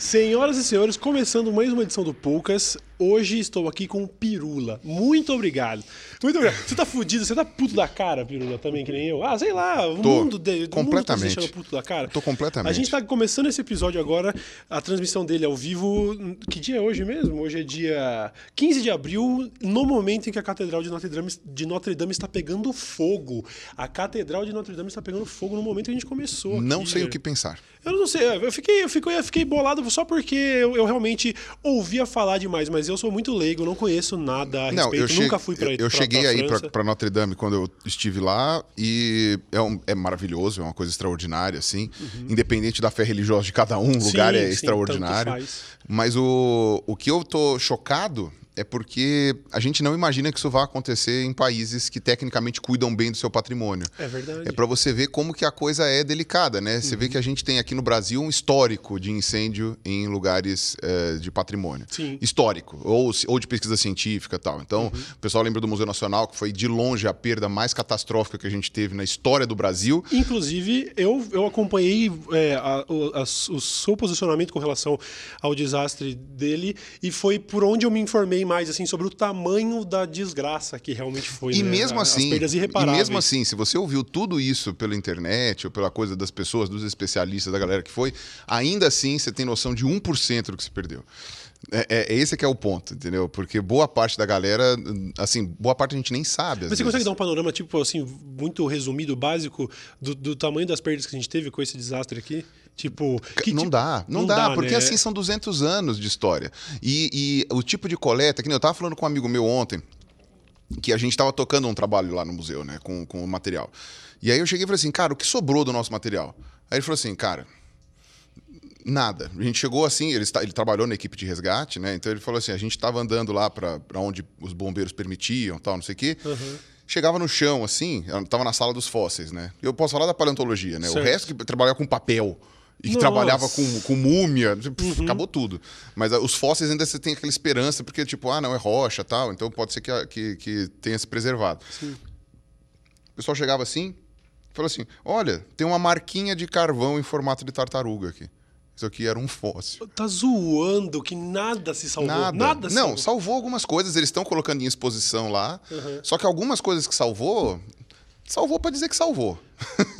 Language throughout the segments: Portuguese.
Senhoras e senhores, começando mais uma edição do Poucas. Hoje estou aqui com o Pirula. Muito obrigado. Muito obrigado. Você tá fudido, você tá puto da cara, Pirula, também, que nem eu. Ah, sei lá, o Tô, mundo, de, completamente. mundo tá deixando puto da cara. Tô completamente. A gente tá começando esse episódio agora, a transmissão dele ao vivo. Que dia é hoje mesmo? Hoje é dia 15 de abril, no momento em que a Catedral de Notre Dame, de Notre Dame está pegando fogo. A Catedral de Notre Dame está pegando fogo no momento que a gente começou. Não aqui, sei o que pensar. Eu não sei, eu fiquei, eu fiquei, eu fiquei bolado só porque eu, eu realmente ouvia falar demais, mas eu sou muito leigo, não conheço nada a Não, respeito, eu, che- nunca fui pra eu, eu pra- cheguei pra aí pra Notre Dame quando eu estive lá e é, um- é maravilhoso, é uma coisa extraordinária, assim. Independente da fé religiosa de cada um, o lugar Uhum. Sim, é sim, extraordinário. Mas o, o que eu tô chocado é porque a gente não imagina que isso vai acontecer em países que tecnicamente cuidam bem do seu patrimônio. É verdade. É para você ver como que a coisa é delicada, né? Você vê Uhum. que a gente tem aqui no Brasil um histórico de incêndio em lugares eh, de patrimônio. Sim. Histórico, ou, ou de pesquisa científica e tal. Então, Uhum. o pessoal lembra do Museu Nacional, que foi de longe a perda mais catastrófica que a gente teve na história do Brasil. Inclusive, eu, eu acompanhei é, a- o, a- o seu posicionamento com relação ao desastre dele e foi por onde eu me informei mais assim sobre o tamanho da desgraça que realmente foi. E né? mesmo assim, as perdas e mesmo assim, se você ouviu tudo isso pela internet ou pela coisa das pessoas, dos especialistas, da galera que foi, ainda assim você tem noção de 1% do que se perdeu. É, é- esse que é o ponto, entendeu? Porque boa parte da galera, assim, boa parte a gente nem sabe. Mas você consegue vezes. dar um panorama, tipo, assim, muito resumido, básico, do, do tamanho das perdas que a gente teve com esse desastre aqui? Tipo. Que, não tipo- dá, não, não dá, dá, porque né? assim são 200 anos de história. E, e o tipo de coleta, que nem eu tava falando com um amigo meu ontem, que a gente tava tocando um trabalho lá no museu, né, com, com o material. E aí eu cheguei e falei assim, cara, o que sobrou do nosso material? Aí ele falou assim, cara, nada. A gente chegou assim, ele, está- ele trabalhou na equipe de resgate, né, então ele falou assim, a gente tava andando lá para onde os bombeiros permitiam, tal, não sei o quê. Chegava no chão, assim, eu tava na sala dos fósseis, né? Eu posso falar da paleontologia, né? O Certo. resto que trabalhava com papel e que Nossa. trabalhava com, com múmia, pff, acabou tudo. Mas ah, os fósseis ainda você tem aquela esperança, porque, tipo, ah, não, é rocha tal, então pode ser que, que, que tenha se preservado. O pessoal chegava assim, falou assim: olha, tem uma marquinha de carvão em formato de tartaruga aqui. Isso aqui era um fóssil. Tá zoando que nada se salvou. Nada. Nada, se não, salvou. salvou algumas coisas, eles estão colocando em exposição lá. Só que algumas coisas que salvou, salvou para dizer que salvou.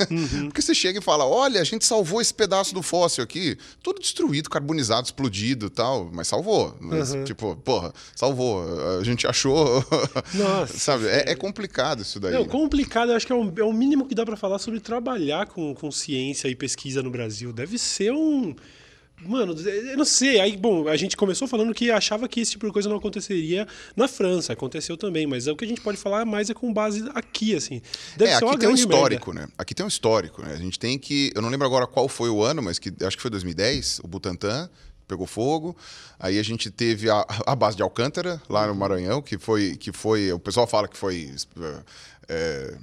Uhum. Porque você chega e fala: olha, a gente salvou esse pedaço do fóssil aqui, tudo destruído, carbonizado, explodido e tal, mas salvou. Mas, Uhum. Tipo, porra, salvou. A gente achou. Nossa, Sabe? É, é complicado isso daí. Não, né? complicado, eu acho que é, um- é o mínimo que dá pra falar sobre trabalhar com, com ciência e pesquisa no Brasil. Deve ser um. Mano, eu não sei. Aí, bom, a gente começou falando que achava que esse tipo de coisa não aconteceria na França. Aconteceu também, mas é o que a gente pode falar mais é com base aqui, assim. Deve é, aqui tem um histórico, né? Aqui tem um histórico, né? A gente tem que. Eu não lembro agora qual foi o ano, mas que acho que foi 2010, o Butantan pegou fogo. Aí a gente teve a, a base de Alcântara, lá no Maranhão, que foi. Que foi o pessoal fala que foi. é,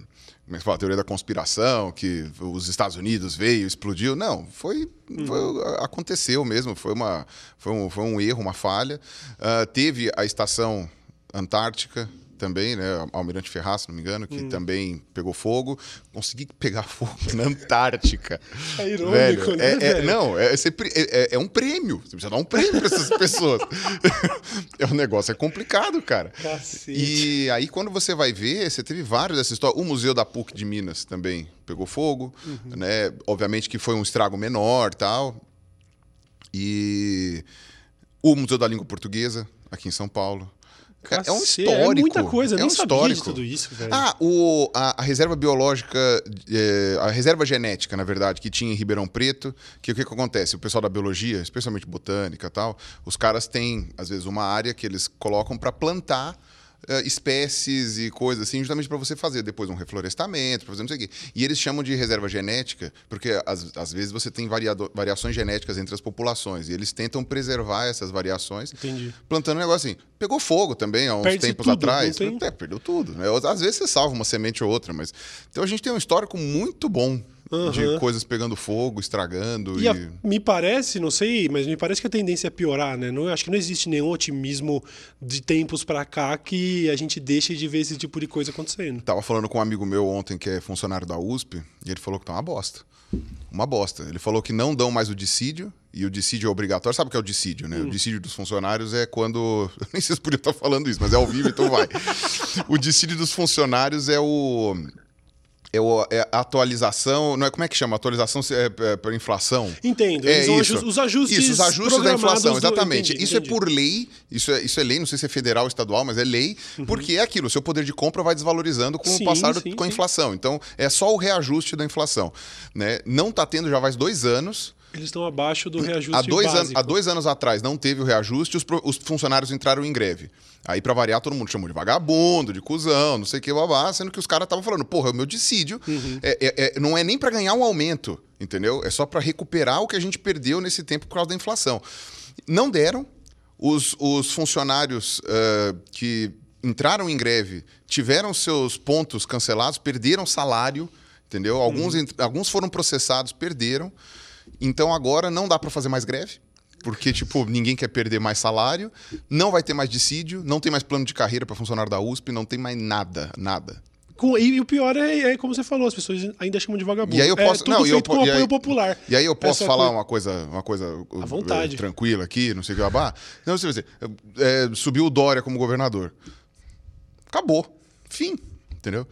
como é que fala? Teoria da conspiração, que os Estados Unidos veio, explodiu. Não, foi. foi- aconteceu mesmo, foi, uma, foi, um, foi um erro, uma falha. Ah, teve a estação Antártica também, né? Almirante Ferraz, se não me engano, que também pegou fogo. Consegui pegar fogo na Antártica. É irônico, Velho, né, é- é- velho? não, é, pre- é- é- é um prêmio. Você precisa dar um prêmio para essas pessoas. é um negócio, é complicado, cara. Cacete. E aí, quando você vai ver, você teve vários dessas histórias. O Museu da PUC de Minas também pegou fogo, Uhum. né? Obviamente que foi um estrago menor tal. E o Museu da Língua Portuguesa, aqui em São Paulo. É- é um histórico. É muita coisa, eu é um histórico. tudo isso, velho. Ah, o, a, a reserva biológica, é, a reserva genética, na verdade, que tinha em Ribeirão Preto, que o que, que acontece? O pessoal da biologia, especialmente botânica e tal, os caras têm, às vezes, uma área que eles colocam para plantar é, espécies e coisas assim, justamente para você fazer depois um reflorestamento, para fazer não sei o quê. E eles chamam de reserva genética, porque às, às vezes você tem variado, variações genéticas entre as populações, e eles tentam preservar essas variações Entendi. plantando um negócio assim. Pegou fogo também há uns Perde-se tempos tudo, atrás. tem- É, perdeu tudo. Né? Às vezes você salva uma semente ou outra, mas. Então a gente tem um histórico muito bom de Aham. coisas pegando fogo, estragando. E E, a- me parece, não sei, mas me parece que a tendência é piorar, né? Não, acho que não existe nenhum otimismo de tempos pra cá que a gente deixe de ver esse tipo de coisa acontecendo. Tava falando com um amigo meu ontem que é funcionário da USP, e ele falou que tá uma bosta. Uma bosta. Ele falou que não dão mais o dissídio e o dissídio é obrigatório. Sabe o que é o dissídio, né? Hum. O dissídio dos funcionários é quando. Eu nem sei se podia estar falando isso, mas é ao vivo, então vai. o dissídio dos funcionários é o. É, o, é a atualização, não é como é que chama? Atualização é, é, para inflação? Entendo. É isso. os ajustes. Isso, os ajustes da inflação, do- exatamente. entendi, isso entendi. é por lei, isso é, isso é lei, não sei se é federal ou estadual, mas é lei, porque é aquilo, o seu poder de compra vai desvalorizando com Sim, o passar do- com a inflação. Então, é só o reajuste da inflação. Né? Não está tendo já faz dois anos. Eles estão abaixo do reajuste Há dois, básico. há dois anos atrás não teve o reajuste os, os funcionários entraram em greve. Aí, pra variar, todo mundo chamou de vagabundo, de cuzão, não sei o que, babá, sendo que os caras estavam falando, porra, é o meu dissídio. Uhum. É- é- é- não é nem pra ganhar um aumento, entendeu? É só pra recuperar o que a gente perdeu nesse tempo por causa da inflação. Não deram. Os, os funcionários ah, que entraram em greve tiveram seus pontos cancelados, perderam salário, entendeu? Alguns, Uhum. alguns foram processados, perderam. Então agora não dá para fazer mais greve, porque tipo, ninguém quer perder mais salário, não vai ter mais dissídio, não tem mais plano de carreira para funcionário da USP, não tem mais nada, nada. Com- e, o pior é, é, como você falou, as pessoas ainda chamam de vagabundo. E aí eu É posso- tudo não, eu feito po- com e aí- apoio popular. E aí eu posso Essa falar coisa- uma coisa, uma coisa uh, À vontade. tranquila aqui, não sei o que babá. Não, você vai dizer, eh, subiu o Dória como governador. Acabou. Fim. Entendeu?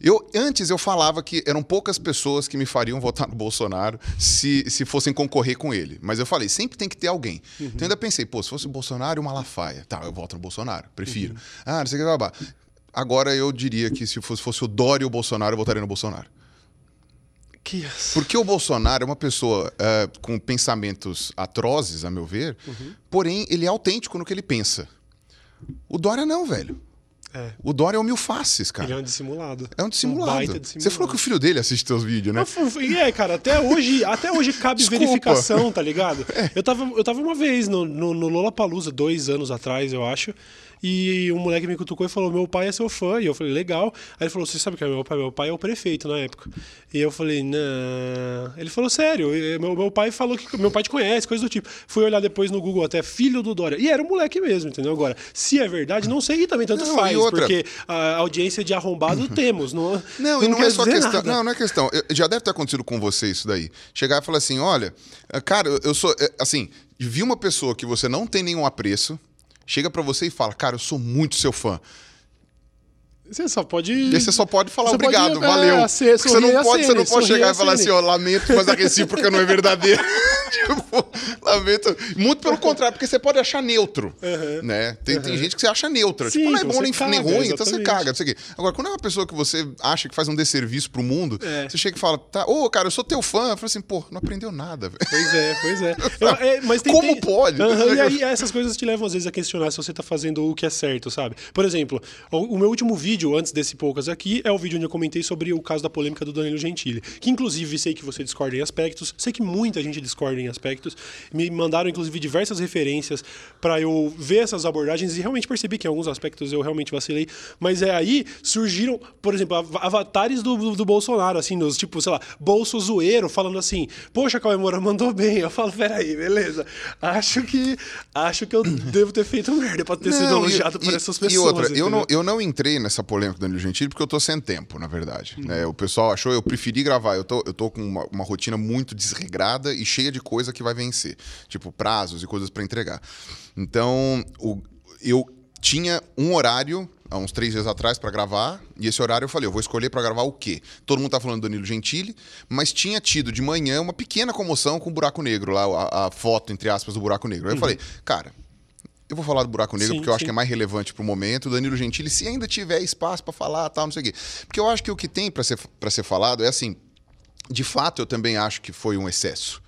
Eu, antes eu falava que eram poucas pessoas que me fariam votar no Bolsonaro se, se fossem concorrer com ele. Mas eu falei, sempre tem que ter alguém. Uhum. Então eu ainda pensei, pô, se fosse o Bolsonaro e o Malafaia. Tá, eu voto no Bolsonaro, prefiro. Uhum. Ah, não sei o que babá. Agora eu diria que se fosse, fosse o Dória e o Bolsonaro, eu votaria no Bolsonaro. Que... Porque o Bolsonaro é uma pessoa eh, com pensamentos atrozes, a meu ver, Uhum. porém ele é autêntico no que ele pensa. O Dória não, velho. É, O Dória é um mil faces, cara. ele é um dissimulado. É um dissimulado. baita Você falou que o filho dele assiste teus vídeos, né? E é, cara, até hoje, até hoje cabe Desculpa. verificação, tá ligado? Eu, tava, eu tava uma vez no, no, no Lollapalooza, dois anos atrás, eu acho, e um moleque me cutucou e falou: Meu pai é seu fã. E eu falei: Legal. Aí ele falou: Você sabe quem é meu pai? Meu pai é o prefeito na época. E eu falei: Não. Ele falou: Sério, meu, meu pai falou que meu pai te conhece, coisa do tipo. Fui olhar depois no Google até filho do Dória. E era um moleque mesmo, entendeu? Agora, se é verdade, não sei e também tanto Não, faz, porque a audiência de arrombado temos. Não, Não, e não, quer é só questão. nada. Não, não é questão. Eu- já deve ter acontecido com você isso daí. Chegar e falar assim: olha, cara, eu- sou. eh, Assim, vi uma pessoa que você não tem nenhum apreço, chega pra você e fala, cara, eu sou muito seu fã. Você só pode. E você só pode falar Você obrigado, pode, é, valeu. ace- Porque você não pode, você não pode chegar sorrir e falar assim, ó, lamento, mas a recíproca não é verdadeira. tipo, lamento. Muito pelo contrário, porque você pode achar neutro. Né? Tem, tem gente que você acha neutra. Sim, tipo, não é bom nem, nem caga, ruim, então você exatamente. caga, não sei o quê. Agora, quando é uma pessoa que você acha que faz um desserviço pro mundo, É. você chega e fala, tá, ô, cara, eu sou teu fã. Eu falo assim, pô, não aprendeu nada, velho. Pois é, pois é. Eu- é, mas tem, Como tem- pode? E aí essas coisas te levam às vezes a questionar se você tá fazendo o que é certo, sabe? Por exemplo, o, o meu último vídeo, antes desse poucas aqui, é o vídeo onde eu comentei sobre o caso da polêmica do Danilo Gentili. Que inclusive sei que você discorda em aspectos, sei que muita gente discorda em aspectos. Me mandaram, inclusive, diversas referências pra eu ver essas abordagens e realmente percebi que em alguns aspectos eu realmente vacilei. Mas é aí surgiram, por exemplo, av- avatares do, do, do Bolsonaro, assim, nos tipo, sei lá, bolso zoeiro, falando assim, poxa, Cauê Moura mandou bem. Eu falo, peraí, beleza. Acho que acho que eu devo ter feito merda pra ter sido Não, elogiado por essas pessoas. E outra, eu não, eu não entrei nessa polêmica do Danilo Gentili porque eu tô sem tempo, na verdade. né? O pessoal achou, eu preferi gravar. Eu tô, eu tô com uma, uma rotina muito desregrada e cheia de coisa que vai vencer. Tipo, prazos e coisas pra entregar. Então, o- eu tinha um horário. Há uns três dias atrás pra gravar, e esse horário eu falei, eu vou escolher pra gravar o quê? Todo mundo tá falando do Danilo Gentili, mas tinha tido de manhã uma pequena comoção com o buraco negro lá, a, a foto, entre aspas, do buraco negro. Aí eu falei, cara, eu vou falar do buraco negro Sim, porque eu acho sim. que é mais relevante pro momento. O Danilo Gentili, se ainda tiver espaço pra falar, tal, não sei o quê. Porque eu acho que o que tem pra ser, pra ser falado é assim. De fato, eu também acho que foi um excesso.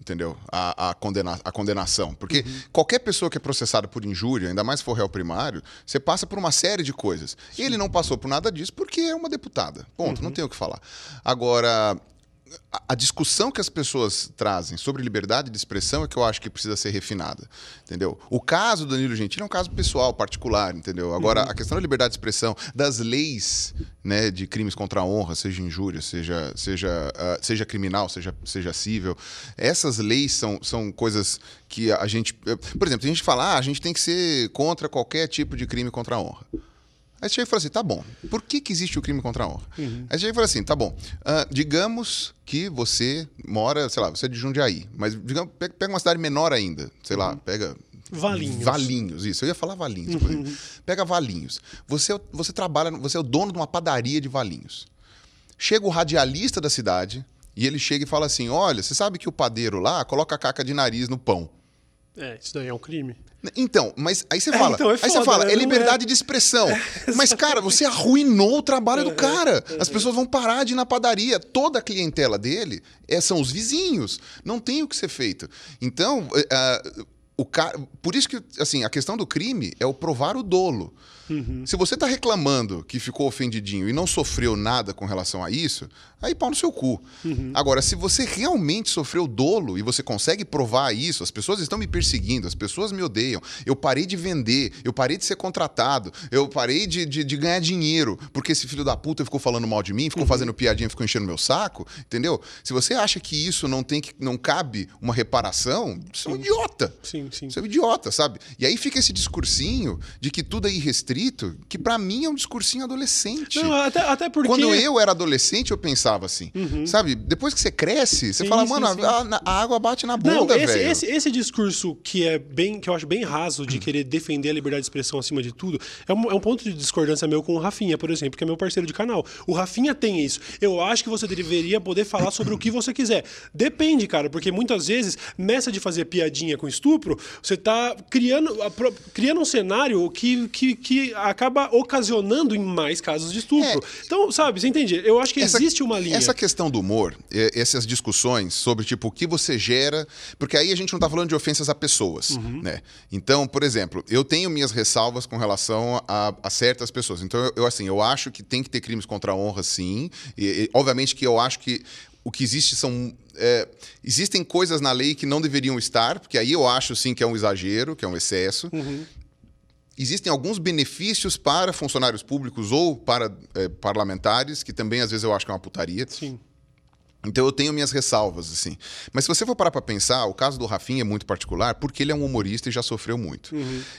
Entendeu? A, a, condena, a condenação. Porque Uhum. qualquer pessoa que é processada por injúria, ainda mais se for réu primário, você passa por uma série de coisas. E ele não passou por nada disso porque é uma deputada. Ponto, Uhum. não tem o que falar. Agora, a- a discussão que as pessoas trazem sobre liberdade de expressão é que eu acho que precisa ser refinada, entendeu? O caso do Danilo Gentili é um caso pessoal, particular, entendeu? Agora, a questão da liberdade de expressão, das leis né, de crimes contra a honra, seja injúria, seja, seja, ah, seja criminal, seja, seja cível, essas leis são, são coisas que a gente... Por exemplo, tem gente fala, ah, a gente tem que ser contra qualquer tipo de crime contra a honra. Aí você chega e fala assim, tá bom, por que, que existe o crime contra a honra? Uhum. Aí você chega e fala assim, tá bom, ah, digamos que você mora, sei lá, você é de Jundiaí, mas digamos, pe- pega uma cidade menor ainda, sei lá, pega... Valinhos. Valinhos, isso. Eu ia falar Valinhos. inclusive. Pega Valinhos. Você, é você trabalha, você é o dono de uma padaria de Valinhos. Chega o radialista da cidade e ele chega e fala assim: Olha, você sabe que o padeiro lá coloca caca de nariz no pão. É, isso daí é um crime. Então, mas aí você É, fala, então é aí você foda, fala, né? é Não liberdade é. de expressão. mas cara, você arruinou o trabalho do cara. As pessoas vão parar de ir na padaria. Toda a clientela dele é, são os vizinhos. Não tem o que ser feito. Então, ah, o cara, por isso que assim, a questão do crime é o provar o dolo. Se você está reclamando que ficou ofendidinho e não sofreu nada com relação a isso, aí pau no seu cu. Agora, se você realmente sofreu dolo e você consegue provar isso, as pessoas estão me perseguindo, as pessoas me odeiam, eu parei de vender, eu parei de ser contratado, eu parei de, de- de ganhar dinheiro, porque esse filho da puta ficou falando mal de mim, ficou fazendo piadinha, ficou enchendo meu saco, entendeu? Se você acha que isso não tem que não cabe uma reparação, você é um idiota. Sim, sim. Você é um idiota, sabe? E aí fica esse discursinho de que tudo é irrestrito, que pra mim é um discursinho adolescente. Não, até, até porque. Quando eu era adolescente, eu pensava assim, sabe? Depois que você cresce, você Sim, fala, mano, sim. A, a água bate na bunda, esse, velho. esse, esse discurso que é bem, que eu acho bem raso de querer defender a liberdade de expressão acima de tudo, é um, é um ponto de discordância meu com o Rafinha, por exemplo, que é meu parceiro de canal. O Rafinha tem isso. Eu acho que você deveria poder falar sobre o que você quiser. Depende, cara, porque muitas vezes, nessa de fazer piadinha com estupro, você tá criando, a criando um cenário que, que, que acaba ocasionando em mais casos de estupro. Então, sabe, você entende? Eu acho que existe uma linha. Essa questão do humor, é, essas discussões sobre tipo o que você gera, porque aí a gente não tá falando de ofensas a pessoas, Uhum. né? Então, por exemplo, eu tenho minhas ressalvas com relação a, a certas pessoas. Então, eu, eu, assim, eu acho que tem que ter crimes contra a honra, sim. E, e, obviamente que eu acho que o que existe são é, existem coisas na lei que não deveriam estar, porque aí eu acho sim que é um exagero, que é um excesso. Uhum. Existem alguns benefícios para funcionários públicos ou para eh, parlamentares, que também às vezes eu acho que é uma putaria. Sim. Então eu tenho minhas ressalvas, assim. Mas se você for parar pra pensar, o caso do Rafinha é muito particular porque ele é um humorista e já sofreu muito.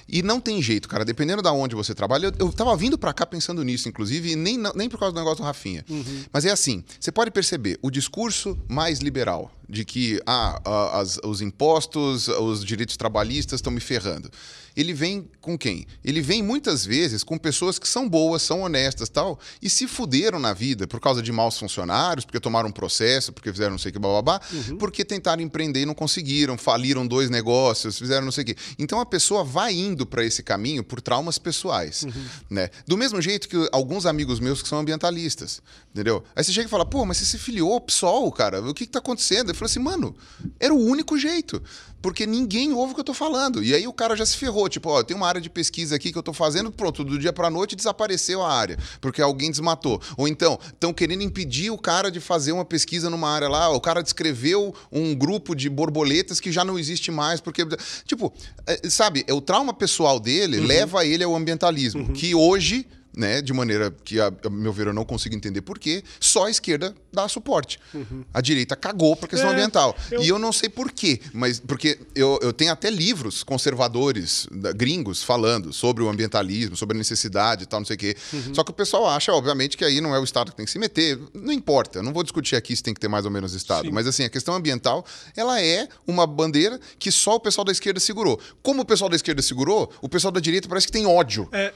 E não tem jeito, cara. Dependendo da onde você trabalha, eu, eu tava vindo pra cá pensando nisso, inclusive, e nem, nem por causa do negócio do Rafinha. Mas é assim, você pode perceber, o discurso mais liberal de que ah, as- os impostos, os direitos trabalhistas estão me ferrando. Ele vem com quem? Ele vem muitas vezes com pessoas que são boas, são honestas tal, e se fuderam na vida por causa de maus funcionários, porque tomaram um processo, porque fizeram não sei o que, bababá, porque tentaram empreender e não conseguiram, faliram dois negócios, fizeram não sei o que. Então a pessoa vai indo para esse caminho por traumas pessoais, né? Do mesmo jeito que alguns amigos meus que são ambientalistas, entendeu? Aí você chega e fala, pô, mas você se filiou ao PSOL, cara, o que que tá acontecendo? Ele falou assim, mano, era o único jeito, porque ninguém ouve o que eu tô falando. E aí o cara já se ferrou, tipo, ó, tem uma área de pesquisa aqui que eu tô fazendo, pronto, do dia pra noite desapareceu a área, porque alguém desmatou. Ou então, estão querendo impedir o cara de fazer uma pesquisa numa área lá, o cara descreveu um grupo de borboletas que já não existe mais, porque. Tipo, é, sabe, é o trauma pessoal dele leva ele ao ambientalismo, que hoje. Né, de maneira que, a, a meu ver, eu não consigo entender por quê, só a esquerda dá suporte. A direita cagou para a questão É, ambiental. eu- E eu não sei por quê, mas porque eu, eu tenho até livros conservadores da- gringos falando sobre o ambientalismo, sobre a necessidade e tal, não sei o quê. Uhum. Só que o pessoal acha, obviamente, que aí não é o Estado que tem que se meter. Não importa, eu não vou discutir aqui se tem que ter mais ou menos Estado. Sim. Mas assim, a questão ambiental, ela é uma bandeira que só o pessoal da esquerda segurou. Como o pessoal da esquerda segurou, o pessoal da direita parece que tem ódio É,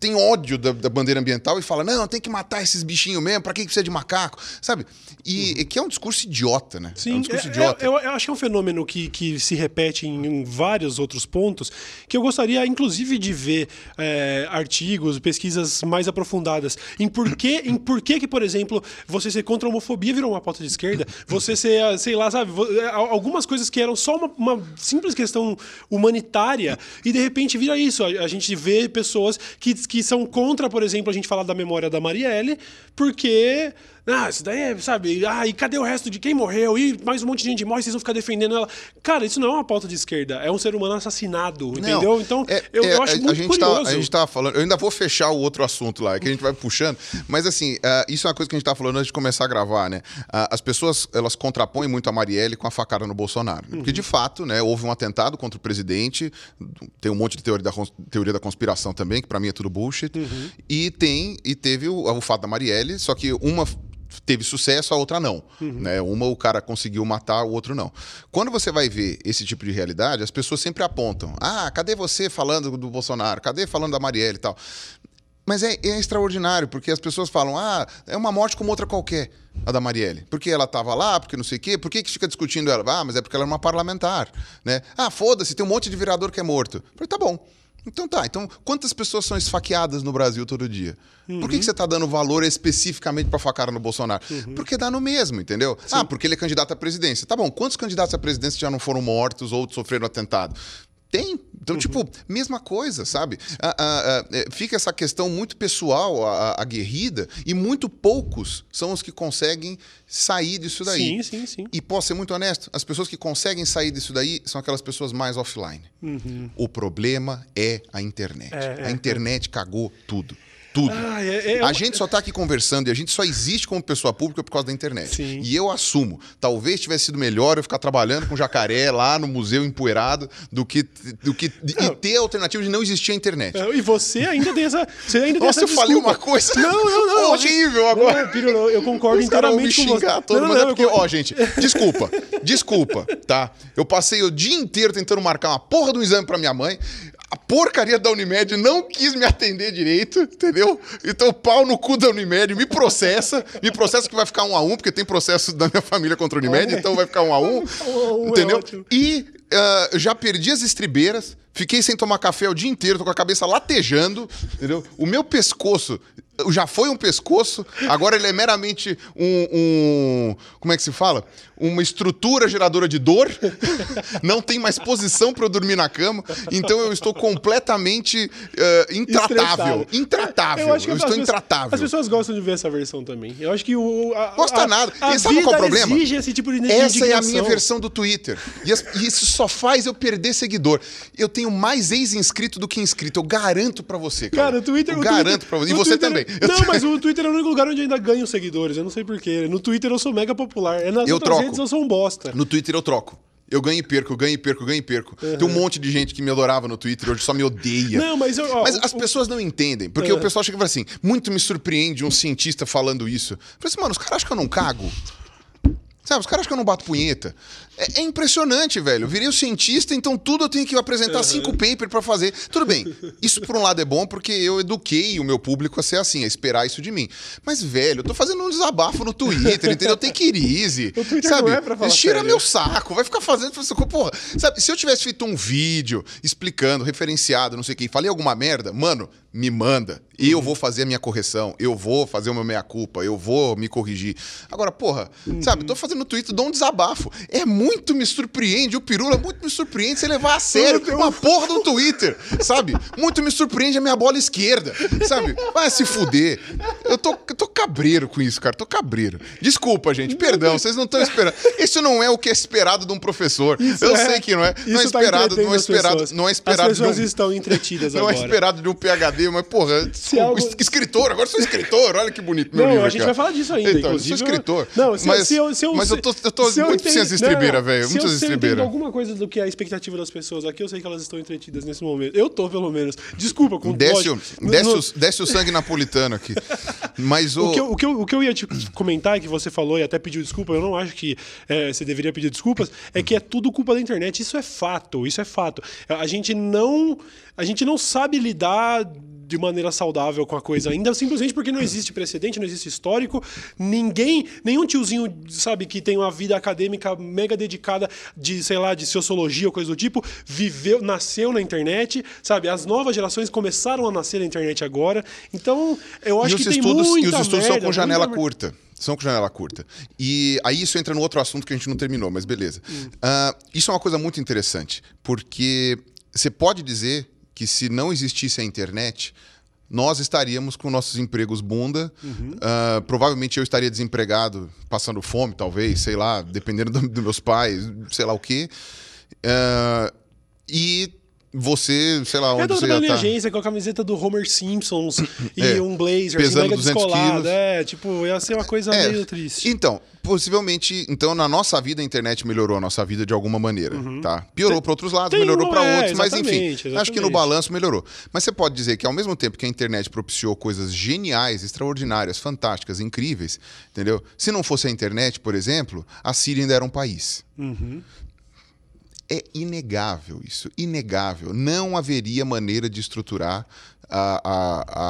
tem ódio da, da bandeira ambiental e fala: não, tem que matar esses bichinhos mesmo, pra que precisa de macaco? Sabe? E, e que é um discurso idiota, né? Sim, é um discurso é- idiota. Eu, eu acho que é um fenômeno que, que se repete em, em vários outros pontos, que eu gostaria, inclusive, de ver é, artigos, pesquisas mais aprofundadas em por que, em por que, que, por exemplo, você ser contra a homofobia virou uma pauta de esquerda, você ser, ah, sei lá, sabe, é, al- algumas coisas que eram só uma, uma simples questão humanitária e de repente vira isso. A, a gente vê pessoas que, que são contra, por exemplo, a gente falar da memória da Marielle, porque Ah, isso daí é, sabe? Ah, e cadê o resto de quem morreu? E mais um monte de gente morre, vocês vão ficar defendendo ela. Cara, isso não é uma pauta de esquerda, é um ser humano assassinado, não, entendeu? Então, é, eu, é, eu acho a, muito a gente curioso. Tá, a gente tava falando, eu ainda vou fechar o outro assunto lá, que a gente vai puxando, mas assim, uh, isso é uma coisa que a gente tava falando antes de começar a gravar, né? Uh, as pessoas, elas contrapõem muito a Marielle com a facada no Bolsonaro. Né? Porque, de fato, né, houve um atentado contra o presidente, tem um monte de teoria da, teoria da conspiração também, que para mim é tudo bullshit, e tem, e teve o, o fato da Marielle, só que uma teve sucesso, a outra não. Uhum. Né? Uma o cara conseguiu matar, o outro não. Quando você vai ver esse tipo de realidade, as pessoas sempre apontam: ah, cadê você falando do Bolsonaro? Cadê falando da Marielle e tal? Mas é, é, extraordinário, porque as pessoas falam: ah, é uma morte como outra qualquer, a da Marielle. Porque ela estava lá, porque não sei o quê. Por que, que fica discutindo ela? Ah, mas é porque ela é uma parlamentar. Né? Ah, foda-se, tem um monte de vereador que é morto. Eu falei, tá bom. Então tá, então quantas pessoas são esfaqueadas no Brasil todo dia? Uhum. Por que, que você está dando valor especificamente para facada no Bolsonaro? Uhum. Porque dá no mesmo, entendeu? Sim. Ah, porque ele é candidato à presidência. Tá bom, quantos candidatos à presidência já não foram mortos ou sofreram atentado? Tem. Então, uhum. tipo, mesma coisa, sabe? Ah, ah, ah, fica essa questão muito pessoal, aguerrida, e muito poucos são os que conseguem sair disso daí. Sim, sim, sim. E posso ser muito honesto, as pessoas que conseguem sair disso daí são aquelas pessoas mais offline. Uhum. O problema é a internet. É, a é, internet é. cagou tudo tudo. Ah, é, é, a gente só está aqui conversando e a gente só existe como pessoa pública por causa da internet. Sim. E eu assumo, talvez tivesse sido melhor eu ficar trabalhando com jacaré lá no museu empoeirado do que, do que e ter a alternativa de não existir a internet. E você ainda tem essa. Você ainda Nossa, eu falei uma coisa não, não, não, horrível agora. Não, Piro, eu concordo inteiramente com você. todo, não, mas não, é porque, ó, gente, desculpa, desculpa, tá? Eu passei o dia inteiro tentando marcar uma porra do exame para minha mãe a porcaria da Unimed não quis me atender direito, entendeu? Então, pau no cu da Unimed, me processa, me processa que vai ficar um a um, porque tem processo da minha família contra a Unimed, então vai ficar um a um, é entendeu? E uh, já perdi as estribeiras, fiquei sem tomar café o dia inteiro, tô com a cabeça latejando, entendeu? O meu pescoço já foi um pescoço, agora ele é meramente um, um, Como é que se fala? Uma estrutura geradora de dor. Não tem mais posição para eu dormir na cama. Então eu estou completamente uh, intratável. Estressado. Intratável. Eu, acho que eu as estou pessoas- intratável. As pessoas gostam de ver essa versão também. Eu acho que o. A, Gosta a, nada. A E sabe qual é o problema? exige esse tipo de Essa é a minha versão do Twitter. E, as- e isso só faz eu perder seguidor. Eu tenho mais ex-inscrito do que inscrito. Eu garanto pra você, cara. Cara, o Twitter. Eu o garanto pra você. E você Twitter- também. Não, mas o Twitter é o único lugar onde eu ainda ganho seguidores. Eu não sei porquê. No Twitter eu sou mega popular. É nas Eu troco. Redes eu sou um bosta. No Twitter eu troco. Eu ganho e perco, eu ganho e perco, eu ganho e perco. Tem um monte de gente que me adorava no Twitter, hoje só me odeia. Não, mas eu. ó, Mas o- as pessoas não entendem, porque o pessoal chega e fala assim: muito me surpreende um cientista falando isso. Eu falei assim, mano, os caras acham que eu não cago? Sabe, os caras acham que eu não bato punheta. É, é impressionante, velho. Eu virei o cientista, então tudo eu tenho que apresentar cinco papers pra fazer. Tudo bem, isso por um lado é bom porque eu eduquei o meu público a ser assim, a esperar isso de mim. Mas, velho, eu tô fazendo um desabafo no Twitter, entendeu? Tem que easy. O Twitter sabe? não é pra falar Tira sério. meu saco, vai ficar fazendo. Porra, sabe, se eu tivesse feito um vídeo explicando, referenciado, não sei o que, falei alguma merda, mano, me manda. Eu vou fazer a minha correção, eu vou fazer o meu meia-culpa, eu vou me corrigir. Agora, porra, sabe, tô fazendo no Twitter, dou um desabafo. É muito me surpreende, o Pirula muito me surpreende você levar a sério uma porra do Twitter, sabe? Muito me surpreende a minha bola esquerda, sabe? Vai se fuder. Eu tô, eu tô cabreiro com isso, cara, tô cabreiro. Desculpa, gente, perdão, vocês não estão esperando. Isso não é o que é esperado de um professor. Isso eu é- sei que não é. Não é tá esperado, não é esperado, pessoas. não é esperado As pessoas um- estão entretidas não é agora. esperado de um PhD, mas, porra, Se algo- escritor, agora sou escritor, olha que bonito meu Não, livro a gente ó. vai falar disso ainda, Então, inclusive. sou escritor. Não, se, mas, se eu, se eu, mas eu tô, eu tô se eu muito sem as estribeiras, não, velho. se Muitas eu- se eu entendo estribeiras. alguma coisa do que é a expectativa das pessoas aqui, eu sei que elas estão entretidas nesse momento. Eu tô, pelo menos. Desculpa, com Desce, o, desce, no- o, desce o sangue napolitano aqui. Mas o. O que, eu, o, que eu, o que eu ia te comentar, que você falou e até pediu desculpa, eu não acho que é, você deveria pedir desculpas, é que é tudo culpa da internet. Isso é fato, isso é fato. A gente não, a gente não sabe lidar de maneira saudável com a coisa ainda, simplesmente porque não existe precedente, não existe histórico. Ninguém, nenhum tiozinho, sabe, que tem uma vida acadêmica mega dedicada de, sei lá, de sociologia ou coisa do tipo, viveu, nasceu na internet, sabe? As novas gerações começaram a nascer na internet agora. Então, eu acho e que tem estudos, muita e os estudos são merda, com janela curta. São com janela curta. E aí isso entra no outro assunto que a gente não terminou, mas beleza. Hum. Ah, isso é uma coisa muito interessante, porque você pode dizer que se não existisse a internet, nós estaríamos com nossos empregos bunda. Uhum. Uh, provavelmente eu estaria desempregado, passando fome, talvez, sei lá, dependendo dos do meus pais, sei lá o quê. Uh, e você, sei lá, onde é, você ia tá... agência com a camiseta do Homer Simpsons e é, um blazer assim, mega descolado. Quilos. É, tipo, ia ser uma coisa é, meio triste. Então, possivelmente, então na nossa vida a internet melhorou a nossa vida de alguma maneira, uhum. tá? Piorou para outros lados, melhorou para é, outros, mas enfim, exatamente. acho que no balanço melhorou. Mas você pode dizer que ao mesmo tempo que a internet propiciou coisas geniais, extraordinárias, fantásticas, incríveis, entendeu? Se não fosse a internet, por exemplo, a Síria ainda era um país. Uhum. É inegável isso, inegável. Não haveria maneira de estruturar a,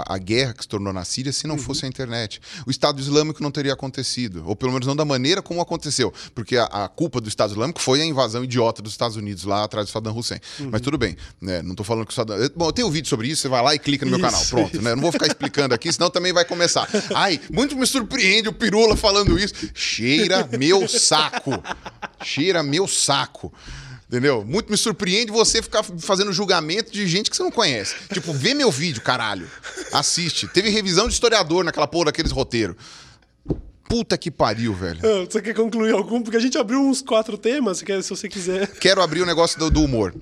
a, a, guerra que se tornou na Síria se não uhum. fosse a internet. O Estado Islâmico não teria acontecido, ou pelo menos não da maneira como aconteceu, porque a, a culpa do Estado Islâmico foi a invasão idiota dos Estados Unidos lá atrás do Saddam Hussein. Uhum. Mas tudo bem, né? não estou falando que o Saddam... Bom, eu tenho um vídeo sobre isso, você vai lá e clica no meu isso, canal, pronto. Né? Não vou ficar explicando aqui, senão também vai começar. Ai, muito me surpreende o Pirula falando isso. Cheira meu saco. Cheira meu saco. Entendeu? Muito me surpreende você ficar fazendo julgamento de gente que você não conhece. Tipo, vê meu vídeo, caralho. Assiste. Teve revisão de historiador naquela porra daqueles roteiros. Puta que pariu, velho. Ah, você quer concluir algum? Porque a gente abriu uns quatro temas, se você quiser. Quero abrir o negócio do, do humor.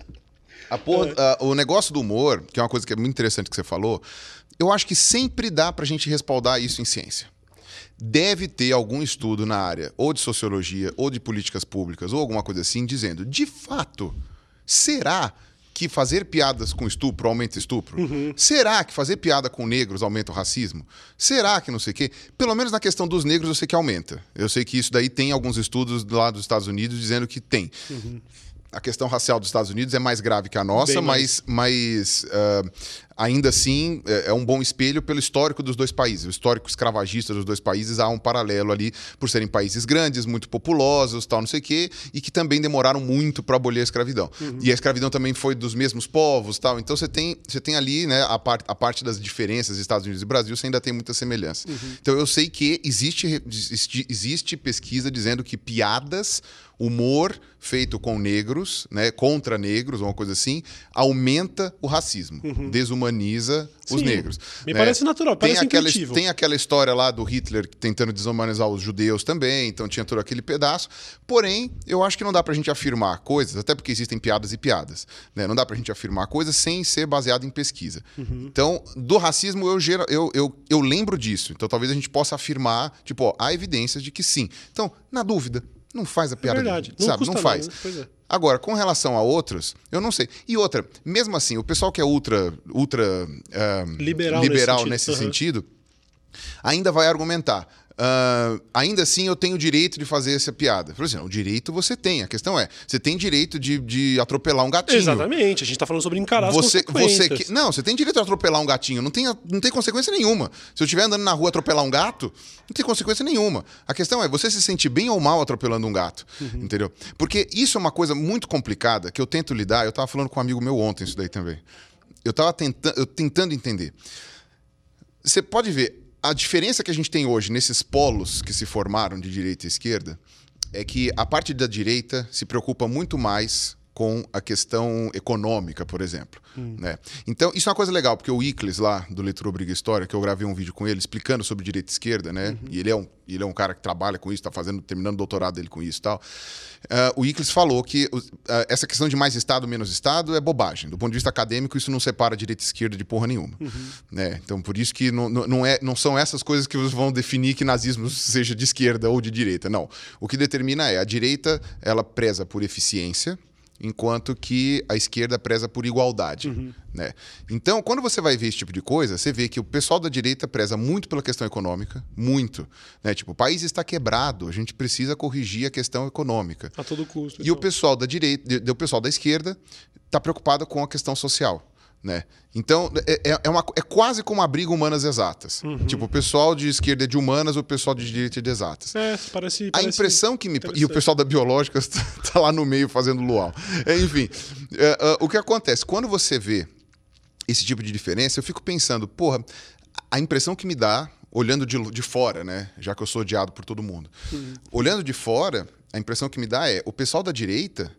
Porra, é. uh, o negócio do humor, que é uma coisa que é muito interessante que você falou, eu acho que sempre dá pra gente respaldar isso em ciência deve ter algum estudo na área ou de sociologia ou de políticas públicas ou alguma coisa assim dizendo, de fato, será que fazer piadas com estupro aumenta estupro? Uhum. Será que fazer piada com negros aumenta o racismo? Será que não sei o quê? Pelo menos na questão dos negros eu sei que aumenta. Eu sei que isso daí tem alguns estudos lá dos Estados Unidos dizendo que tem. Uhum a questão racial dos Estados Unidos é mais grave que a nossa, mas, mas uh, ainda assim é, é, um bom espelho pelo histórico dos dois países. O histórico escravagista dos dois países há um paralelo ali por serem países grandes, muito populosos, tal, não sei o quê, e que também demoraram muito para abolir a escravidão. Uhum. E a escravidão também foi dos mesmos povos, tal. Então você tem, você tem ali, né, a, part, a parte das diferenças Estados Unidos e Brasil, você ainda tem muita semelhança. Uhum. Então eu sei que existe, existe, existe pesquisa dizendo que piadas humor feito com negros, né, contra negros, uma coisa assim, aumenta o racismo, uhum. Desumaniza Sim, os negros. Me né? parece natural, parece tem aquela, tem aquela história lá do Hitler tentando desumanizar os judeus também, então tinha todo aquele pedaço. Porém, eu acho que não dá pra gente afirmar coisas, até porque existem piadas e piadas, né? Não dá pra gente afirmar coisas sem ser baseado em pesquisa. Uhum. Então, do racismo eu, eu, eu, eu lembro disso. Então, talvez a gente possa afirmar, tipo, ó, há evidências de que sim. Então, na dúvida, não faz a piada. É verdade. De, sabe? Não, não faz. É. Agora, com relação a outros, eu não sei. E outra, mesmo assim, o pessoal que é ultra, ultra uh, liberal, liberal nesse, nesse sentido, uhum. sentido, ainda vai argumentar. Uh, ainda assim eu tenho o direito de fazer essa piada. Por exemplo, o direito você tem. A questão é, você tem direito de, de atropelar um gatinho. Exatamente. A gente está falando sobre encarar você. Você, não, você tem direito de atropelar um gatinho. Não tem, não tem consequência nenhuma. Se eu estiver andando na rua atropelar um gato, não tem consequência nenhuma. A questão é, você se sente bem ou mal atropelando um gato. Uhum. Entendeu? Porque isso é uma coisa muito complicada que eu tento lidar. Eu estava falando com um amigo meu ontem isso daí também. Eu estava tentando, tentando entender. Você pode ver, a diferença que a gente tem hoje nesses polos que se formaram de direita e esquerda é que a parte da direita se preocupa muito mais com a questão econômica, por exemplo. Hum. Né? Então, isso é uma coisa legal, porque o Icles, lá do Leitura Obriga História, que eu gravei um vídeo com ele explicando sobre direita e esquerda, né? Uhum. E ele é, um, ele é um cara que trabalha com isso, está fazendo, terminando o doutorado dele com isso e tal. Uh, o Icles falou que uh, essa questão de mais Estado, menos Estado é bobagem. Do ponto de vista acadêmico, isso não separa direita e esquerda de porra nenhuma. Uhum. Né? Então, por isso que não, não, é, não são essas coisas que vão definir que nazismo seja de esquerda ou de direita. Não. O que determina é a direita, ela preza por eficiência, enquanto que a esquerda preza por igualdade. Uhum. Né? Então, quando você vai ver esse tipo de coisa, você vê que o pessoal da direita preza muito pela questão econômica, muito. Né? Tipo, o país está quebrado, a gente precisa corrigir a questão econômica. A todo custo. E então. o pessoal da direita, o pessoal da esquerda está preocupado com a questão social. Né? Então, é, é, é, uma, é quase como uma briga humanas exatas. Uhum. Tipo, o pessoal de esquerda é de humanas, o pessoal de direita é de exatas. É, parece, parece A impressão que me. E o pessoal da biológica está lá no meio fazendo luau. É, enfim, é, uh, o que acontece? Quando você vê esse tipo de diferença, eu fico pensando, porra, a impressão que me dá, olhando de, de fora, né? Já que eu sou odiado por todo mundo. Uhum. Olhando de fora, a impressão que me dá é o pessoal da direita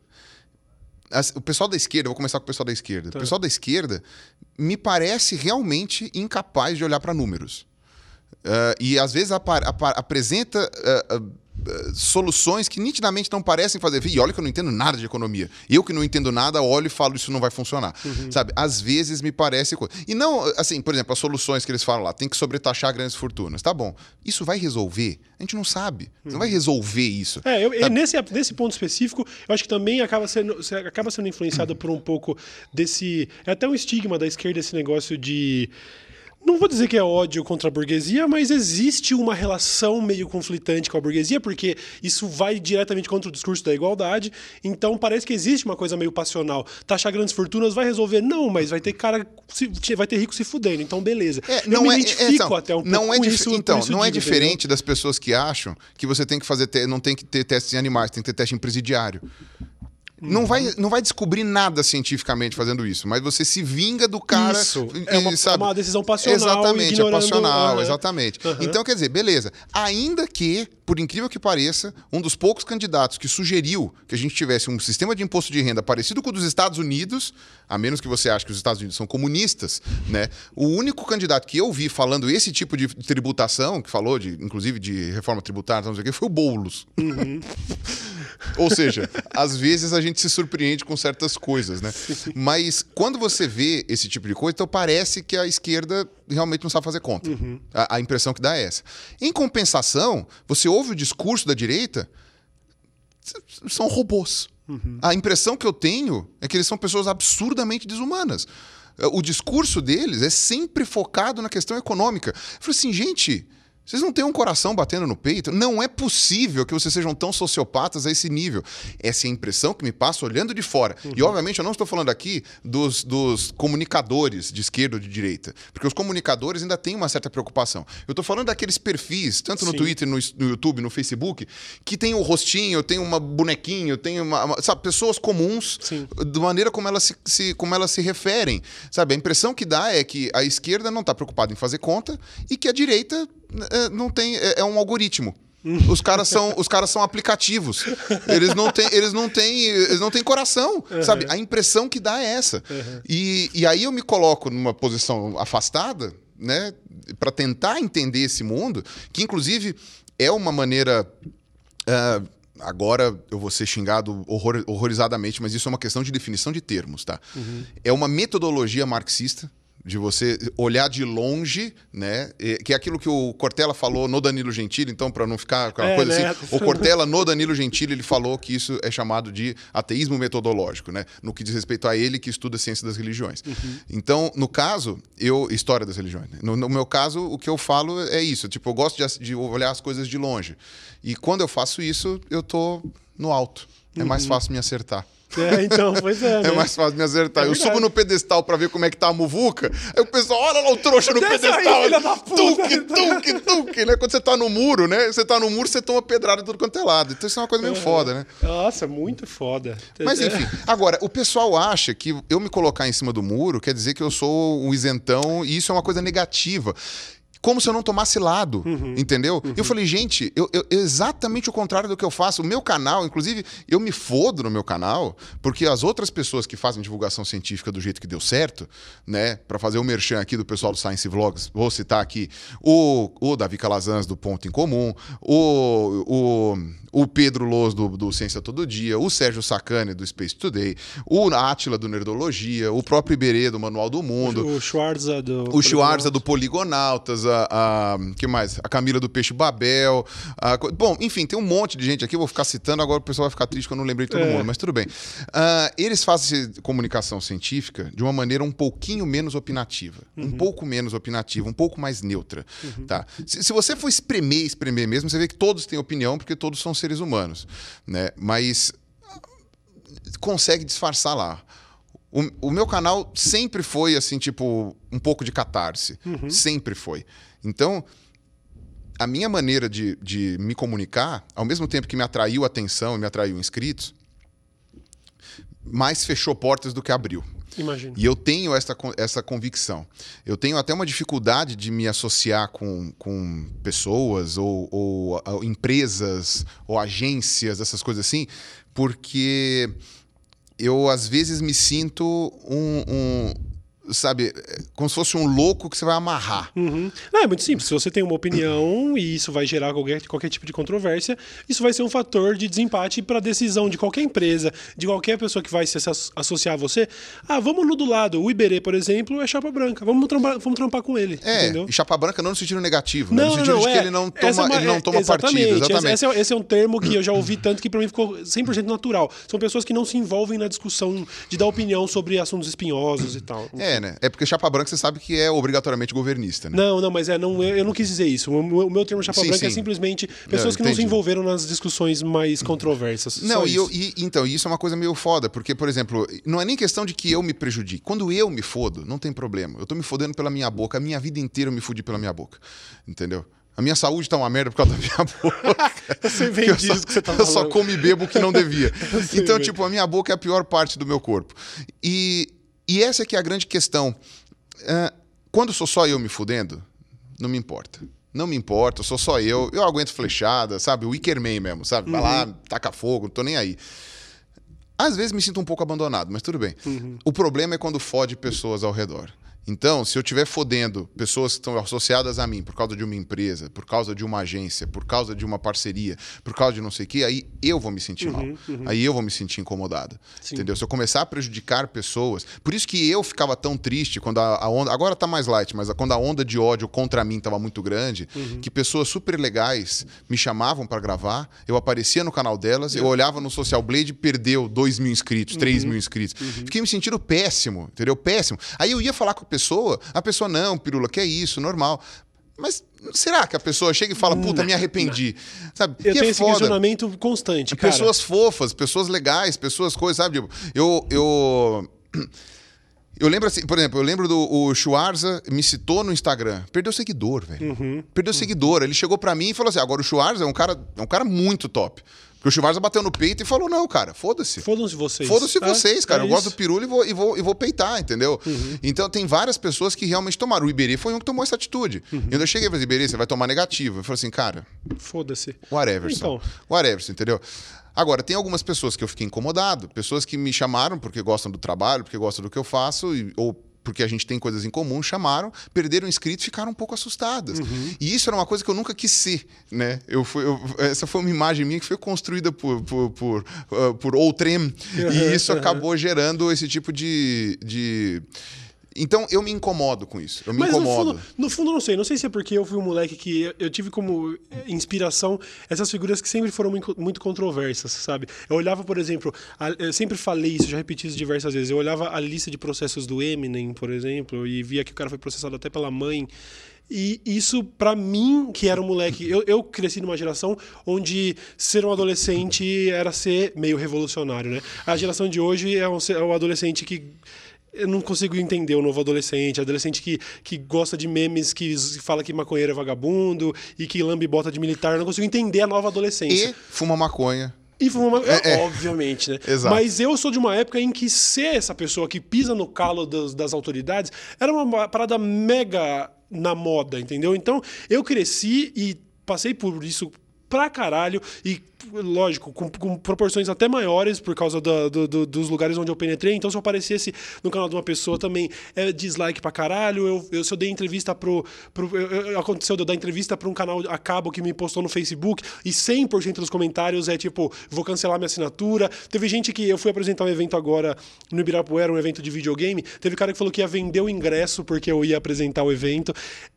o pessoal da esquerda, vou começar com o pessoal da esquerda. O pessoal da esquerda me parece realmente incapaz de olhar para números. Ah, e às vezes apresenta ah, ah, soluções que nitidamente não parecem fazer. E olha que eu não entendo nada de economia. Eu que não entendo nada, olho e falo isso não vai funcionar. Sabe? Às vezes me parece. E não, assim, por exemplo, as soluções que eles falam lá, tem que sobretaxar grandes fortunas. Tá bom. Isso vai resolver? A gente não sabe. Você não vai resolver isso. É, eu, Sabe? nesse, nesse ponto específico, eu acho que também acaba sendo, acaba sendo influenciado por um pouco desse. É até um estigma da esquerda esse negócio de. Não vou dizer que é ódio contra a burguesia, mas existe uma relação meio conflitante com a burguesia, porque isso vai diretamente contra o discurso da igualdade. Então parece que existe uma coisa meio passional. Taxar grandes fortunas vai resolver? Não, mas vai ter cara. se- vai ter rico se fudendo. Então, beleza. É, eu não me é, identifico então, até um pouco não é com dif- isso. Então, isso não é digo, diferente das pessoas que acham que você tem que fazer, te- não tem que ter testes em animais, tem que ter teste em presidiário. Não, vai, não vai descobrir nada cientificamente fazendo isso, mas você se vinga do cara. Isso. e- É uma- sabe? é uma decisão passional, Exatamente, é passional, Aham. exatamente. Aham. Então, quer dizer, beleza. Ainda que, por incrível que pareça, um dos poucos candidatos que sugeriu que a gente tivesse um sistema de imposto de renda parecido com o dos Estados Unidos, a menos que você ache que os Estados Unidos são comunistas, né? O único candidato que eu vi falando esse tipo de tributação, que falou de, inclusive, de reforma tributária, não sei o quê, foi o Boulos. Ou seja, às vezes a gente se surpreende com certas coisas, né? Mas quando você vê esse tipo de coisa, então parece que a esquerda realmente não sabe fazer conta. A, a impressão que dá é essa. Em compensação, você ouve o discurso da direita, são robôs. A impressão que eu tenho é que eles são pessoas absurdamente desumanas. O discurso deles é sempre focado na questão econômica. Eu falei assim, gente, vocês não têm um coração batendo no peito? Não é possível que vocês sejam tão sociopatas a esse nível. Essa é a impressão que me passa olhando de fora. E, obviamente, eu não estou falando aqui dos, dos comunicadores de esquerda ou de direita, porque os comunicadores ainda têm uma certa preocupação. Eu estou falando daqueles perfis, tanto no Sim. Twitter, no, no YouTube, no Facebook, que tem o rostinho, tem uma bonequinho, tem uma, uma- sabe, pessoas comuns, Sim. da maneira como elas se, se- como elas se referem. Sabe, a impressão que dá é que a esquerda não está preocupada em fazer conta e que a direita é, não tem é, é um algoritmo. Os caras são os caras são aplicativos. Eles não têm eles não têm eles não têm coração, sabe? A impressão que dá é essa. E, e aí eu me coloco numa posição afastada, né, para tentar entender esse mundo, que inclusive é uma maneira ah, agora eu vou ser xingado horror- horrorizadamente, mas isso é uma questão de definição de termos, tá? É uma metodologia marxista de você olhar de longe, né? Que é aquilo que o Cortella falou no Danilo Gentili, então para não ficar aquela É, coisa né? assim, o Cortella no Danilo Gentili ele falou que isso é chamado de ateísmo metodológico, né? No que diz respeito a ele que estuda ciência das religiões. Então, no caso, eu história das religiões. né? No, no meu caso, o que eu falo é isso. Tipo, eu gosto de, de olhar as coisas de longe. E quando eu faço isso, eu tô no alto. É mais fácil me acertar. É, então, pois é. né? É mais fácil me acertar. É eu subo no pedestal pra ver como é que tá a muvuca. Aí o pessoal, olha lá o trouxa no Desce aí, pedestal. filha da puta. Tuque, tuque, tuque. Né? Quando você tá no muro, né? Você tá no muro, você toma pedrada de tudo quanto é lado. Então isso é uma coisa meio foda, né? Nossa, muito foda. Mas É, enfim, agora, o pessoal acha que eu me colocar em cima do muro quer dizer que eu sou um isentão e isso é uma coisa negativa. Como se eu não tomasse lado, entendeu? Eu falei, gente, eu, eu- exatamente o contrário do que eu faço. O meu canal, inclusive, eu me fodo no meu canal, porque as outras pessoas que fazem divulgação científica do jeito que deu certo, né? Pra fazer o merchan aqui do pessoal do Science Vlogs, vou citar aqui o, o Davi Calazans do Ponto em Comum, o, o, o Pedro Loz do, do Ciência Todo Dia, o Sérgio Sacani do Space Today, o Átila do Nerdologia, o próprio Iberê do Manual do Mundo. O Schwarza do. O Schwarza do Poligonautas, a, a que mais? A Camila do Peixe Babel. a bom, enfim, tem um monte de gente aqui, eu vou ficar citando, agora o pessoal vai ficar triste que eu não lembrei todo É. mundo, mas tudo bem. Ah, eles fazem comunicação científica de uma maneira um pouquinho menos opinativa. Um pouco menos opinativa, um pouco mais neutra. Tá? Se, se você for espremer, espremer mesmo, você vê que todos têm opinião, porque todos são seres humanos. Né? Mas consegue disfarçar lá. O, o meu canal sempre foi assim, tipo, um pouco de catarse. Sempre foi. Então, a minha maneira de, de me comunicar, ao mesmo tempo que me atraiu atenção e me atraiu inscritos, mais fechou portas do que abriu. Imagina. E eu tenho essa, essa convicção. Eu tenho até uma dificuldade de me associar com, com pessoas ou, ou, ah, empresas ou agências, essas coisas assim, porque eu às vezes me sinto um, um sabe, como se fosse um louco que você vai amarrar. Uhum. Não, é muito simples. Se você tem uma opinião e isso vai gerar qualquer, qualquer tipo de controvérsia, isso vai ser um fator de desempate para a decisão de qualquer empresa, de qualquer pessoa que vai se associar a você. Ah, vamos no do lado. O Iberê, por exemplo, é chapa branca. Vamos trampar, vamos trampar com ele. É, entendeu? e chapa branca não no sentido negativo, né? no sentido não, de é, que ele não toma, é uma, ele não toma exatamente, partido. Exatamente. Esse é, esse é um termo que eu já ouvi tanto que para mim ficou 100% natural. São pessoas que não se envolvem na discussão de dar opinião sobre assuntos espinhosos e tal. É, né? É porque chapa branca você sabe que é obrigatoriamente governista, né? Não, não, mas é, não, eu, eu não quis dizer isso. O meu, o meu termo chapa sim, branca é sim. é simplesmente pessoas não, que não se envolveram nas discussões mais controversas. Não, e, eu, e, então, isso é uma coisa meio foda, porque, por exemplo, não é nem questão de que eu me prejudique. Quando eu me fodo, não tem problema. Eu tô me fodendo pela minha boca, a minha vida inteira eu me fudi pela minha boca. Entendeu? A minha saúde tá uma merda por causa da minha boca. Você vem disso que você tá falando. Eu só como e bebo o que não devia. então, tipo, a minha boca é a pior parte do meu corpo. E, e essa é que é a grande questão. Uh, quando sou só eu me fudendo, não me importa. Não me importa, sou só eu. Eu aguento flechada, sabe? O Wickerman mesmo, sabe? Vai uhum. lá, taca fogo, não tô nem aí. Às vezes me sinto um pouco abandonado, mas tudo bem. Uhum. O problema é quando fode pessoas ao redor. Então, se eu estiver fodendo pessoas que estão associadas a mim por causa de uma empresa, por causa de uma agência, por causa de uma parceria, por causa de não sei o quê, aí eu vou me sentir uhum, mal. Uhum. Aí eu vou me sentir incomodado. Sim. Entendeu? Se eu começar a prejudicar pessoas. Por isso que eu ficava tão triste quando a, a onda. Agora tá mais light, mas quando a onda de ódio contra mim estava muito grande, uhum. que pessoas super legais me chamavam para gravar, eu aparecia no canal delas, eu olhava no Social Blade, perdeu 2 mil inscritos, 3 uhum. mil inscritos. Uhum. Fiquei me sentindo péssimo, entendeu? Péssimo. Aí eu ia falar com a pessoa, a pessoa, não, pirula, que é isso, normal. Mas será que a pessoa chega e fala, puta, me arrependi? Sabe? Eu que tenho é esse questionamento constante, cara. Pessoas fofas, pessoas legais, pessoas coisas, sabe? Tipo, eu. eu... Eu lembro assim, por exemplo, eu lembro do o Schwarza me citou no Instagram. Perdeu seguidor, velho. Uhum. Perdeu uhum. seguidor. Ele chegou para mim e falou assim: agora o Schwarza é um cara, é um cara muito top. O Chivarza bateu no peito e falou: não, cara, foda-se. Foda-se vocês. Foda-se é, vocês, cara. É eu gosto do pirulho e vou, e vou, e vou peitar, entendeu? Uhum. Então tem várias pessoas que realmente tomaram. O Iberê foi um que tomou essa atitude. Uhum. E eu cheguei e falei, Iberê, você vai tomar negativo. Eu falei assim, cara. Foda-se. Whatever. Então. Whatever, entendeu? Agora, tem algumas pessoas que eu fiquei incomodado, pessoas que me chamaram porque gostam do trabalho, porque gostam do que eu faço, e, ou porque a gente tem coisas em comum, chamaram, perderam inscritos, ficaram um pouco assustadas. Uhum. E isso era uma coisa que eu nunca quis ser, né? Eu fui, eu, essa foi uma imagem minha que foi construída por, por, por, uh, por outrem, uhum. e isso acabou gerando esse tipo de, de então eu me incomodo com isso. Eu me Mas incomodo. No fundo, no fundo, não sei. Não sei se é porque eu fui um moleque que eu tive como inspiração essas figuras que sempre foram muito controversas, sabe? Eu olhava, por exemplo, eu sempre falei isso, já repeti isso diversas vezes. Eu olhava a lista de processos do Eminem, por exemplo, e via que o cara foi processado até pela mãe. E isso, para mim, que era um moleque. Eu, eu cresci numa geração onde ser um adolescente era ser meio revolucionário, né? A geração de hoje é um, é um adolescente que eu não consigo entender o novo adolescente, adolescente que, que gosta de memes, que fala que maconheiro é vagabundo e que lambe bota de militar. Eu não consigo entender a nova adolescência. E fuma maconha. E fuma maconha, é, é. obviamente, né? Exato. Mas eu sou de uma época em que ser essa pessoa que pisa no calo das, das autoridades era uma parada mega na moda, entendeu? Então eu cresci e passei por isso pra caralho e lógico, com, com, proporções até maiores por causa do, do, do, dos lugares onde eu penetrei. Então, se eu aparecesse no canal de uma pessoa também, é dislike pra caralho. Eu, eu, se eu dei entrevista pro. pro eu, eu, aconteceu de eu dar entrevista pra um canal a cabo que me postou no Facebook e 100% dos comentários é tipo, vou cancelar minha assinatura. Teve gente que. Eu fui apresentar um evento agora no Ibirapuera, um evento de videogame. Teve cara que falou que ia vender o ingresso porque eu ia apresentar o evento.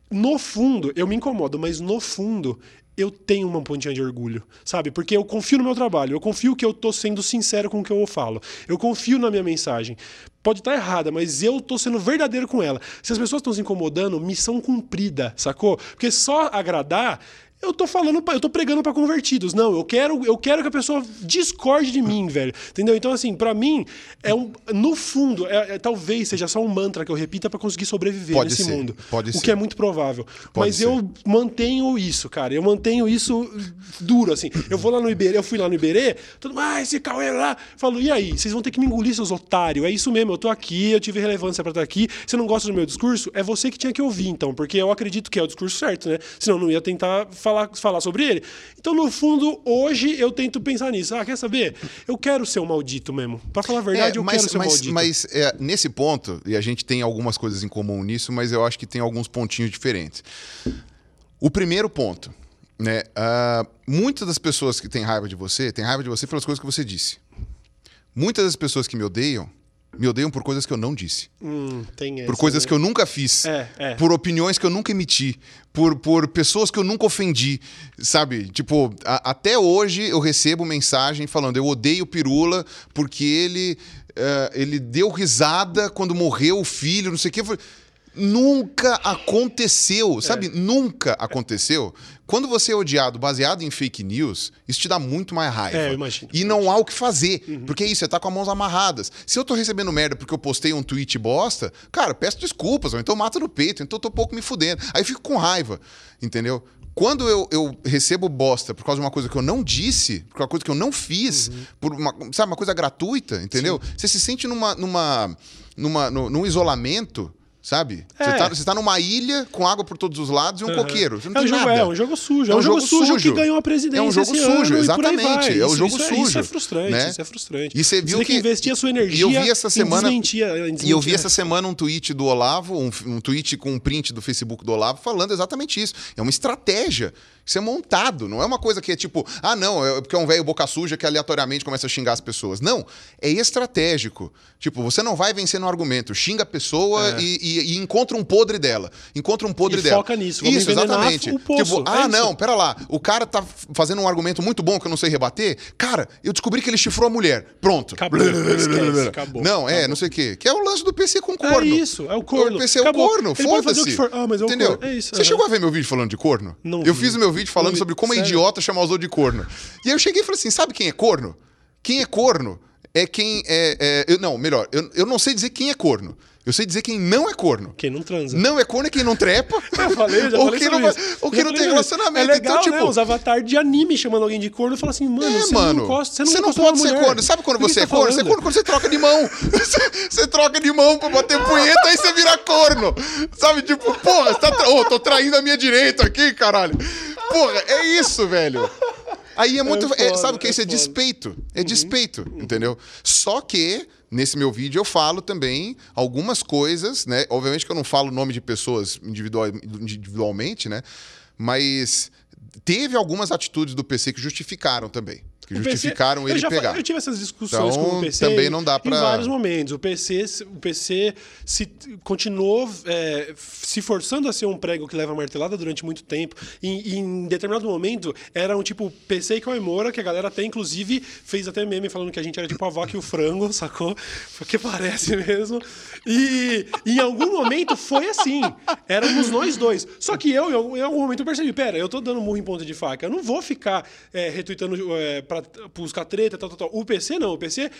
No fundo, eu me incomodo, mas no fundo, eu tenho uma pontinha de orgulho, sabe? Porque eu confio no meu trabalho, eu confio que eu tô sendo sincero com o que eu falo, eu confio na minha mensagem. Pode estar errada, mas eu tô sendo verdadeiro com ela. Se as pessoas estão se incomodando, missão cumprida, sacou? Porque só agradar eu tô falando, eu tô pregando para convertidos. Não, eu quero, eu quero que a pessoa discorde de mim, velho. Entendeu? Então, assim, para mim, é um, no fundo, é, é, talvez seja só um mantra que eu repita para conseguir sobreviver pode nesse ser, mundo. Pode o ser. que é muito provável. Pode Mas ser. eu mantenho isso, cara. Eu mantenho isso duro, assim. Eu vou lá no Iberê, eu fui lá no Iberê, todo mundo, ah, esse Cauê lá. Falo, e aí? Vocês vão ter que me engolir, seus otários. É isso mesmo, eu tô aqui, eu tive relevância para estar aqui. Você não gosta do meu discurso? É você que tinha que ouvir, então, porque eu acredito que é o discurso certo, né? Senão eu não ia tentar falar falar, falar sobre ele. Então, no fundo, hoje eu tento pensar nisso. Ah, quer saber? Eu quero ser um maldito mesmo. Pra falar a verdade, É, eu mas, quero ser um maldito. mas é, nesse ponto, e a gente tem algumas coisas em comum nisso, mas eu acho que tem alguns pontinhos diferentes. O primeiro ponto, né? ah, muitas das pessoas que têm raiva de você, têm raiva de você pelas coisas que você disse. Muitas das pessoas que me odeiam, me odeiam por coisas que eu não disse. Hum, Por coisas né? que eu nunca fiz. É, é. Por opiniões que eu nunca emiti. Por, por pessoas que eu nunca ofendi. Sabe? Tipo, a- até hoje eu recebo mensagem falando: eu odeio o Pirula porque ele, eh, ele deu risada quando morreu o filho, não sei o quê. Eu falei, Nunca aconteceu, sabe? Nunca aconteceu. Quando você é odiado baseado em fake news, isso te dá muito mais raiva. É, eu imagino. E não há o que fazer. Porque é isso, você tá com as mãos amarradas. Se eu tô recebendo merda porque eu postei um tweet bosta, cara, peço desculpas, ou então mata no peito, então eu tô pouco me fudendo. Aí eu fico com raiva, entendeu? Quando eu, eu recebo bosta por causa de uma coisa que eu não disse, por uma coisa que eu não fiz, por uma, sabe, uma coisa gratuita, entendeu? Você se sente numa, numa, numa, no- num isolamento. Sabe? Você, É. tá, você tá numa ilha com água por todos os lados e um Aham. coqueiro. Você não é, um jogo, nada. é um jogo sujo. É um, jogo, sujo, que ganhou a presidência. É um jogo sujo, e exatamente. É Isso- jogo isso sujo. Isso é frustrante. né? Isso é frustrante. E você viu tem que que- investir a sua e energia. eu vi essa semana- Em desmentir, em E eu vi essa semana um tweet do Olavo, um, um tweet com um print do Facebook do Olavo, falando exatamente isso. É uma estratégia. Isso é montado. Não é uma coisa que é tipo, ah, não, é porque é um velho boca suja que aleatoriamente começa a xingar as pessoas. Não. É estratégico. Tipo, você não vai vencer no argumento. Xinga a pessoa e, e- e encontra um podre dela. Encontra um podre É. E dela. foca nisso. Isso, exatamente. o poço. Tipo, É ah, não, pera lá. O cara tá fazendo um argumento muito bom que eu não sei rebater. Cara, eu descobri que ele chifrou a mulher. Pronto. Acabou, esquece, acabou, Não, é, acabou. não sei o quê. Que é o lance do PC com É corno. isso, é o corno. O PC é o corno, foda-se. Ah, mas é o Entendeu? corno. É isso, Você aham. chegou a ver meu vídeo falando de corno? Não eu vi. fiz o meu vídeo falando Não sobre como é Sério? idiota chamar os outros de corno. E aí eu cheguei e falei assim: sabe quem é corno? Quem é corno é quem é. é- eu- não, melhor, eu, eu não sei dizer quem é corno. Eu sei dizer quem não é corno. Quem não transa. Não é corno é quem não trepa. Eu falei, eu já ou falei quem não, isso. ou quem não tem relacionamento. É legal, então, tipo, né? Os avatares de anime chamando alguém de corno e fala assim, mano, é, você mano. não encosta, você não, não encosta pode ser mulher. corno. Sabe quando Do que você é tá corno? Você é falando? corno quando você troca de mão. Você, você troca de mão pra bater punheta, aí você vira corno. Sabe, tipo, porra, você tá. Ô, tô traindo a minha direita aqui, caralho. Porra, é isso, velho. Aí é muito. é, foda, sabe o que é é isso? É foda. despeito. É despeito, entendeu? Só que. Nesse meu vídeo eu falo também algumas coisas, né? Obviamente que eu não falo o nome de pessoas individual- individualmente, né? Mas teve algumas atitudes do PC que justificaram também. Que O PC justificaram eu ele já pegar. Eu tive essas discussões Então, com o PC também não dá pra- em vários momentos. O PC, o PC se, continuou é, se forçando a ser um prego que leva martelada durante muito tempo. E, e em determinado momento era um tipo PC e Moura, que a galera até inclusive fez até meme falando que a gente era tipo a vaca e o frango, sacou? Porque parece mesmo. E em algum momento foi assim. Éramos nós dois. Só que eu, em algum- em algum momento, eu percebi: pera, eu tô dando murro em ponta de faca. Eu não vou ficar é, retweetando é, pra buscar treta, tal, tal, tal. O PC não. O PC,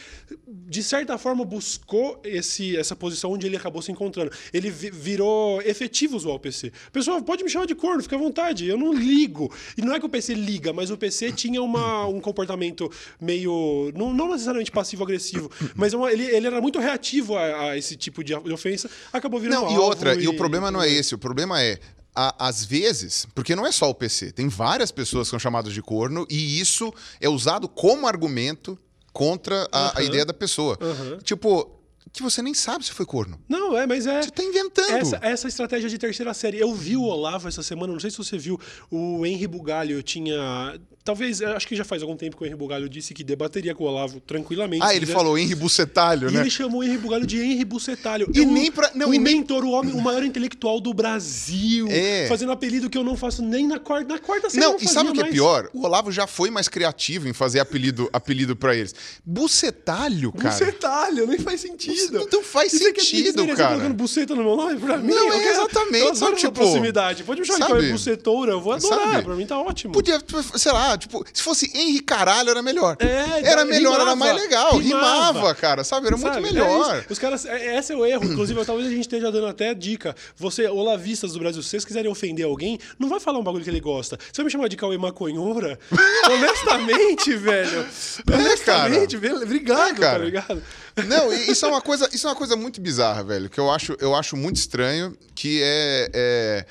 de certa forma, buscou esse, essa posição onde ele acabou se encontrando. Ele vi- virou efetivo usar o PC. Pessoal, pode me chamar de corno, fica à vontade. Eu não ligo. E não é que o PC liga, mas o PC tinha uma, um comportamento meio. Não, não necessariamente passivo-agressivo, mas é uma- ele, ele era muito reativo a, a esse tipo de ofensa. Acabou virando Não, e outra, e o problema não é esse, o problema é. A- às vezes, porque não é só o PC, tem várias pessoas que são chamadas de corno e isso é usado como argumento contra a, a Aham. ideia da pessoa. Aham. Tipo, que você nem sabe se foi corno. Não, é, mas é. Você tá inventando. Essa, essa estratégia de terceira série. Eu vi o Olavo essa semana, não sei se você viu, o Henry Bugalho tinha. Talvez, acho que já faz algum tempo que o Henry Bugalho disse que debateria com o Olavo tranquilamente. Ah, ele quisesse. falou Henri Bucetalho, E né? ele chamou o Henry Bugalho de Henry Bucetalho. E Eu- nem pra- não, o e nem- mentor, o homem, o maior intelectual do Brasil. É. Fazendo apelido que eu não faço nem na quarta, na quarta série. Não, e sabe o que é mais. pior? O Olavo já foi mais criativo em fazer apelido, apelido para eles. Bucetalho, cara. Bucetalho, nem faz sentido. Então faz E você quer- sentido, você quer cara. colocando buceta no meu nome? Pra mim, Não, é exatamente, Eu adoro sabe, tipo, proximidade. Pode me chamar de sabe? bucetora, eu vou adorar. Sabe? Pra mim tá ótimo. Podia, sei lá, tipo, se fosse Henri Caralho era melhor. É, era tá- melhor, era rimava, mais legal. Rimava, rimava. cara, sabe? Era muito Sabe? É melhor. isso. Os caras, é- esse é o erro. Inclusive, talvez a gente esteja dando até dica. Você, olavistas do Brasil, se vocês quiserem ofender alguém, não vai falar um bagulho que ele gosta. Você vai me chamar de Cauê Maconhura? Honestamente, velho. Honestamente, velho. Obrigado, É, cara. tá ligado? Não, isso é uma coisa, isso é uma coisa muito bizarra, velho, que eu acho, eu acho muito estranho, que é, é,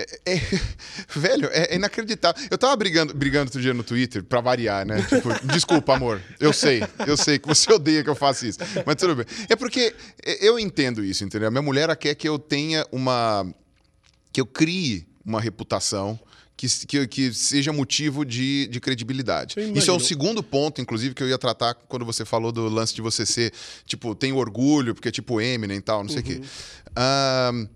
é, é, velho, é, inacreditável. Eu tava brigando, brigando outro dia no Twitter, pra variar, né? Tipo, desculpa, amor. Eu sei, eu sei que você odeia que eu faça isso. Mas tudo bem. É porque eu entendo isso, entendeu? A minha mulher quer que eu tenha uma. que eu crie uma reputação. Que, que, que, seja motivo de, de credibilidade. Isso é o segundo ponto, inclusive, que eu ia tratar quando você falou do lance de você ser, tipo, tem orgulho, porque é tipo Eminem e tal, não sei o uhum. quê. Uh,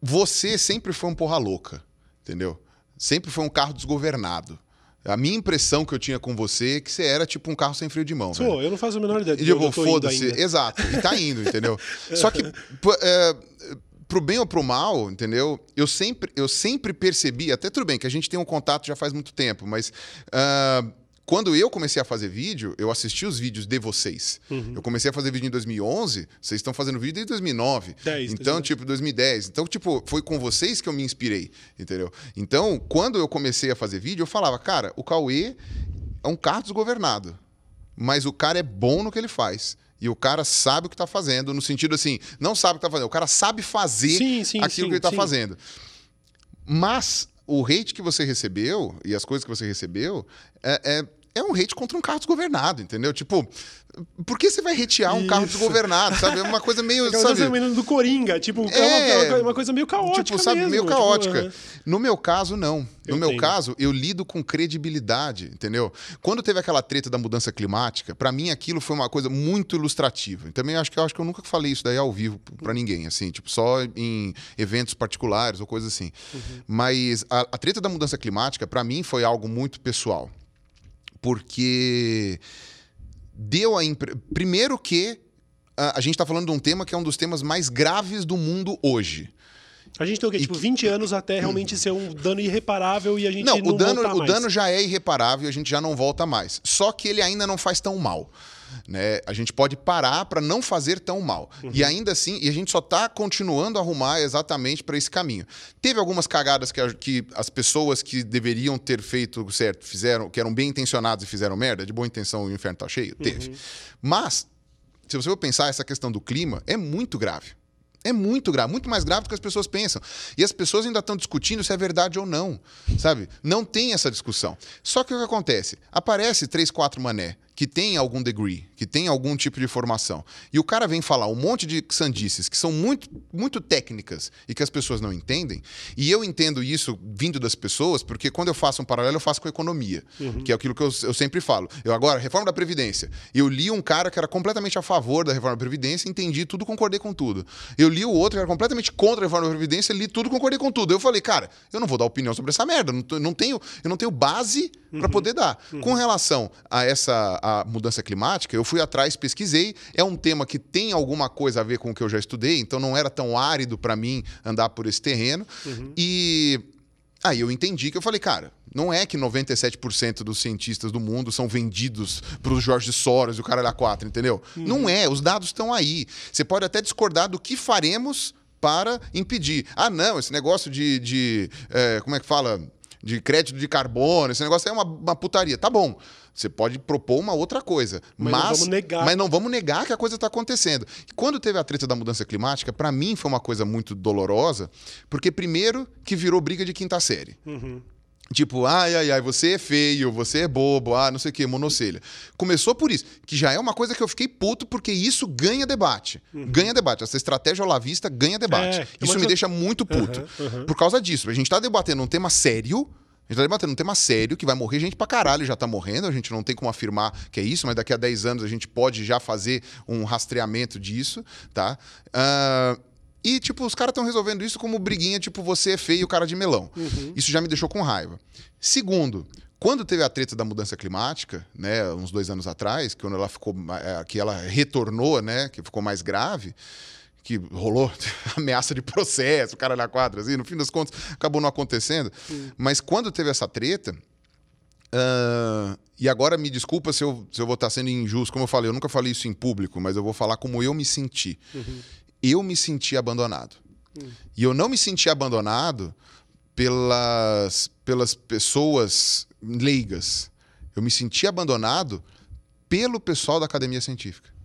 você sempre foi um porra louca, entendeu? Sempre foi um carro desgovernado. A minha impressão que eu tinha com você é que você era tipo um carro sem freio de mão. Pô, eu não faço a menor ideia. E tipo, foda-se. Exato. E tá indo, entendeu? Só que, é, pro bem ou pro mal, entendeu? Eu sempre, eu sempre percebi, até tudo bem que a gente tem um contato já faz muito tempo, mas. Uh, quando eu comecei a fazer vídeo, eu assisti os vídeos de vocês. Uhum. Eu comecei a fazer vídeo em 2011, vocês estão fazendo vídeo desde 2009. 10, então, tipo, 2010. Então, tipo, foi com vocês que eu me inspirei, entendeu? Então, quando eu comecei a fazer vídeo, eu falava, cara, o Cauê é um carro desgovernado, mas o cara é bom no que ele faz. E o cara sabe o que está fazendo, no sentido assim, não sabe o que está fazendo, o cara sabe fazer sim, sim, aquilo sim, que ele está fazendo. Mas o hate que você recebeu e as coisas que você recebeu é, é, é um hate contra um carro desgovernado, entendeu? Tipo, por que você vai hatear um Isso. carro desgovernado, sabe? É uma coisa meio. É sabe? do Coringa, tipo, é, é uma, coisa meio caótica. Tipo, sabe, mesmo, meio tipo, caótica. No meu caso, não. No eu meu caso, eu lido com credibilidade, entendeu? Quando teve aquela treta da mudança climática, para mim aquilo foi uma coisa muito ilustrativa. E também acho que eu acho que eu nunca falei isso daí ao vivo para ninguém, assim, tipo, só em eventos particulares ou coisa assim. Uhum. Mas a, a treta da mudança climática, para mim, foi algo muito pessoal. Porque deu a impre... primeiro que a, a gente está falando de um tema que é um dos temas mais graves do mundo hoje. A gente tem o quê? Tipo, 20 anos até realmente ser um dano irreparável e a gente não, não o dano, o dano já é irreparável e a gente já não volta mais. Só que ele ainda não faz tão mal. Né? A gente pode parar para não fazer tão mal. Uhum. E ainda assim, e a gente só está continuando a arrumar exatamente para esse caminho. Teve algumas cagadas que, a, que as pessoas que deveriam ter feito certo fizeram, que eram bem intencionadas e fizeram merda, de boa intenção o inferno tá cheio? Teve. Uhum. Mas, se você for pensar, essa questão do clima é muito grave. É muito grave, muito mais grave do que as pessoas pensam. E as pessoas ainda estão discutindo se é verdade ou não, sabe? Não tem essa discussão. Só que o que acontece? Aparece três, quatro mané que tem algum degree, que tem algum tipo de formação, e o cara vem falar um monte de sandices que são muito, muito técnicas e que as pessoas não entendem, e eu entendo isso vindo das pessoas, porque quando eu faço um paralelo, eu faço com a economia, uhum. que é aquilo que eu, eu, sempre falo. Eu agora, reforma da Previdência. Eu li um cara que era completamente a favor da reforma da Previdência, entendi tudo, concordei com tudo. Eu li o outro que era completamente contra a reforma da Previdência, li tudo, concordei com tudo. Eu falei, cara, eu não vou dar opinião sobre essa merda, não, não tenho, eu não tenho base uhum. para poder dar. Uhum. Com relação a essa a mudança climática, eu fui atrás, pesquisei. É um tema que tem alguma coisa a ver com o que eu já estudei, então não era tão árido para mim andar por esse terreno. Uhum. E aí eu entendi que eu falei, cara, não é que 97% dos cientistas do mundo são vendidos para os Jorge Soros e o caralho A4, entendeu? Uhum. Não é, os dados estão aí. Você pode até discordar do que faremos para impedir. Ah, não, esse negócio de. de é, como é que fala? De crédito de carbono, esse negócio é uma, uma putaria. Tá bom. Você pode propor uma outra coisa. Mas, mas, não, vamos negar. mas não vamos negar que a coisa está acontecendo. E quando teve a treta da mudança climática, para mim foi uma coisa muito dolorosa, porque primeiro que virou briga de quinta série. Uhum. Tipo, ai, ai, ai, você é feio, você é bobo, ah, não sei o que, monocelha. Começou por isso, que já é uma coisa que eu fiquei puto, porque isso ganha debate. Uhum. Ganha debate. Essa estratégia olavista ganha debate. É, isso me deixa muito puto. Uhum, uhum. Por causa disso. A gente tá debatendo um tema sério, a gente tá debatendo um tema sério que vai morrer gente pra caralho, já tá morrendo, a gente não tem como afirmar que é isso, mas daqui a 10 anos a gente pode já fazer um rastreamento disso, tá? Uh, e, tipo, os caras estão resolvendo isso como briguinha, tipo, você é feio, cara de melão. Uhum. Isso já me deixou com raiva. Segundo, quando teve a treta da mudança climática, né, uns dois anos atrás, que quando ela ficou, é, que ela retornou, né, que ficou mais grave, que rolou ameaça de processo, o cara na quadra, assim, no fim das contas acabou não acontecendo. Sim. Mas quando teve essa treta, uh, e agora me desculpa se eu, se eu vou estar sendo injusto, como eu falei, eu nunca falei isso em público, mas eu vou falar como eu me senti. Uhum. Eu me senti abandonado. Uhum. E eu não me senti abandonado pelas, pelas pessoas leigas. Eu me senti abandonado pelo pessoal da academia científica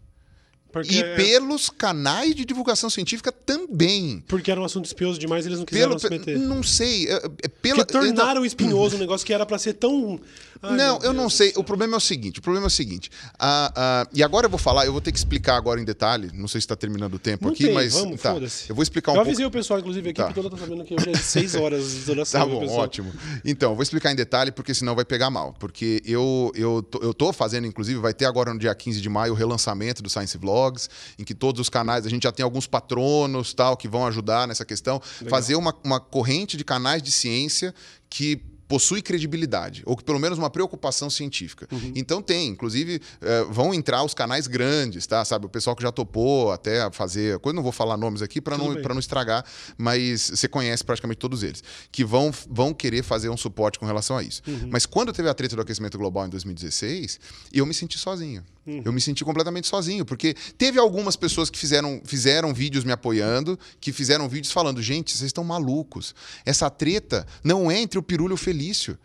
Porque e é- pelos canais de divulgação científica também. Porque era um assunto espinhoso demais, eles não quiseram Pelo, se meter. não sei, é, é pela Porque tornaram espinhoso um negócio que era pra ser tão. Ai, não, eu não sei. O problema é o seguinte: o problema é o seguinte. ah, ah, e agora eu vou falar, eu vou ter que explicar agora em detalhe. Não sei se está terminando o tempo Não aqui, tem, mas. vamos, tá, eu vou explicar um Eu pouco. avisei o pessoal, inclusive, a equipe Tá. toda tá sabendo que hoje é 6 horas de duração. Tá bom, ótimo. Então, vou explicar em detalhe, porque senão vai pegar mal. Porque eu, eu, tô, eu tô fazendo, inclusive, vai ter agora no dia 15 de maio o relançamento do Science Vlogs, em que todos os canais, a gente já tem alguns patronos tal que vão ajudar nessa questão. Fazer uma, uma corrente de canais de ciência que possui credibilidade, ou que pelo menos uma preocupação científica. Uhum. Então tem, inclusive, eh, vão entrar os canais grandes, tá? Sabe, o pessoal que já topou até fazer, coisa não vou falar nomes aqui para não para não estragar, mas você conhece praticamente todos eles, que vão, vão querer fazer um suporte com relação a isso. Uhum. Mas quando teve a treta do aquecimento global em 2016, eu me senti sozinho. Uhum. Eu me senti completamente sozinho, porque teve algumas pessoas que fizeram, fizeram vídeos me apoiando, que fizeram vídeos falando: gente, vocês estão malucos. Essa treta não é entre o Pirulho e o Felício.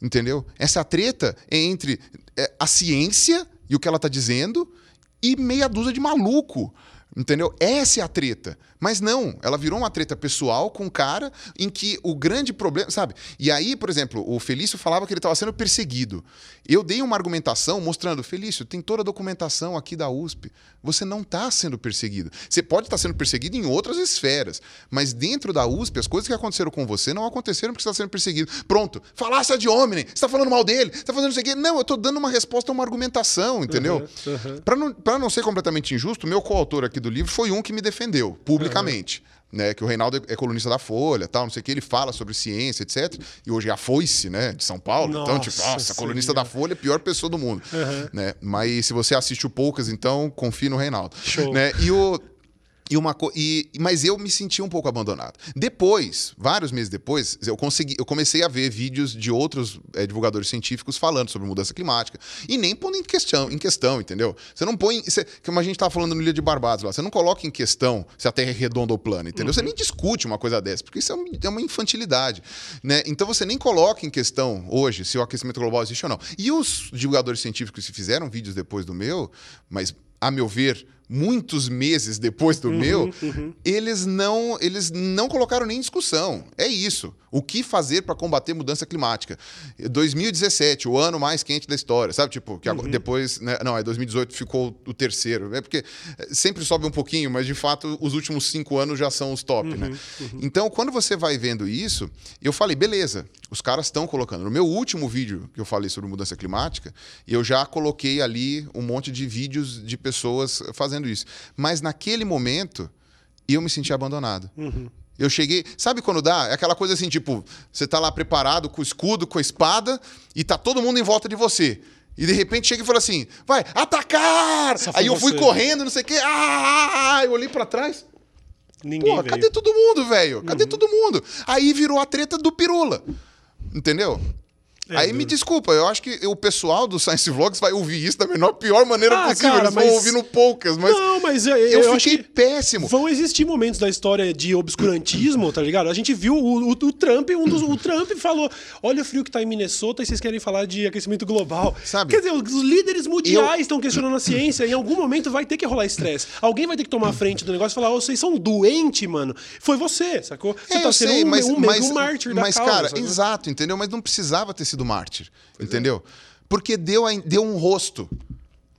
Entendeu? Essa treta é entre é, a ciência e o que ela está dizendo e meia dúzia de maluco. Entendeu? Essa é a treta. Mas não, ela virou uma treta pessoal com um cara em que o grande problema, sabe? E aí, por exemplo, o Felício falava que ele estava sendo perseguido. Eu dei uma argumentação mostrando, Felício, tem toda a documentação aqui da USP. Você não está sendo perseguido. Você pode estar sendo perseguido em outras esferas, mas dentro da USP, as coisas que aconteceram com você não aconteceram porque você está sendo perseguido. Pronto, falácia de homem, você está falando mal dele, você está fazendo isso aqui. Não, eu estou dando uma resposta a uma argumentação, entendeu? Uhum, uhum. Para não, pra não ser completamente injusto, meu coautor aqui do livro foi um que me defendeu publicamente. Né, que o Reinaldo é colunista da Folha, tal, não sei o que, ele fala sobre ciência, etc. E hoje é a foice, né, de São Paulo. então, Nossa tipo, nossa, colunista da Folha é a pior pessoa do mundo. Uhum. Né? Mas se você assiste o Poucas, então confie no Reinaldo. Show. Né? E o. E uma e, mas eu me senti um pouco abandonado. Depois, vários meses depois, eu consegui, eu comecei a ver vídeos de outros eh, divulgadores científicos falando sobre mudança climática e nem pondo em questão, em questão, entendeu? Você não põe, você, como a gente estava falando no Ilha de Barbados lá, você não coloca em questão se a Terra é redonda ou plana, entendeu? Você nem discute uma coisa dessa, porque isso é, é uma infantilidade, né? Então você nem coloca em questão hoje se o aquecimento global existe ou não. E os divulgadores científicos que fizeram vídeos depois do meu, mas a meu ver muitos meses depois do meu, eles não eles não colocaram nem em discussão. É isso. O que fazer para combater mudança climática? 2017, o ano mais quente da história, sabe? Tipo, que agora- depois, né? não, é 2018 ficou o terceiro. É porque sempre sobe um pouquinho, mas de fato os últimos cinco anos já são os top, né? Então, quando você vai vendo isso, eu falei, beleza, os caras estão colocando. No meu último vídeo que eu falei sobre mudança climática, eu já coloquei ali um monte de vídeos de pessoas fazendo isso. Mas naquele momento, eu me senti abandonado. Eu cheguei. Sabe quando dá? É aquela coisa assim, tipo, você tá lá preparado com o escudo, com a espada, e tá todo mundo em volta de você. E de repente chega e fala assim: vai, atacar! Aí eu fui você. correndo, não sei o quê. Ah, ah, ah, eu olhei pra trás. Ninguém Porra, veio. cadê todo mundo, velho? Cadê Uhum. todo mundo? Aí virou a treta do Pirula. Entendeu? É, Aí me desculpa, eu acho que o pessoal do Science Vlogs vai ouvir isso da menor pior maneira Ah, possível. cara, Eles vão mas- ouvindo poucas, mas Não, mas eu, eu, eu, acho fiquei que péssimo. vão existir momentos da história de obscurantismo, tá ligado? A gente viu o, o- o Trump, um dos, o Trump falou: olha o frio que tá em Minnesota e vocês querem falar de aquecimento global. Sabe? Quer dizer, os líderes mundiais estão questionando a ciência. Em algum momento vai ter que rolar estresse. Alguém vai ter que tomar a frente do negócio e falar: "Ô, vocês são doentes, mano. Foi você, sacou? Você É, tá eu sendo sei, um, mas, um, mas, um mártir da mas causa. cara, sacou? exato, entendeu? Mas não precisava ter sido mártir, entendeu? Porque deu, deu um rosto.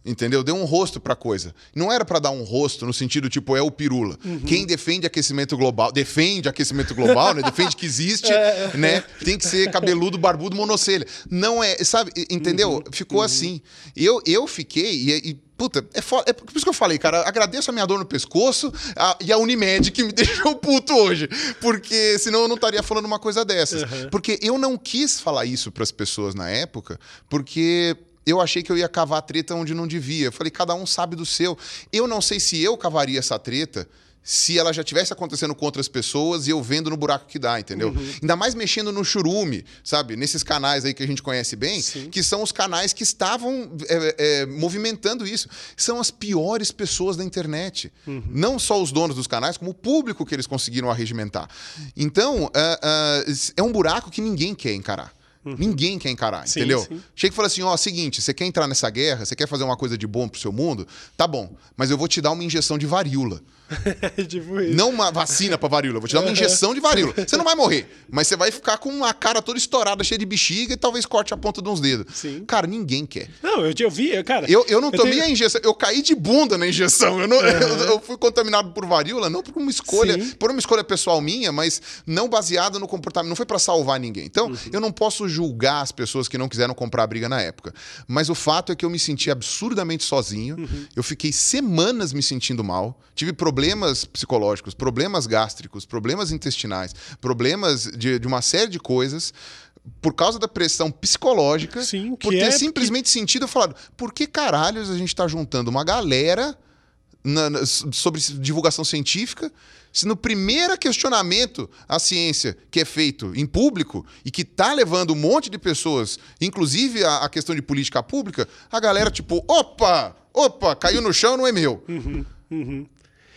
Entendeu? Deu um rosto pra coisa. Não era pra dar um rosto no sentido tipo é o pirula. Uhum. Quem defende aquecimento global, defende aquecimento global, né? Defende que existe, É, né? Tem que ser cabeludo, barbudo, monocelha. Não é, sabe? Entendeu? Uhum. Ficou assim. Eu eu fiquei e, e Puta, é, é por isso que eu falei, cara. Agradeço a minha dor no pescoço a- e a Unimed que me deixou puto hoje. Porque senão eu não estaria falando uma coisa dessas. Uhum. Porque eu não quis falar isso pras pessoas na época, porque eu achei que eu ia cavar treta onde não devia. Eu falei, cada um sabe do seu. Eu não sei se eu cavaria essa treta se ela já tivesse acontecendo com outras pessoas e eu vendo no buraco que dá, entendeu? Uhum. Ainda mais mexendo no churume, sabe? Nesses canais aí que a gente conhece bem, Sim. que são os canais que estavam é, é, movimentando isso. São as piores pessoas da internet. Uhum. Não só os donos dos canais, como o público que eles conseguiram arregimentar. Então, é, é, é um buraco que ninguém quer encarar. Ninguém quer encarar, Sim, entendeu? sim. Chega e fala assim: ó, seguinte, você quer entrar nessa guerra, você quer fazer uma coisa de bom pro seu mundo? Tá bom, mas eu vou te dar uma injeção de varíola. tipo isso. Não uma vacina pra varíola, eu vou te dar uma injeção de varíola. Você não vai morrer, mas você vai ficar com a cara toda estourada, cheia de bexiga e talvez corte a ponta de uns dedos. Sim. Cara, ninguém quer. Não, eu, eu vi, eu- cara. Eu, eu não tomei tenho- a injeção, eu caí de bunda na injeção. Eu, não- eu- eu fui contaminado por varíola, não por uma escolha, Sim. por uma escolha pessoal minha, mas não baseada no comportamento. Não foi pra salvar ninguém. Então, Uhum. eu não posso julgar as pessoas que não quiseram comprar a briga na época. Mas o fato é que eu me senti absurdamente sozinho. Uhum. Eu fiquei semanas me sentindo mal. Tive problemas psicológicos, problemas gástricos, problemas intestinais, problemas de, de uma série de coisas. Por causa da pressão psicológica, Sim, por que ter é- simplesmente sentido falado, por que caralhos a gente está juntando uma galera na- na- sobre divulgação científica se no primeiro questionamento à ciência que é feito em público e que tá levando um monte de pessoas, inclusive a, a questão de política pública, a galera tipo, opa, opa, caiu no chão, não é meu.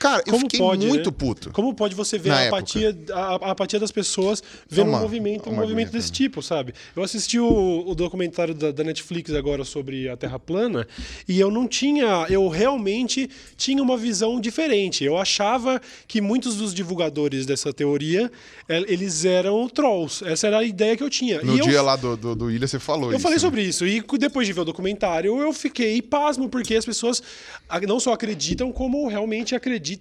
Cara, eu Como fiquei pode, muito né? puto. Como pode você ver a apatia, a, a apatia das pessoas vendo Uma- um movimento, um movimento desse tipo, sabe? Eu assisti o, o documentário da, da Netflix agora sobre a Terra plana e eu não tinha, eu realmente tinha uma visão diferente. Eu achava que muitos dos divulgadores dessa teoria, eh, eles eram trolls. Essa era a ideia que eu tinha. No e eu dia lá do, do, do Ilha, você falou eu isso. falei né? sobre isso. E depois de ver o documentário, eu fiquei pasmo, porque as pessoas não só acreditam, como realmente acreditam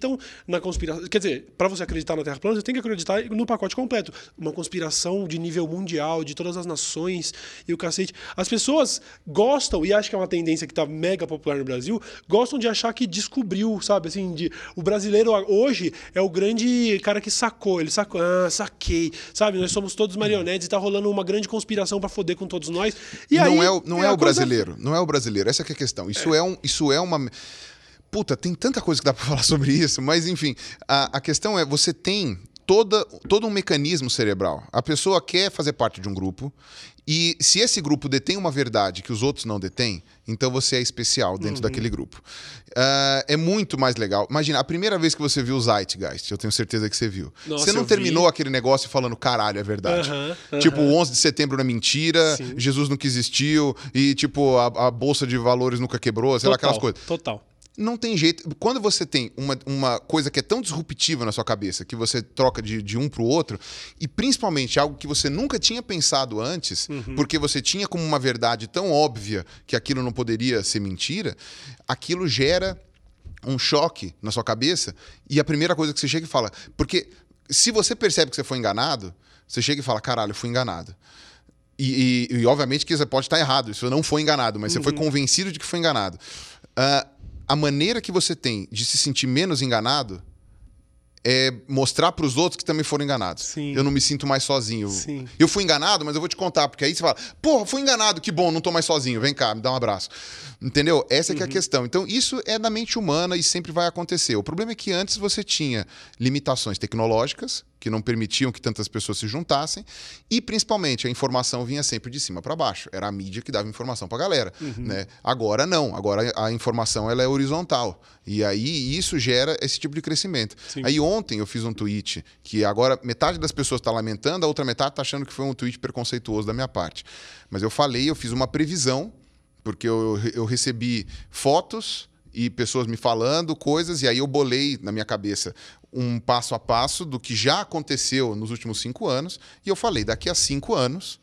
na conspiração. Quer dizer, para você acreditar na Terra plana, você tem que acreditar no pacote completo. Uma conspiração de nível mundial, de todas as nações e o cacete. As pessoas gostam, e acho que é uma tendência que tá mega popular no Brasil, gostam de achar que descobriu, sabe? Assim, de, o brasileiro hoje é o grande cara que sacou. Ele sacou, ah, saquei. Sabe? Nós somos todos marionetes e tá rolando uma grande conspiração para foder com todos nós. E não aí, é, o- não é, a o coisa- brasileiro. Não é o brasileiro. Essa é a questão. Isso é, um, isso é uma. Puta, tem tanta coisa que dá pra falar sobre isso, mas enfim, a, a questão é: você tem toda, todo um mecanismo cerebral. A pessoa quer fazer parte de um grupo, e se esse grupo detém uma verdade que os outros não detêm, então você é especial dentro Uhum. daquele grupo. Ah, é muito mais legal. Imagina, a primeira vez que você viu o Zeitgeist, eu tenho certeza que você viu. Nossa, você não eu vi. terminou aquele negócio falando caralho, é verdade. Tipo, o 11 de setembro é mentira, Sim. Jesus nunca existiu e, tipo, a, a bolsa de valores nunca quebrou, sei lá, aquelas Total, coisas. Total. Não tem jeito. Quando você tem uma, uma coisa que é tão disruptiva na sua cabeça, que você troca de, de um pro outro, e principalmente algo que você nunca tinha pensado antes, Uhum. porque você tinha como uma verdade tão óbvia que aquilo não poderia ser mentira, aquilo gera um choque na sua cabeça e a primeira coisa que você chega e fala. Porque se você percebe que você foi enganado, você chega e fala: caralho, eu fui enganado. E, e- e, obviamente que você pode estar errado, isso não foi enganado, mas você foi convencido de que foi enganado. Ah, a maneira que você tem de se sentir menos enganado é mostrar para os outros que também foram enganados. Sim. Eu não me sinto mais sozinho. Sim. Eu fui enganado, mas eu vou te contar, porque aí você fala, porra, fui enganado, que bom, não tô mais sozinho, vem cá, me dá um abraço. Entendeu? Essa é que é a questão. Então, isso é da mente humana e sempre vai acontecer. O problema é que antes você tinha limitações tecnológicas, que não permitiam que tantas pessoas se juntassem, e principalmente a informação vinha sempre de cima para baixo. Era a mídia que dava informação para a galera. Né? Agora não, agora a informação ela é horizontal. E aí isso gera esse tipo de crescimento. Sim. Aí ontem eu fiz um tweet que agora metade das pessoas está lamentando, a outra metade está achando que foi um tweet preconceituoso da minha parte. Mas eu falei, eu fiz uma previsão, porque eu, eu recebi fotos e pessoas me falando coisas, e aí eu bolei na minha cabeça um passo a passo do que já aconteceu nos últimos cinco anos, e eu falei, daqui a cinco anos,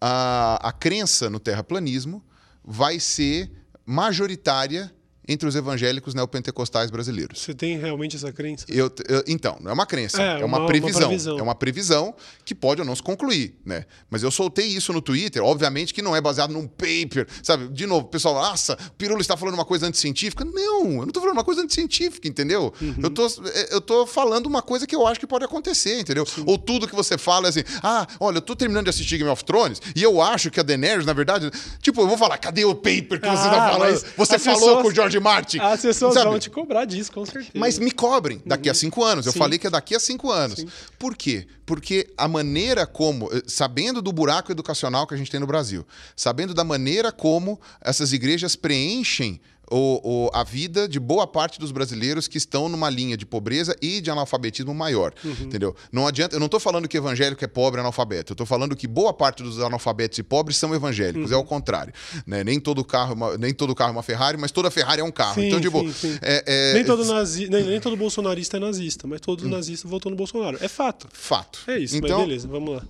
a, a crença no terraplanismo vai ser majoritária entre os evangélicos neopentecostais brasileiros. Você tem realmente essa crença? Eu, eu- então, não é uma crença, É, é, uma, uma- uma previsão. previsão. É uma previsão que pode ou não se concluir, né? Mas eu soltei isso no Twitter, obviamente que não é baseado num paper, sabe? De novo, o pessoal, nossa, Pirula está falando uma coisa anticientífica. Não, eu não estou falando uma coisa anticientífica, entendeu? Uhum. Eu, tô, eu tô falando uma coisa que eu acho que pode acontecer, entendeu? Ou tudo que você fala é assim, ah, olha, eu tô terminando de assistir Game of Thrones e eu acho que a Daenerys, na verdade, tipo, eu vou falar, cadê o paper que você Ah, tá falando? mas Você falou pessoas- com o George Martin. As pessoas sabe? vão te cobrar disso, com certeza. Mas me cobrem daqui a cinco anos. Eu Sim. falei que é daqui a cinco anos. Sim. Por quê? Porque a maneira como, eh, sabendo do buraco educacional que a gente tem no Brasil, sabendo da maneira como essas igrejas preenchem o, o, a vida de boa parte dos brasileiros que estão numa linha de pobreza e de analfabetismo maior. Uhum. Entendeu? Não adianta. Eu não estou falando que evangélico é pobre analfabeto. Eu estou falando que boa parte dos analfabetos e pobres são evangélicos. Uhum. É o contrário. Né? Nem todo carro, é uma, nem todo carro é uma Ferrari, mas toda Ferrari é um carro. Sim, então, tipo, sim, sim. É, é, nem, todo nazi... nem, nem, todo bolsonarista é nazista, mas todo hum. nazista votou no Bolsonaro. É fato. Fato. É isso, então, mas beleza, vamos lá.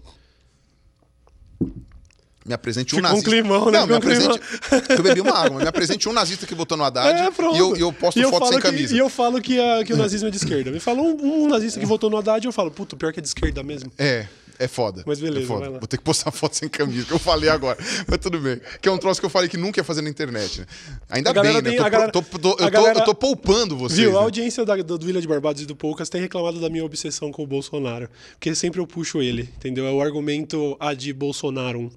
Me apresente um nazista. Um climão, né? Não, me apresente. Eu bebi uma água, mas me apresente um nazista que votou no Haddad é, e, eu, eu posto e foto sem que, camisa. E eu falo que, a, que o nazismo é de esquerda. Me fala um, um nazista que votou no Haddad e eu falo, puto, pior que é de esquerda mesmo. É. É foda. Mas beleza, é foda. Vou ter que postar foto sem camisa, que eu falei agora. Mas tudo bem. Que é um troço que eu falei que nunca ia fazer na internet. Né? Ainda bem, né? Tem, eu, tô, galera, tô, tô, eu, galera, eu, tô, poupando vocês. Viu, né? a audiência da, do Vila de Barbados e do Poucas tem reclamado da minha obsessão com o Bolsonaro. Porque sempre eu puxo ele, entendeu? É o argumento a de Bolsonaro.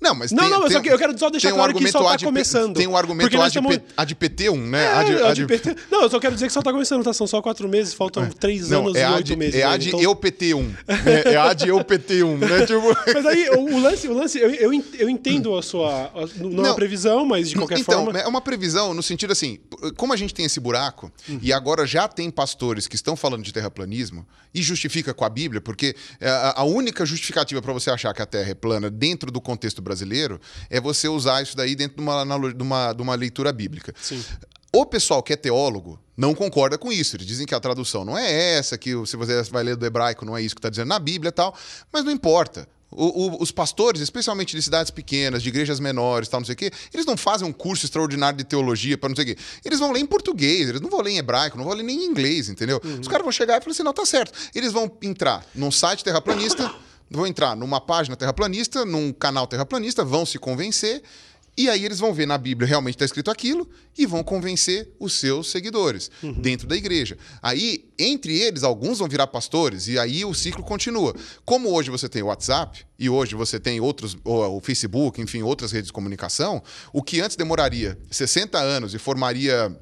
Não, mas não, tem, não, tem, só, eu quero só deixar um claro que só tá começando. Tem um argumento a de, estamos... a de PT1, né? É, a de, a de PT... Não, eu só quero dizer que só tá começando, tá? São só quatro meses, faltam é. três não, anos é e oito meses. É a de então... eu PT1. né? É a de eu PT1, né? Tipo... Mas aí, o, o, lance, o lance eu, eu, eu entendo a sua. A, não, não é uma previsão, mas de qualquer então, forma. É uma previsão no sentido assim, como a gente tem esse buraco, uhum. e agora já tem pastores que estão falando de terraplanismo, e justifica com a Bíblia, porque a, a única justificativa para você achar que a Terra é plana dentro do contexto brasileiro é você usar isso daí dentro de uma, de uma, de uma leitura bíblica. Sim. O pessoal que é teólogo não concorda com isso. Eles dizem que a tradução não é essa, que se você vai ler do hebraico não é isso que está dizendo na Bíblia e tal. Mas não importa. O, o, os pastores, especialmente de cidades pequenas, de igrejas menores, tal, não sei o quê, eles não fazem um curso extraordinário de teologia para não sei o quê. Eles vão ler em português, eles não vão ler em hebraico, não vão ler nem em inglês, entendeu? Uhum. Os caras vão chegar e falar assim: não, tá certo. Eles vão entrar num site terraplanista, vão entrar numa página terraplanista, num canal terraplanista, vão se convencer e aí eles vão ver na Bíblia realmente está escrito aquilo e vão convencer os seus seguidores uhum. dentro da igreja. Aí, entre eles, alguns vão virar pastores e aí o ciclo continua. Como hoje você tem o WhatsApp e hoje você tem outros, o Facebook, enfim, outras redes de comunicação, o que antes demoraria 60 anos e formaria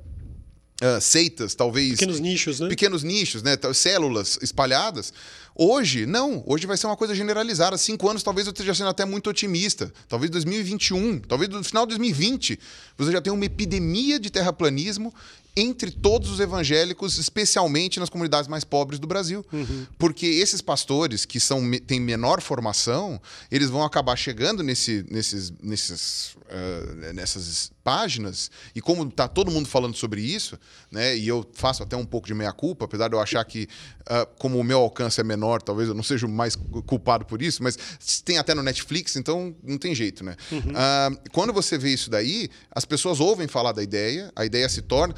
Uh, seitas, talvez. Pequenos nichos, né? Pequenos nichos, né? Células espalhadas. Hoje, não. Hoje vai ser uma coisa generalizada. Cinco anos, talvez eu esteja sendo até muito otimista. Talvez 2021, talvez no final de 2020, você já tenha uma epidemia de terraplanismo entre todos os evangélicos, especialmente nas comunidades mais pobres do Brasil. Uhum. Porque esses pastores que são, têm menor formação, eles vão acabar chegando nesse, nesses, nesses, uh, nessas páginas, e como está todo mundo falando sobre isso, né, e eu faço até um pouco de meia-culpa, apesar de eu achar que, uh, como o meu alcance é menor, talvez eu não seja o mais culpado por isso, mas tem até no Netflix, então não tem jeito. Né? Uhum. Uh, quando você vê isso daí, as pessoas ouvem falar da ideia, a ideia se torna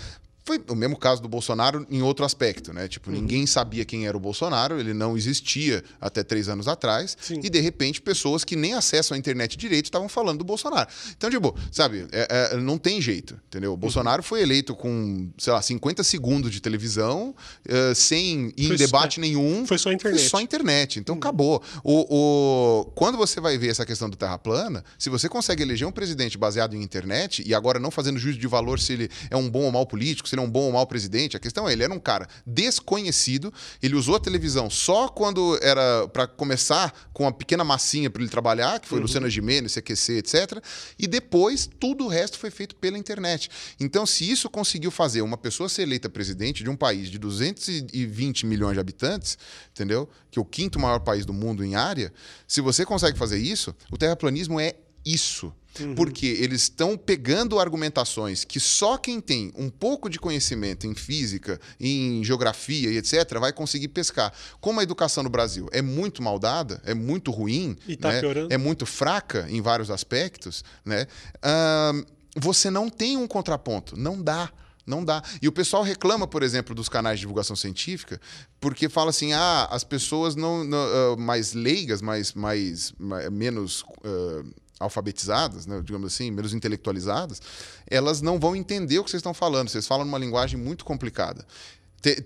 foi o mesmo caso do Bolsonaro em outro aspecto, né? Tipo, uhum. ninguém sabia quem era o Bolsonaro, ele não existia até três anos atrás, Sim. e de repente pessoas que nem acessam a internet direito estavam falando do Bolsonaro. Então, tipo, sabe, é, é, não tem jeito, entendeu? O uhum. Bolsonaro foi eleito com, sei lá, 50 segundos de televisão, uh, sem ir em debate só, nenhum. Foi só a internet. Foi só a internet, então uhum. acabou. O, o, quando você vai ver essa questão do terra plana, se você consegue eleger um presidente baseado em internet, e agora não fazendo juízo de valor se ele é um bom ou mau político, se é um bom ou mau presidente. A questão é, ele era um cara desconhecido, ele usou a televisão só quando era para começar com uma pequena massinha para ele trabalhar, que foi uhum. Luciana Gimenez, CQC, etc. E depois tudo o resto foi feito pela internet. Então, se isso conseguiu fazer uma pessoa ser eleita presidente de um país de 220 milhões de habitantes, entendeu? Que é o quinto maior país do mundo em área, se você consegue fazer isso, o terraplanismo é isso. Uhum. Porque eles estão pegando argumentações que só quem tem um pouco de conhecimento em física, em geografia e etc., vai conseguir pescar. Como a educação no Brasil é muito mal dada, é muito ruim, tá né? é muito fraca em vários aspectos, né? Uh, você não tem um contraponto. Não dá. Não dá. E o pessoal reclama, por exemplo, dos canais de divulgação científica, porque fala assim: ah, as pessoas não, não uh, mais leigas, mais, mais, mais menos. Uh, alfabetizadas, né, digamos assim, menos intelectualizadas, elas não vão entender o que vocês estão falando. Vocês falam numa linguagem muito complicada.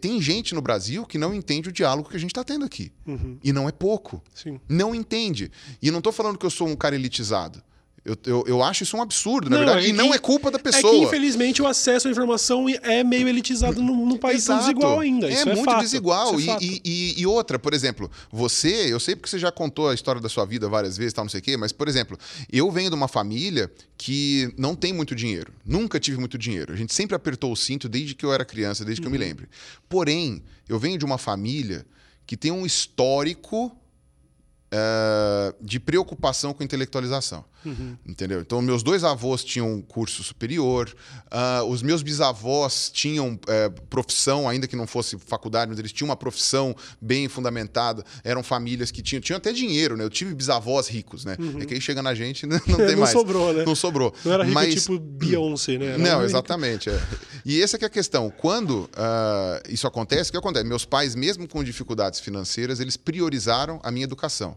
Tem gente no Brasil que não entende o diálogo que a gente está tendo aqui. Uhum. E não é pouco. Sim. Não entende. E não estou falando que eu sou um cara elitizado. Eu, eu, eu acho isso um absurdo, na Não, verdade. é e não que- é culpa da É pessoa. que, infelizmente, o acesso à informação é meio elitizado num, num país tão Exato. desigual ainda. É é muito fato. desigual. É E- fato. e, e- outra, por exemplo, você, eu sei porque você já contou a história da sua vida várias vezes, tal, não sei o quê, mas, por exemplo, eu venho de uma família que não tem muito dinheiro. Nunca tive muito dinheiro. A gente sempre apertou o cinto desde que eu era criança, desde que Uhum. eu me lembro. Porém, eu venho de uma família que tem um histórico eh, de preocupação com intelectualização. Uhum. Entendeu? Então, meus dois avós tinham curso superior, ah, os meus bisavós tinham eh, profissão, ainda que não fosse faculdade, mas eles tinham uma profissão bem fundamentada. Eram famílias que tinham, tinham até dinheiro, né? Eu tive bisavós ricos, né? É que aí chega na gente, não, não tem Uhum. Não mais. sobrou, né? Não sobrou. Não era rico mas, tipo Beyoncé, né? Era não, exatamente. é. E essa que é a questão. Quando ah, isso acontece, o que acontece? Meus pais, mesmo com dificuldades financeiras, eles priorizaram a minha educação.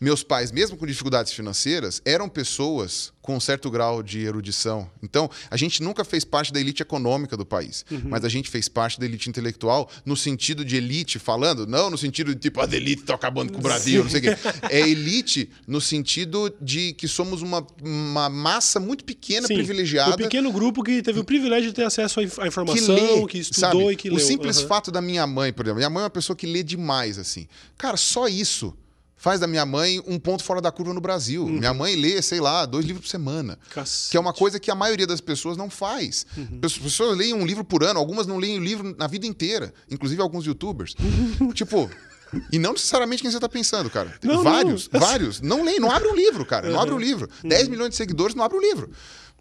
Meus pais, mesmo com dificuldades financeiras, eram pessoas com um certo grau de erudição. Então, a gente nunca fez parte da elite econômica do país, mas a gente fez parte da elite intelectual no sentido de elite, falando, não no sentido de tipo, a elite está acabando com o Brasil, não sei o quê. É elite no sentido de que somos uma, uma massa muito pequena, Sim, privilegiada Um pequeno grupo que teve o privilégio de ter acesso à inf- à que informação, lê, que, estudou sabe? e que o leu. simples Aham. fato da minha mãe, por exemplo, minha mãe é uma pessoa que lê demais, assim. Cara, só isso faz da minha mãe um ponto fora da curva no Brasil. Uhum. Minha mãe lê, sei lá, dois livros por semana. Cacete. Que é uma coisa que a maioria das pessoas não faz. Uhum. As pessoas leem um livro por ano, algumas não leem o livro na vida inteira, inclusive alguns youtubers. tipo. E não necessariamente quem você está pensando, cara. Não, vários, não. vários. Não leem, não abre um livro, cara. Não abre um livro. Uhum. 10 milhões de seguidores não abre um livro.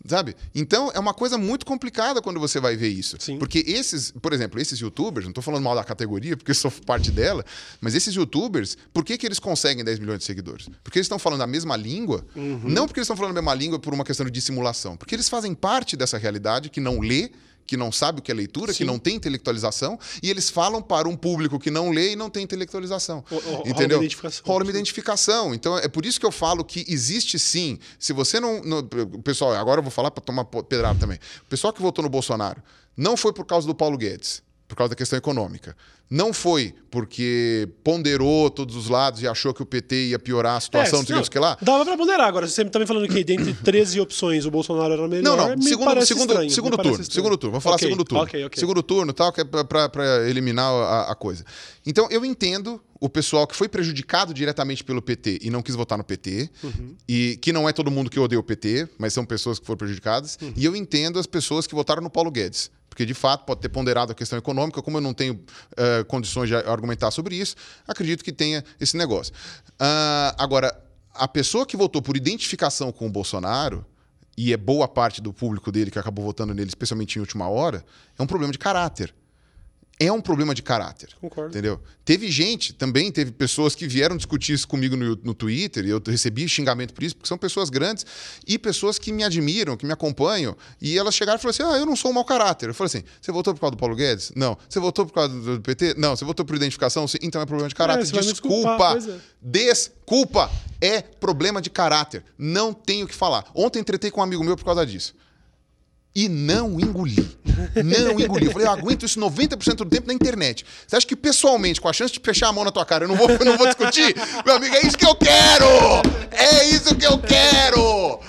Sabe? Então é uma coisa muito complicada quando você vai ver isso. Sim. Porque esses, por exemplo, esses youtubers, não estou falando mal da categoria, porque eu sou parte dela, mas esses youtubers, por que, que eles conseguem 10 milhões de seguidores? Porque eles estão falando a mesma língua, Uhum. não porque eles estão falando a mesma língua por uma questão de dissimulação, porque eles fazem parte dessa realidade que não lê, que não sabe o que é leitura, que Sim. não tem intelectualização, e eles falam para um público que não lê e não tem intelectualização. Ro- ro- rola uma entendeu? identificação. Rola uma identificação. Então é por isso que eu falo que existe sim. Se você não. não- pessoal, agora eu vou falar para tomar pedrada também. O pessoal que votou no Bolsonaro não foi por causa do Paulo Guedes, por causa da questão econômica. Não foi porque ponderou todos os lados e achou que o PT ia piorar a situação, É, não sei o que, lá. Dava pra ponderar. Agora, você tá me falando que dentre 13 opções o Bolsonaro era melhor. Não, não. me Segundo, segundo, estranho, segundo turno. Segundo turno. Vamos falar Ok, segundo turno. Ok, ok. Segundo turno, tal, que é para eliminar a, a coisa. Então, eu entendo o pessoal que foi prejudicado diretamente pelo PT e não quis votar no PT, Uhum. e que não é todo mundo que odeia o PT, mas são pessoas que foram prejudicadas. Uhum. E eu entendo as pessoas que votaram no Paulo Guedes. Porque, de fato, pode ter ponderado a questão econômica. Como eu não tenho eh, condições de argumentar sobre isso, acredito que tenha esse negócio. Ah, agora, a pessoa que votou por identificação com o Bolsonaro, e é boa parte do público dele que acabou votando nele, especialmente em última hora, é um problema de caráter. É um problema de caráter. Concordo. Entendeu? Teve gente, também teve pessoas que vieram discutir isso comigo no, no Twitter, e eu recebi xingamento por isso, porque são pessoas grandes e pessoas que me admiram, que me acompanham, e elas chegaram e falaram assim: ah, eu não sou um mau caráter. Eu falei assim: você votou por causa do Paulo Guedes? Não. Você votou por causa do, PT? Não. Você votou por identificação? Sim. Então é problema de caráter. me Desculpa. é. Desculpa. É problema de caráter. Não tenho o que falar. Ontem tretei com um amigo meu por causa disso. E não engoli. Não engoli. Eu falei, eu aguento isso 90% do tempo na internet. Você acha que pessoalmente, com a chance de fechar a mão na tua cara, eu não vou, eu não vou discutir? Meu amigo, é isso que eu quero! É isso que eu quero!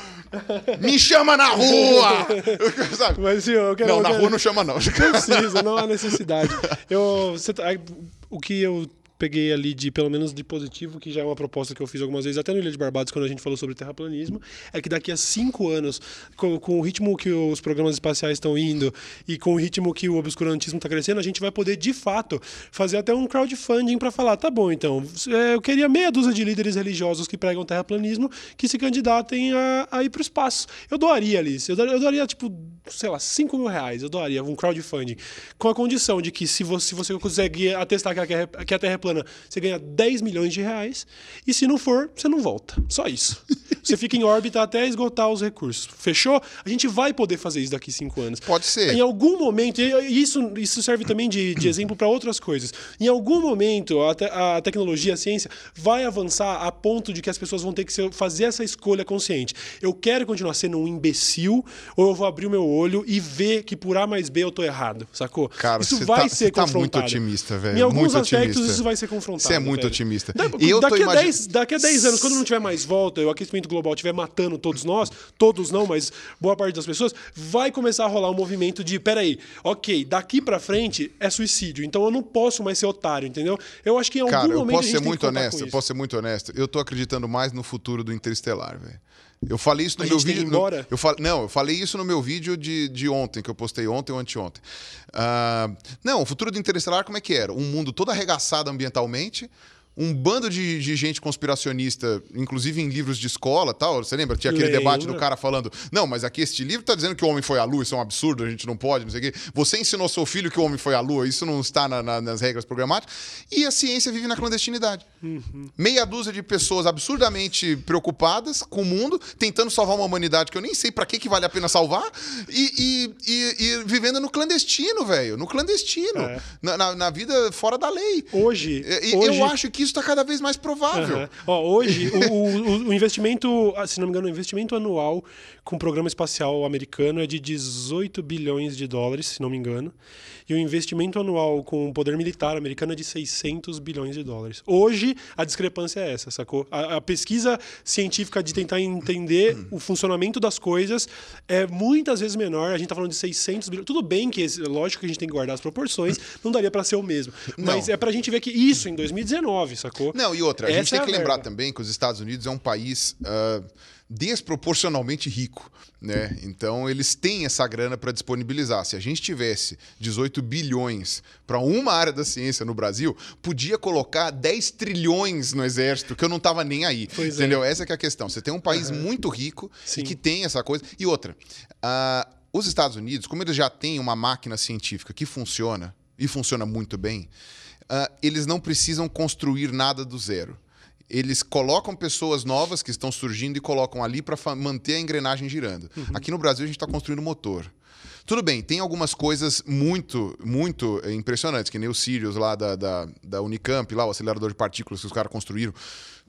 Me chama na rua! Sabe? Mas, sim, eu quero... Não, eu na quero- rua não chama, não. precisa, não há necessidade. Eu, você tá- o que eu peguei ali de, pelo menos de positivo, que já é uma proposta que eu fiz algumas vezes, até no Ilha de Barbados, quando a gente falou sobre terraplanismo, é que daqui a cinco anos, com, com o ritmo que os programas espaciais estão indo e com o ritmo que o obscurantismo está crescendo, a gente vai poder, de fato, fazer até um crowdfunding para falar, tá bom, então, é, eu queria meia dúzia de líderes religiosos que pregam terraplanismo que se candidatem a, a ir para o espaço. Eu doaria, Alice, eu doaria, eu doaria, tipo, sei lá, 5 mil reais, eu doaria um crowdfunding, com a condição de que se você, se você conseguir atestar que a, que a Terra é plana, você ganha 10 milhões de reais, e se não for, você não volta. Só isso. Você fica em órbita até esgotar os recursos. Fechou? A gente vai poder fazer isso daqui 5 anos. Pode ser. Em algum momento, e isso, isso serve também de, de exemplo para outras coisas. Em algum momento, a, te- a tecnologia, a ciência, vai avançar a ponto de que as pessoas vão ter que ser- fazer essa escolha consciente. Eu quero continuar sendo um imbecil, ou eu vou abrir o meu olho e ver que por A mais B eu tô errado, sacou? Cara, isso vai tá- ser você tá muito confrontado. otimista, velho, Em alguns muito aspectos, otimista. isso vai ser confrontado. Você é muito velho. otimista. Da- Eu daqui, a imagi- 10, daqui a 10 anos, quando não tiver mais volta e o aquecimento global estiver matando todos nós, todos não, mas boa parte das pessoas, vai começar a rolar um movimento de, peraí, ok, daqui pra frente é suicídio, então eu não posso mais ser otário, entendeu? Eu acho que em algum Cara, eu momento a posso ser muito honesto, eu posso ser muito honesto. Eu tô acreditando mais no futuro do Interestelar, velho. Eu falei isso no A meu vídeo. embora? no- eu fal- não, eu falei isso no meu vídeo de, de ontem, que eu postei ontem ou anteontem. Ah, não, o futuro do Interestelar, como é que era? Um mundo todo arregaçado ambientalmente. Um bando de, de gente conspiracionista, inclusive em livros de escola tal. Você lembra? Tinha aquele Lembro. debate do cara falando: Não, mas aqui este livro tá dizendo que o homem foi à lua, isso é um absurdo, a gente não pode, não sei o quê. Você ensinou seu filho que o homem foi à lua, isso não está na- na- nas regras programáticas. E a ciência vive na clandestinidade. Meia dúzia de pessoas absurdamente preocupadas com o mundo, tentando salvar uma humanidade que eu nem sei pra que, que vale a pena salvar, e, e- e- e vivendo no clandestino, velho. No clandestino. É. Na, na- vida fora da lei. Hoje, hoje Eu acho que isso está cada vez mais provável. Aham. Ó, hoje, o, o- o investimento, ah, se não me engano, o investimento anual com o programa espacial americano é de 18 bilhões de dólares, se não me engano. E o investimento anual com o poder militar americano é de 600 bilhões de dólares. Hoje, a discrepância é essa, sacou? A, a pesquisa científica de tentar entender o funcionamento das coisas é muitas vezes menor. A gente tá falando de 600 bilhões. Tudo bem que, lógico que a gente tem que guardar as proporções, não daria para ser o mesmo. Mas Não. é pra gente ver que isso em 2019, sacou? Não, e outra, a gente Essa tem é que lembrar verba. também que os Estados Unidos é um país ah, desproporcionalmente rico, né? Então eles têm essa grana para disponibilizar. Se a gente tivesse 18 bilhões para uma área da ciência no Brasil, podia colocar 10 trilhões no exército, que eu não tava nem aí. Pois é. entendeu? Essa que é a questão. Você tem um país muito rico Sim. e que tem essa coisa. E outra, ah, os Estados Unidos, como eles já têm uma máquina científica que funciona e funciona muito bem, ah, eles não precisam construir nada do zero. Eles colocam pessoas novas que estão surgindo e colocam ali para manter a engrenagem girando. Aqui no Brasil a gente está construindo motor. Tudo bem, tem algumas coisas muito, muito impressionantes, que nem o Sirius lá da, da, da Unicamp, lá, o acelerador de partículas que os caras construíram,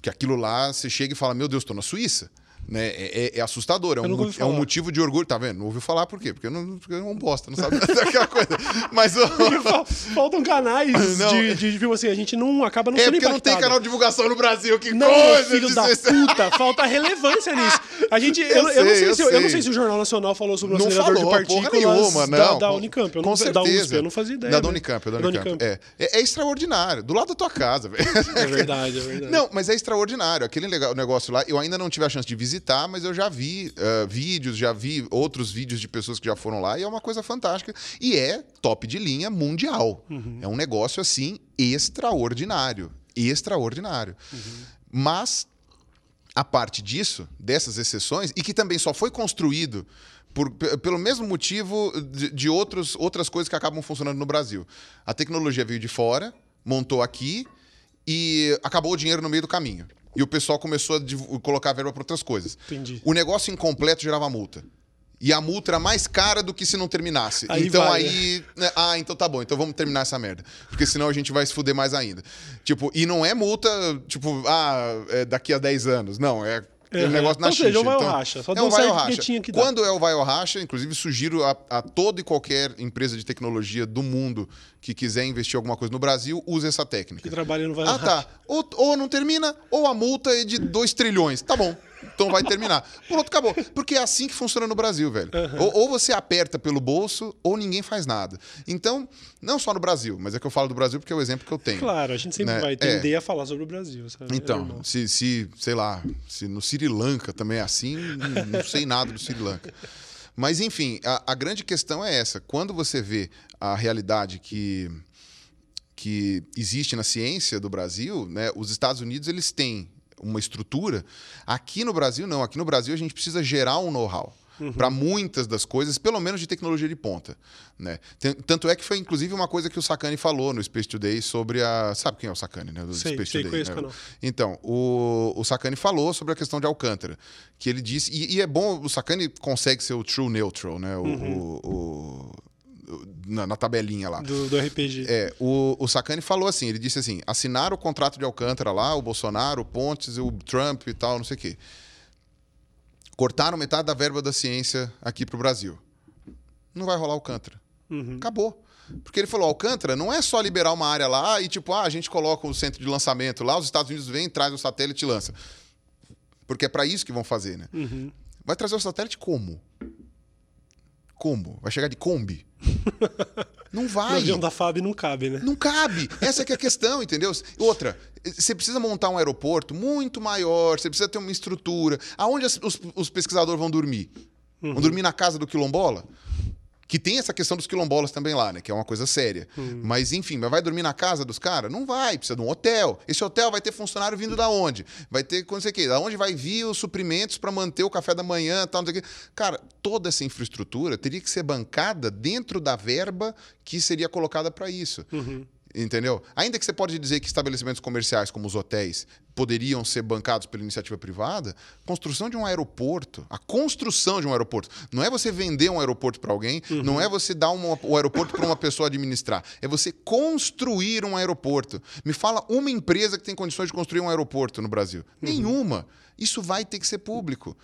que aquilo lá você chega e fala: Meu Deus, estou na Suíça. Né? É, é- é assustador, é um, é um motivo de orgulho. Tá vendo? Não ouviu falar por quê? Porque eu não, porque eu não bosta, não sabe daquela coisa. Mas Faltam canais Não. de, de, tipo assim, a gente não acaba não é sendo porque não tem impactado. canal de divulgação no Brasil. Que Não, coisa! filho da ser- puta, falta relevância nisso. A gente, eu, Eu eu não sei, sei eu se, eu não sei. sei se o Jornal Nacional falou sobre o Não acelerador falou, de partículas nenhuma, da, não. da Unicamp. Eu Com não, certeza. Da USP, eu não fazia ideia. Da, da né? Unicamp, da Da Unicamp. É. É, é extraordinário. Do lado da tua casa, velho. É verdade, é verdade. Não, mas é extraordinário. Aquele negócio lá, eu ainda não tive a chance de visitar, mas eu já vi eh, vídeos, já vi outros vídeos de pessoas que já foram lá e é uma coisa fantástica. E é top de linha mundial. É um negócio assim extraordinário. Extraordinário. Mas a parte disso, dessas exceções, e que também só foi construído por- pe- pelo mesmo motivo de, de outros, outras coisas que acabam funcionando no Brasil. A tecnologia veio de fora, montou aqui e acabou o dinheiro no meio do caminho. E o pessoal começou a colocar verba para outras coisas. Entendi. O negócio incompleto gerava multa. E a multa era mais cara do que se não terminasse. Aí então vai, aí. né, Ah, então tá bom, então vamos terminar essa merda. Porque senão a gente vai se fuder mais ainda. Tipo, e não é multa, tipo, ah, é daqui a 10 anos. Não, é. Aquele Uhum. negócio na Ou seja, xixa. ou vai ou então, racha. Só é um vai ou racha. que. Quando é o vai ou racha, inclusive sugiro a, a toda e qualquer empresa de tecnologia do mundo que quiser investir alguma coisa no Brasil, use essa técnica. Que trabalha não vai Ah, tá. Ou, ou não termina, ou a multa é de 2 trilhões. Tá bom. Então vai terminar. Pronto, acabou. Porque é assim que funciona no Brasil, velho. Ou, ou você aperta pelo bolso, ou ninguém faz nada. Então, não só no Brasil, mas é que eu falo do Brasil porque é o exemplo que eu tenho. Claro, a gente sempre Né? vai É. tender a falar sobre o Brasil. Sabe? É Então, normal. se, se, sei lá, se no Sri Lanka também é assim, não- não sei nada do Sri Lanka. Mas, enfim, a, a grande questão é essa. Quando você vê a realidade que, que existe na ciência do Brasil, né, os Estados Unidos eles têm uma estrutura. Aqui no Brasil, não. Aqui no Brasil, a gente precisa gerar um know-how. Para muitas das coisas, pelo menos de tecnologia de ponta. Né? Tanto é que foi, inclusive, uma coisa que o Sakane falou no Space Today sobre a. Sabe quem é o Sakane, né? Do Sei, Space sei, Today. né? canal. Então, o, o Sakane falou sobre a questão de Alcântara. Que ele disse. E, e é bom, o Sakane consegue ser o true neutral, né? O, o- o- o- na, na tabelinha lá. Do, do RPG. É, o, o Sacani falou assim, ele disse assim, assinaram o contrato de Alcântara lá, o Bolsonaro, o Pontes, o Trump e tal, não sei o quê. Cortaram metade da verba da ciência aqui pro Brasil. Não vai rolar Alcântara. Uhum. Acabou. Porque ele falou, Alcântara não é só liberar uma área lá e tipo, ah, a gente coloca o centro de lançamento lá, os Estados Unidos vêm, traz o satélite e lança. Porque é para isso que vão fazer, né? Uhum. Vai trazer o satélite como? Como? Vai chegar de Kombi? Não No vai. avião da FAB não cabe, né? Não cabe. Essa que é a questão, entendeu? Outra, você precisa montar um aeroporto muito maior, você precisa ter uma estrutura. Aonde os, os pesquisadores vão dormir? Uhum. Vão dormir na casa do quilombola? Que tem essa questão dos quilombolas também lá, né? Que é uma coisa séria. Uhum. Mas, enfim, mas vai dormir na casa dos caras? Não vai, precisa de um hotel. Esse hotel vai ter funcionário vindo da onde? Vai ter, não sei o quê, da onde vai vir os suprimentos para manter o café da manhã, tal, não sei o quê. Cara, toda essa infraestrutura teria que ser bancada dentro da verba que seria colocada para isso. Entendeu? Ainda que você pode dizer que estabelecimentos comerciais, como os hotéis, poderiam ser bancados pela iniciativa privada, construção de um aeroporto, a construção de um aeroporto, não é você vender um aeroporto para alguém, não é você dar uma- o aeroporto para uma pessoa administrar, é você construir um aeroporto. Me fala uma empresa que tem condições de construir um aeroporto no Brasil. Nenhuma. Isso vai ter que ser público.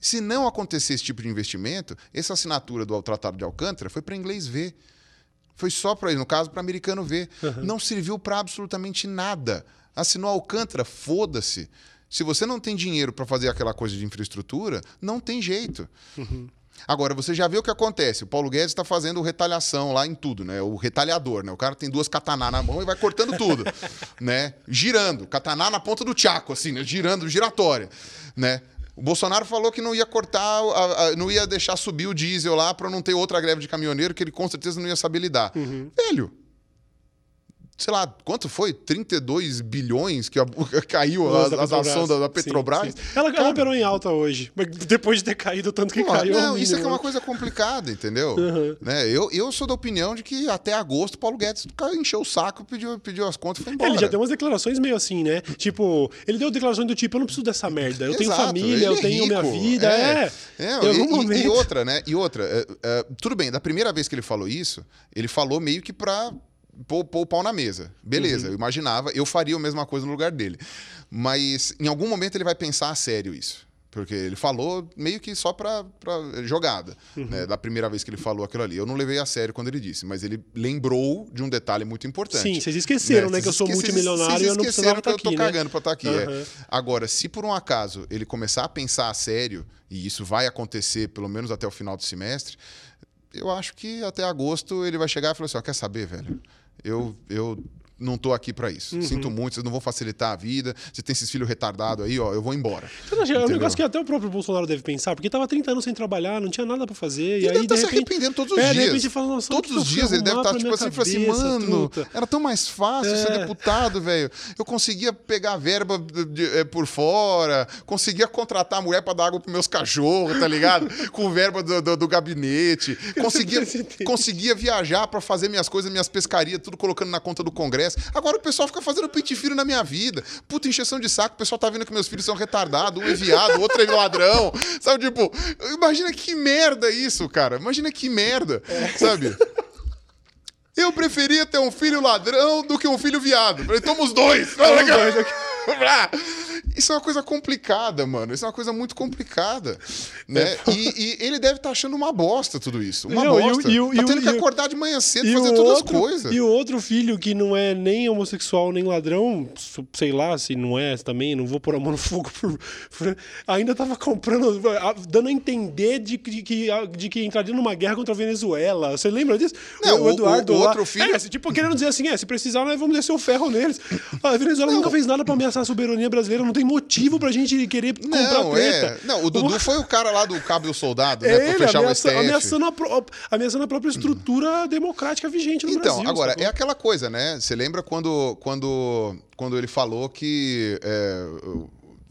Se não acontecer esse tipo de investimento, essa assinatura do Tratado de Alcântara foi para inglês ver. Foi só para no caso, para americano ver. Não serviu para absolutamente nada. Assinou Alcântara, foda-se. Se você não tem dinheiro para fazer aquela coisa de infraestrutura, não tem jeito. Agora, você já viu o que acontece. O Paulo Guedes está fazendo retaliação lá em tudo, né? O retalhador, né? O cara tem duas kataná na mão e vai cortando tudo, né? Girando. Kataná na ponta do tchaco, assim, né? Girando, giratória, né? O Bolsonaro falou que não ia cortar, não ia deixar subir o diesel lá para não ter outra greve de caminhoneiro, que ele com certeza não ia saber lidar. Velho, sei lá, quanto foi? 32 bilhões que a- caiu as, da as ações da, da Sim, Petrobras. sim. Ela, ela Cara, operou em alta hoje, mas depois de ter caído o tanto que Pô, caiu. é o não, isso é que é uma coisa complicada, entendeu? Uhum. Né? Eu, eu sou da opinião de que até agosto Paulo Guedes encheu o saco, pediu, pediu as contas e foi embora. Ele já deu umas declarações meio assim, né? Tipo, ele deu declarações do tipo: eu não preciso dessa merda. Eu tenho Exato, família, ele eu é tenho minha vida. É. É, Em e- algum e, momento. e outra, né? E outra, é, é, tudo bem, da primeira vez que ele falou isso, ele falou meio que pra pôr, pôr o pau na mesa. Beleza, Uhum. eu imaginava, eu faria a mesma coisa no lugar dele. Mas em algum momento ele vai pensar a sério isso. Porque ele falou meio que só pra, pra jogada, Uhum. né? Da primeira vez que ele falou aquilo ali. Eu não levei a sério quando ele disse, mas ele lembrou de um detalhe muito importante. Sim, vocês esqueceram, né? Vocês que eu sou multimilionário e eu não precisava estar eu tô aqui, né? cagando pra estar aqui. é. Aham. Agora, se por um acaso ele começar a pensar a sério, e isso vai acontecer pelo menos até o final do semestre, eu acho que até agosto ele vai chegar e falar assim: ó, quer saber, velho? Eu, eu não tô aqui pra isso. Uhum. Sinto muito, vocês não vão facilitar a vida. Você tem esses filhos retardados aí, ó, eu vou embora. Acha- É um negócio que até o próprio Bolsonaro deve pensar, porque tava 30 anos sem trabalhar, não tinha nada pra fazer. E, Ele aí, deve de estar se arrependendo todos os é, dias. de repente fala, nossa, Todos os dias ele deve estar pra tipo assim, assim, cabeça, mano, truta." era tão mais fácil ser É. deputado, velho. Eu conseguia pegar verba de- eh, por fora, conseguia contratar a mulher pra dar água pros meus cachorros, tá ligado? Com verba do, do- do gabinete. Conseguia, conseguia viajar pra fazer minhas coisas, minhas pescarias, tudo colocando na conta do Congresso. Agora o pessoal fica fazendo pente fino na minha vida. Puta encheção de saco, o pessoal tá vendo que meus filhos são retardados, um é viado, o outro é ladrão. Sabe, tipo, imagina que merda isso, cara. Imagina que merda, sabe? Eu preferia ter um filho ladrão do que um filho viado. Falei, toma os dois. Isso é uma coisa complicada, mano. Isso é uma coisa muito complicada. Né? E, e ele deve estar achando uma bosta tudo isso. Uma Não, o- bosta. e o- tá e o- tendo que o- acordar de manhã cedo E fazer o, todas as outro, coisas. e o outro filho que não é nem homossexual nem ladrão, sei lá se não é também, não vou pôr a mão no fogo, por- por- ainda tava comprando, dando a entender de, que- de, que, de que entraria numa guerra contra a Venezuela. Você lembra disso? Não, o- o- o lá- outro filho- É, tipo, querendo dizer assim, é, se precisar, nós vamos descer o ferro neles. A Venezuela nunca fez nada pra ameaçar a soberania brasileira, não tem motivo pra gente querer comprar Não, treta. é. Não, o Dudu foi o cara lá do Cabo e o Soldado, né? É pra ele, fechar o ameaça- STF. ameaçando, a pró- ameaçando a própria estrutura democrática vigente no Então, Brasil. agora, sacou? é aquela coisa, né? Você lembra quando, quando, quando ele falou que é, o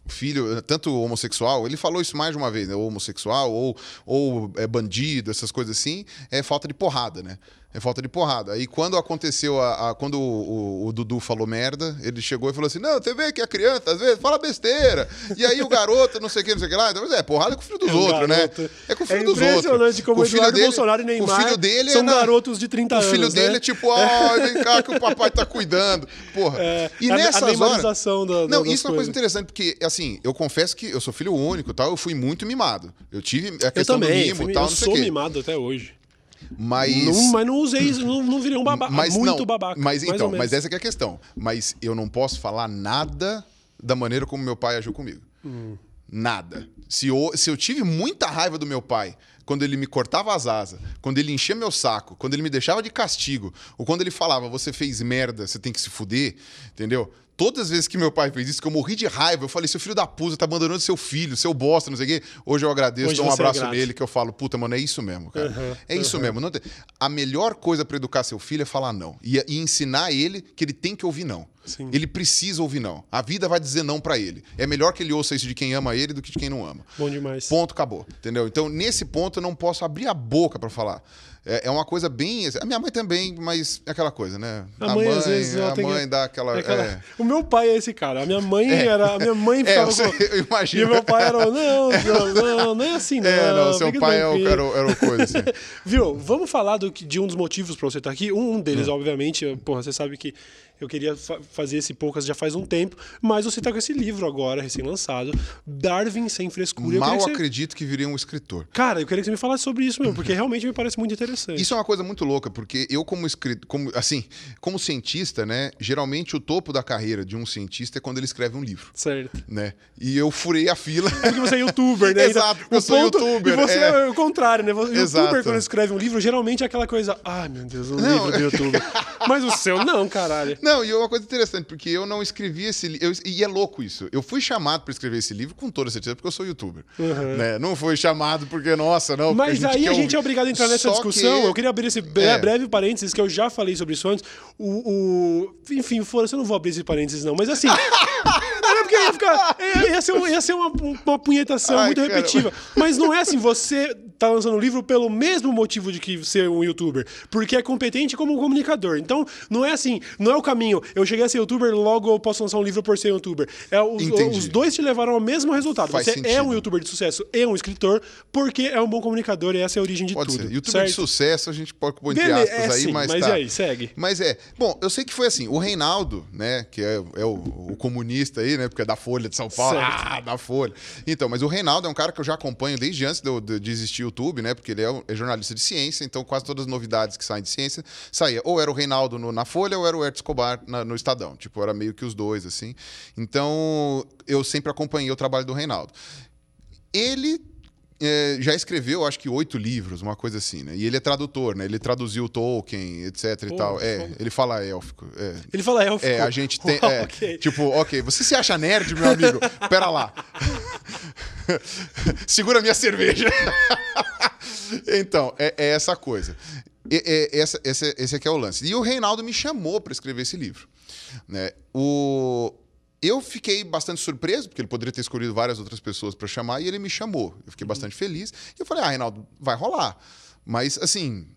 filho, tanto homossexual, ele falou isso mais de uma vez, né? Ou homossexual, ou, ou é bandido, essas coisas assim, é falta de porrada, né? É falta de porrada. Aí quando aconteceu a. a- quando o, o- o Dudu falou merda, ele chegou e falou assim: Não, você vê que a criança, às vezes, fala besteira. E aí o garoto, não sei o que, não sei o que lá. Então, é, porrada é com o filho dos É outros, garoto. né? É com o filho É dos outros. impressionante como Com o Eduardo Bolsonaro e Neymar o filho dele são é na- garotos de 30 o anos, filho dele né? é tipo, ó, vem cá que o papai tá cuidando. Porra. É, e a- a nessas horas. neymarização da- Não, isso é uma coisa interessante, porque, assim, eu confesso que eu sou filho único tal, eu fui muito mimado. Eu tive a questão eu também, do mimo fui- tal, eu não sei sou quê. mimado até hoje. Mas. Não, mas não usei isso, não, não virei um babaca. Mas muito não, babaca. Mas então, mas essa que é a questão. Mas eu não posso falar nada da maneira como meu pai agiu comigo. Hum. Nada. Se eu, se eu tive muita raiva do meu pai quando ele me cortava as asas, quando ele enchia meu saco, quando ele me deixava de castigo, ou quando ele falava, você fez merda, você tem que se fuder, entendeu? Todas as vezes que meu pai fez isso, que eu morri de raiva, eu falei, seu filho da puta, tá abandonando seu filho, seu bosta, não sei o quê. Hoje eu agradeço, Hoje dou um é abraço grato. nele, que eu falo, puta, mano, é isso mesmo, cara. Uhum, é isso mesmo. Não tem- A melhor coisa pra educar seu filho é falar não. E, e ensinar ele que ele tem que ouvir não. Sim. Ele precisa ouvir não. A vida vai dizer não pra ele. É melhor que ele ouça isso de quem ama ele do que de quem não ama. Bom demais. Ponto, acabou. Entendeu? Então, nesse ponto, eu não posso abrir a boca pra falar. É, é uma coisa bem. A minha mãe também, mas é aquela coisa, né? A mãe, às vezes, ela a tem que- mãe dá aquela. É aquela- é. O meu pai é esse cara. A minha mãe era. A minha mãe É, ficava eu, com- eu E imagino. o meu pai era. Não, não, não, não é assim, não. É, não, seu pai é o, era, o- era o coisa assim. Viu? Vamos falar do, de um dos motivos pra você estar aqui. Um, um Hum. deles, obviamente, eu- porra, você sabe que eu queria fa- fazer esse poucas já faz um tempo, mas você tá com esse livro agora, recém-lançado, Darwin Sem Frescura. Eu Mal que você- acredito que viria um escritor. Cara, eu queria que você me falasse sobre isso mesmo, porque realmente me parece muito interessante. Isso é uma coisa muito louca, porque eu, como escritor, como, assim, como cientista, né? Geralmente o topo da carreira de um cientista é quando ele escreve um livro. Certo. Né? E eu furei a fila. Porque você é youtuber, né? Exato, porque o eu sou youtuber, E você é. é. o contrário, né? O youtuber, Exato. quando escreve um livro, geralmente é aquela coisa. Ai, meu Deus, um Não. livro do YouTube. Mas o seu não, caralho. Não, e é uma coisa interessante, porque eu não escrevi esse livro. E é louco isso. Eu fui chamado para escrever esse livro com toda certeza, porque eu sou youtuber. Né? Não foi chamado porque, nossa, não. Mas aí quer a gente ouvir. é obrigado a entrar nessa Só discussão. que- Eu queria abrir esse É. breve parênteses, que eu já falei sobre isso antes. O. o... Enfim, fora, eu não vou abrir esse parênteses, não. Mas assim. Não é porque ia ficar. Ia ia ser, um- ia ser uma, uma punhetação Ai, muito cara. repetitiva. Mas não é assim, você tá lançando livro pelo mesmo motivo de que ser um youtuber. Porque é competente como um comunicador. Então, não é assim, não é o caminho. Eu cheguei a ser youtuber, logo eu posso lançar um livro por ser youtuber. É, os, os dois te levaram ao mesmo resultado. Faz você é sentido. um youtuber de sucesso e um escritor, porque é um bom comunicador e essa é a origem de Pode tudo. ser. Youtuber de certo? sucesso, a gente pode pôr entre aspas é aí, sim, mas, mas tá. e aí, segue. Mas é. Bom, eu sei que foi assim. O Reinaldo, né, que é, é o, o comunista aí, né, porque é da Folha de São Paulo. Certo. Ah, da Folha. Então, mas o Reinaldo é um cara que eu já acompanho desde antes de, de, de existir YouTube, né, porque ele é, um- é jornalista de ciência, então quase todas as novidades que saem de ciência saía. Ou era o Reinaldo no- na Folha ou era o Hertz Escobar na- no Estadão. Tipo, era meio que os dois, assim. Então, eu sempre acompanhei o trabalho do Reinaldo. Ele é, já escreveu, acho que oito livros, uma coisa assim, né? E ele é tradutor, né? Ele traduziu Tolkien, etc e Pô, tal. É, ele fala élfico. É. Ele fala élfico. É, a gente tem. Uau, é. Tipo, ok, você se acha nerd, meu amigo? Pera lá. Segura minha cerveja. então, é, é essa coisa. É- é- essa, esse, esse aqui é o lance. E o Reinaldo me chamou para escrever esse livro. Né? O, eu fiquei bastante surpreso, porque ele poderia ter escolhido várias outras pessoas para chamar, e ele me chamou. Eu fiquei bastante feliz. E eu falei, ah, Reinaldo, vai rolar. Mas, assim,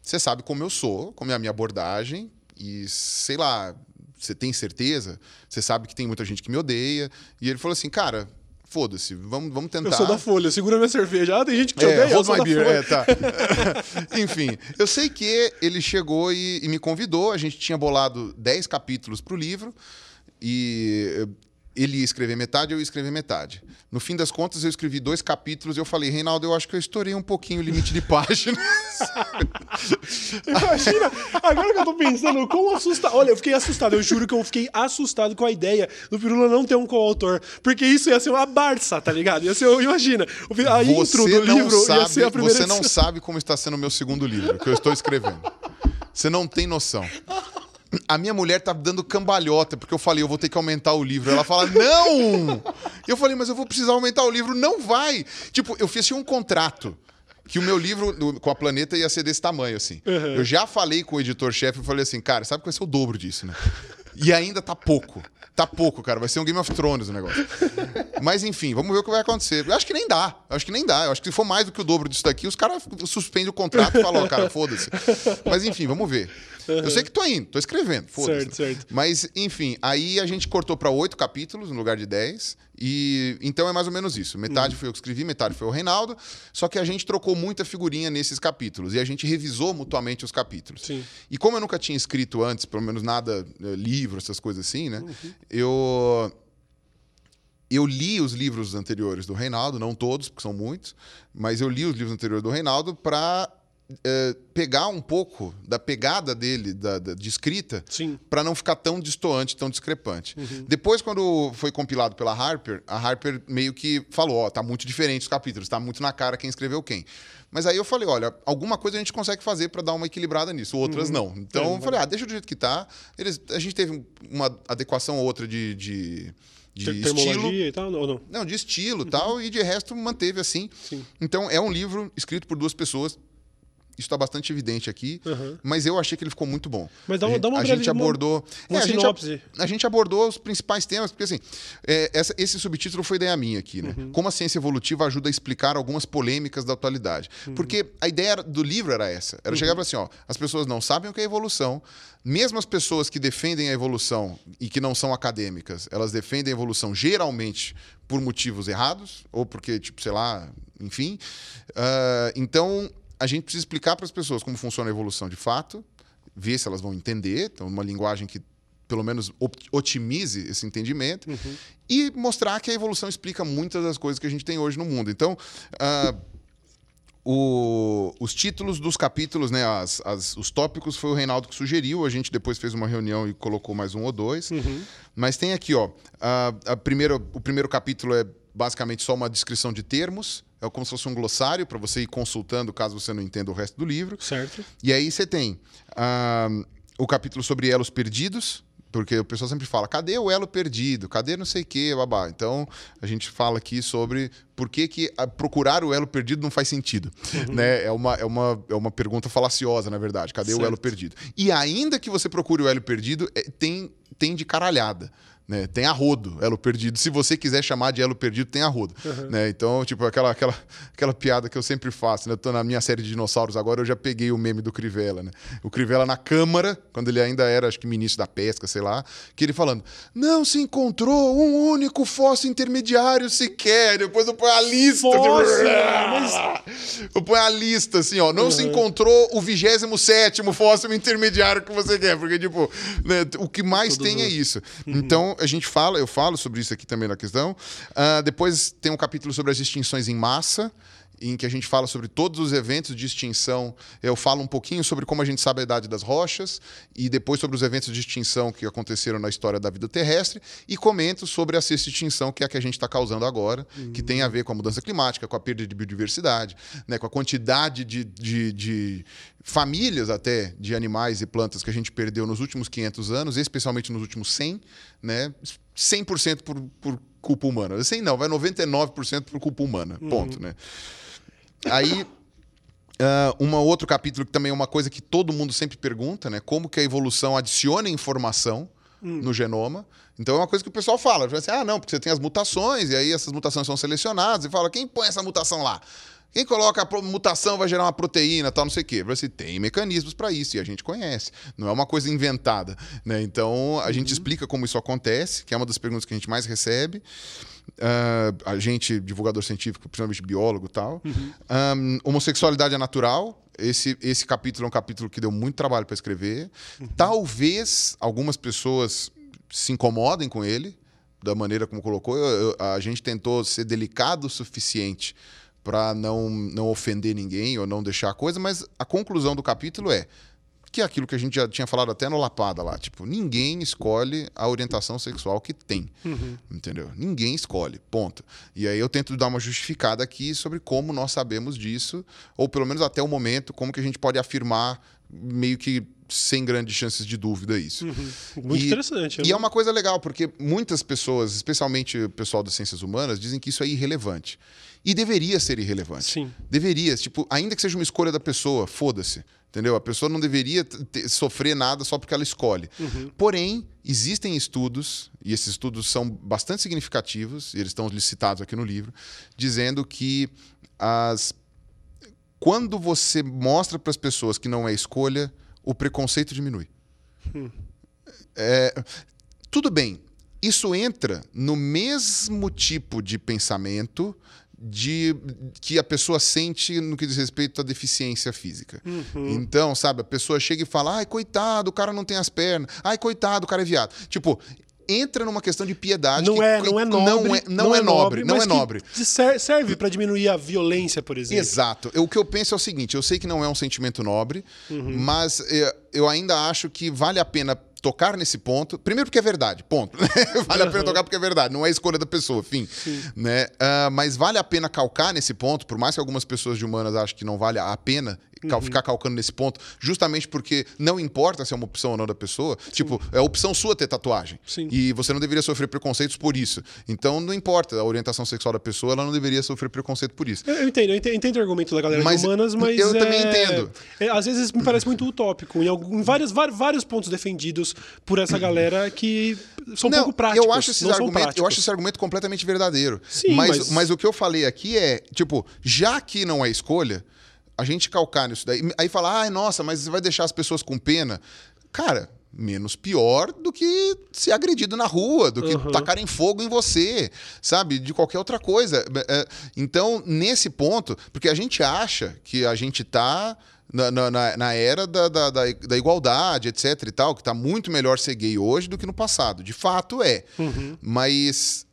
você sabe como eu sou, como é a minha abordagem, e sei lá, você tem certeza? Você sabe que tem muita gente que me odeia. E ele falou assim, cara, foda-se, vamos, vamos tentar. Eu sou da Folha, segura minha cerveja. Ah, tem gente que te É, odeia, hold my beer, é, tá. Enfim, eu sei que ele chegou e, e me convidou. A gente tinha bolado 10 capítulos pro livro e ele ia escrever metade, eu ia escrever metade. No fim das contas, eu escrevi dois capítulos e eu falei, Reinaldo, eu acho que eu estourei um pouquinho o limite de páginas. Imagina, agora que eu tô pensando, como assustado. Olha, eu fiquei assustado, eu juro que eu fiquei assustado com a ideia do Pirula não ter um coautor. Porque isso ia ser uma Barça, tá ligado? Ia ser, imagina, a intro do livro sabe, ia ser a primeira Você não edição. sabe como está sendo o meu segundo livro, que eu estou escrevendo. Você não tem noção. A minha mulher tá dando cambalhota, porque eu falei, eu vou ter que aumentar o livro. Ela fala, não! Eu falei, mas eu vou precisar aumentar o livro. Não vai! Tipo, eu fiz um contrato. Que o meu livro com a Planeta ia ser desse tamanho, assim. Eu já falei com o editor-chefe e falei assim, cara, sabe que vai ser o dobro disso, né? E ainda tá pouco. Tá pouco, cara. Vai ser um Game of Thrones o negócio. Mas enfim, vamos ver o que vai acontecer. Eu acho que nem dá. Eu acho que nem dá. Eu acho que se for mais do que o dobro disso daqui, os caras suspendem o contrato e falam, ó, cara, foda-se. Mas enfim, vamos ver. Eu sei que tô indo, tô escrevendo, foda-se. Certo, certo. Mas, enfim, aí a gente cortou para oito capítulos no lugar de dez. E então é mais ou menos isso. Uhum. Metade foi eu que escrevi, metade foi o Reinaldo. Só que a gente trocou muita figurinha nesses capítulos. E a gente revisou mutuamente os capítulos. Sim. E como eu nunca tinha escrito antes, pelo menos nada, eh, livro, essas coisas assim, né? Uhum. Eu. Eu li os livros anteriores do Reinaldo, não todos, porque são muitos, mas eu li os livros anteriores do Reinaldo para é, pegar um pouco da pegada dele, da, da de escrita, para não ficar tão distoante, tão discrepante. Depois, quando foi compilado pela Harper, a Harper meio que falou: ó, tá muito diferente os capítulos, tá muito na cara quem escreveu quem. Mas aí eu falei: olha, alguma coisa a gente consegue fazer para dar uma equilibrada nisso, outras não. Então É, eu falei: ah, deixa do jeito que tá. Eles, a gente teve uma adequação ou outra de, de, de estilo. E tal, ou não? Não, de estilo e tal, e de resto manteve assim. Sim. Então é um livro escrito por duas pessoas. Isso está bastante evidente aqui, Aham. mas eu achei que ele ficou muito bom. Mas dá uma- dá uma a gente abordou. uma É, a, gente, a gente abordou os principais temas, porque assim, é, essa- esse subtítulo foi ideia minha aqui, né? Uhum. Como a ciência evolutiva ajuda a explicar algumas polêmicas da atualidade. Uhum. Porque a ideia do livro era essa: era chegar e falar assim, ó, as pessoas não sabem o que é evolução, mesmo as pessoas que defendem a evolução e que não são acadêmicas, elas defendem a evolução geralmente por motivos errados, ou porque, tipo, sei lá, enfim. Ah, então, a gente precisa explicar para as pessoas como funciona a evolução de fato, ver se elas vão entender, então, uma linguagem que pelo menos otimize esse entendimento e mostrar que a evolução explica muitas das coisas que a gente tem hoje no mundo. Então, ah, o- os títulos dos capítulos, né, as- as- os tópicos, foi o Reinaldo que sugeriu. A gente depois fez uma reunião e colocou mais um ou dois. Mas tem aqui, ó, a, a primeira, o primeiro capítulo é basicamente só uma descrição de termos. É como se fosse um glossário para você ir consultando caso você não entenda o resto do livro. Certo. E aí você tem ah, o capítulo sobre elos perdidos, porque o pessoal sempre fala, cadê o elo perdido? Cadê não sei o quê, babá? Então, a gente fala aqui sobre por que, que ah, procurar o elo perdido não faz sentido. Né? É, uma, é, uma, é uma pergunta falaciosa, na verdade. Cadê o Certo. elo perdido? E ainda que você procure o elo perdido, é, tem, tem de caralhada. Né? Tem arrodo, elo perdido. Se você quiser chamar de elo perdido, tem arrodo. Né? Então, tipo, aquela, aquela, aquela piada que eu sempre faço. Né? Eu tô na minha série de dinossauros agora, eu já peguei o meme do Crivella. Né? O Crivella na Câmara, quando ele ainda era, acho que, ministro da Pesca, sei lá, que ele falando: não se encontrou um único fóssil intermediário sequer. Depois eu ponho a lista. Fóssil, Eu ponho a lista, assim, ó. Não se encontrou o 27 fóssil intermediário que você quer. Porque, tipo, né, o que mais Todos tem é isso. Então, a gente fala, eu falo sobre isso aqui também na questão. Ah, depois tem um capítulo sobre as extinções em massa. Em que a gente fala sobre todos os eventos de extinção. Eu falo um pouquinho sobre como a gente sabe a idade das rochas, e depois sobre os eventos de extinção que aconteceram na história da vida terrestre, e comento sobre a sexta extinção, que é a que a gente está causando agora, que tem a ver com a mudança climática, com a perda de biodiversidade, né, com a quantidade de, de, de famílias até de animais e plantas que a gente perdeu nos últimos 500 anos, especialmente nos últimos 100, né, 100% por, por culpa humana. 100 não, vai 99% por culpa humana, ponto, né? Aí, ah, um outro capítulo que também é uma coisa que todo mundo sempre pergunta, né? Como que a evolução adiciona informação no genoma. Então é uma coisa que o pessoal fala. Assim, ah, não, porque você tem as mutações, e aí essas mutações são selecionadas, e fala, quem põe essa mutação lá? Quem coloca a mutação vai gerar uma proteína, tal, não sei o quê. Você tem mecanismos para isso e a gente conhece. Não é uma coisa inventada. Né? Então a gente explica como isso acontece, que é uma das perguntas que a gente mais recebe. Ah, a gente, divulgador científico, principalmente biólogo e tal. Ahn, homossexualidade é natural. Esse, esse capítulo é um capítulo que deu muito trabalho para escrever. Talvez algumas pessoas se incomodem com ele, da maneira como colocou. Eu- eu- a gente tentou ser delicado o suficiente para não, não ofender ninguém ou não deixar a coisa, mas a conclusão do capítulo é que é aquilo que a gente já tinha falado até no Lapada lá, tipo, ninguém escolhe a orientação sexual que tem, entendeu? Ninguém escolhe, ponto. E aí eu tento dar uma justificada aqui sobre como nós sabemos disso, ou pelo menos até o momento, como que a gente pode afirmar meio que sem grandes chances de dúvida isso. Muito E- interessante. E é uma coisa legal, porque muitas pessoas, especialmente o pessoal das ciências humanas, dizem que isso é irrelevante. E deveria ser irrelevante. Sim. Deveria, tipo, ainda que seja uma escolha da pessoa, foda-se. Entendeu? A pessoa não deveria ter- sofrer nada só porque ela escolhe. Porém, existem estudos, e esses estudos são bastante significativos, e eles estão licitados aqui no livro, dizendo que as quando você mostra para as pessoas que não é escolha, o preconceito diminui. É, tudo bem, isso entra no mesmo tipo de pensamento de que a pessoa sente no que diz respeito à deficiência física. Então, sabe, a pessoa chega e fala: "Ai, coitado, o cara não tem as pernas. Ai, coitado, o cara é viado". Tipo, entra numa questão de piedade. Não que- é, não é nobre. Não é, não é nobre, não é nobre. ser- serve pra diminuir a violência, por exemplo. Exato. Eu- O que eu penso é o seguinte: eu sei que não é um sentimento nobre, Uhum. mas eh, eu ainda acho que vale a pena tocar nesse ponto. Primeiro porque é verdade, ponto. vale a pena tocar porque é verdade, não é a escolha da pessoa, fim. Né? Ah, mas vale a pena calcar nesse ponto, por mais que algumas pessoas de humanas achem que não vale a pena Uhum. ficar calcando nesse ponto, justamente porque não importa se é uma opção ou não da pessoa. Tipo, é opção sua ter tatuagem. Sim. E você não deveria sofrer preconceitos por isso. Então não importa a orientação sexual da pessoa, ela não deveria sofrer preconceito por isso. Eu, eu entendo, eu entendo, eu entendo o argumento da galera Mas de humanas, mas. eu é- também entendo. é, às vezes me parece muito utópico. Em, algum, em vários, vários, pontos defendidos por essa galera que são um pouco práticos. Eu acho, esse não argumento, eu acho esse argumento completamente verdadeiro. Sim, mas, mas- mas o que eu falei aqui é, tipo, já que não é escolha, a gente calcar nisso daí. Aí falar, ai, nossa, mas você vai deixar as pessoas com pena. Cara, menos pior do que ser agredido na rua, do que Uhum. tacarem fogo em você, sabe? De qualquer outra coisa. É, Então, nesse ponto, porque a gente acha que a gente tá. Na, na- na- era da, da, da, da igualdade, etc e tal, que tá muito melhor ser gay hoje do que no passado. De fato é. Mas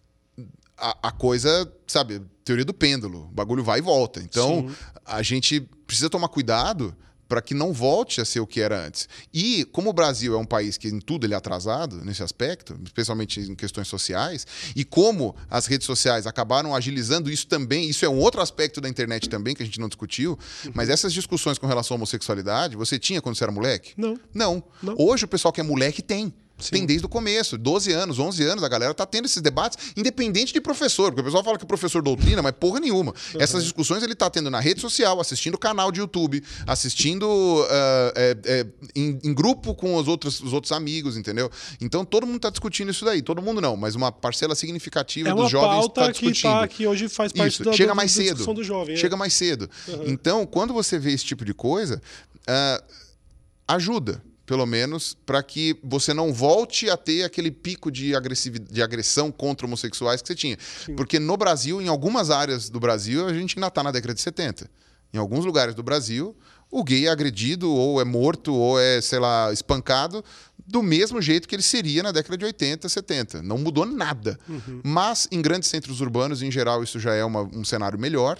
a, a coisa, sabe, teoria do pêndulo, o bagulho vai e volta. Então, a gente precisa tomar cuidado para que não volte a ser o que era antes. E como o Brasil é um país que em tudo ele é atrasado nesse aspecto, especialmente em questões sociais, e como as redes sociais acabaram agilizando isso também, isso é um outro aspecto da internet também que a gente não discutiu, mas essas discussões com relação à homossexualidade, você tinha quando você era moleque? Não. Não. Não. Hoje o pessoal que é moleque tem. Sim. Tem desde o começo, 12 anos, 11 anos, a galera tá tendo esses debates, independente de professor, porque o pessoal fala que o professor doutrina, mas porra nenhuma. Essas discussões ele tá tendo na rede social, assistindo canal de YouTube, assistindo ah, é, é, em, em grupo com os outros, os outros amigos, entendeu? Então todo mundo tá discutindo isso daí. Todo mundo não, mas uma parcela significativa É dos jovens tá que, discutindo. tá, que hoje faz parte Isso, da, chega da- mais da cedo. discussão do jovem. é. Chega mais cedo. Então, quando você vê esse tipo de coisa, ah, ajuda, pelo menos, para que você não volte a ter aquele pico de, de agressão contra homossexuais que você tinha. Porque no Brasil, em algumas áreas do Brasil, a gente ainda está na década de 70. Em alguns lugares do Brasil, o gay é agredido, ou é morto, ou é, sei lá, espancado, do mesmo jeito que ele seria na década de 80, 70. Não mudou nada. Mas em grandes centros urbanos, em geral, isso já é uma- um cenário melhor.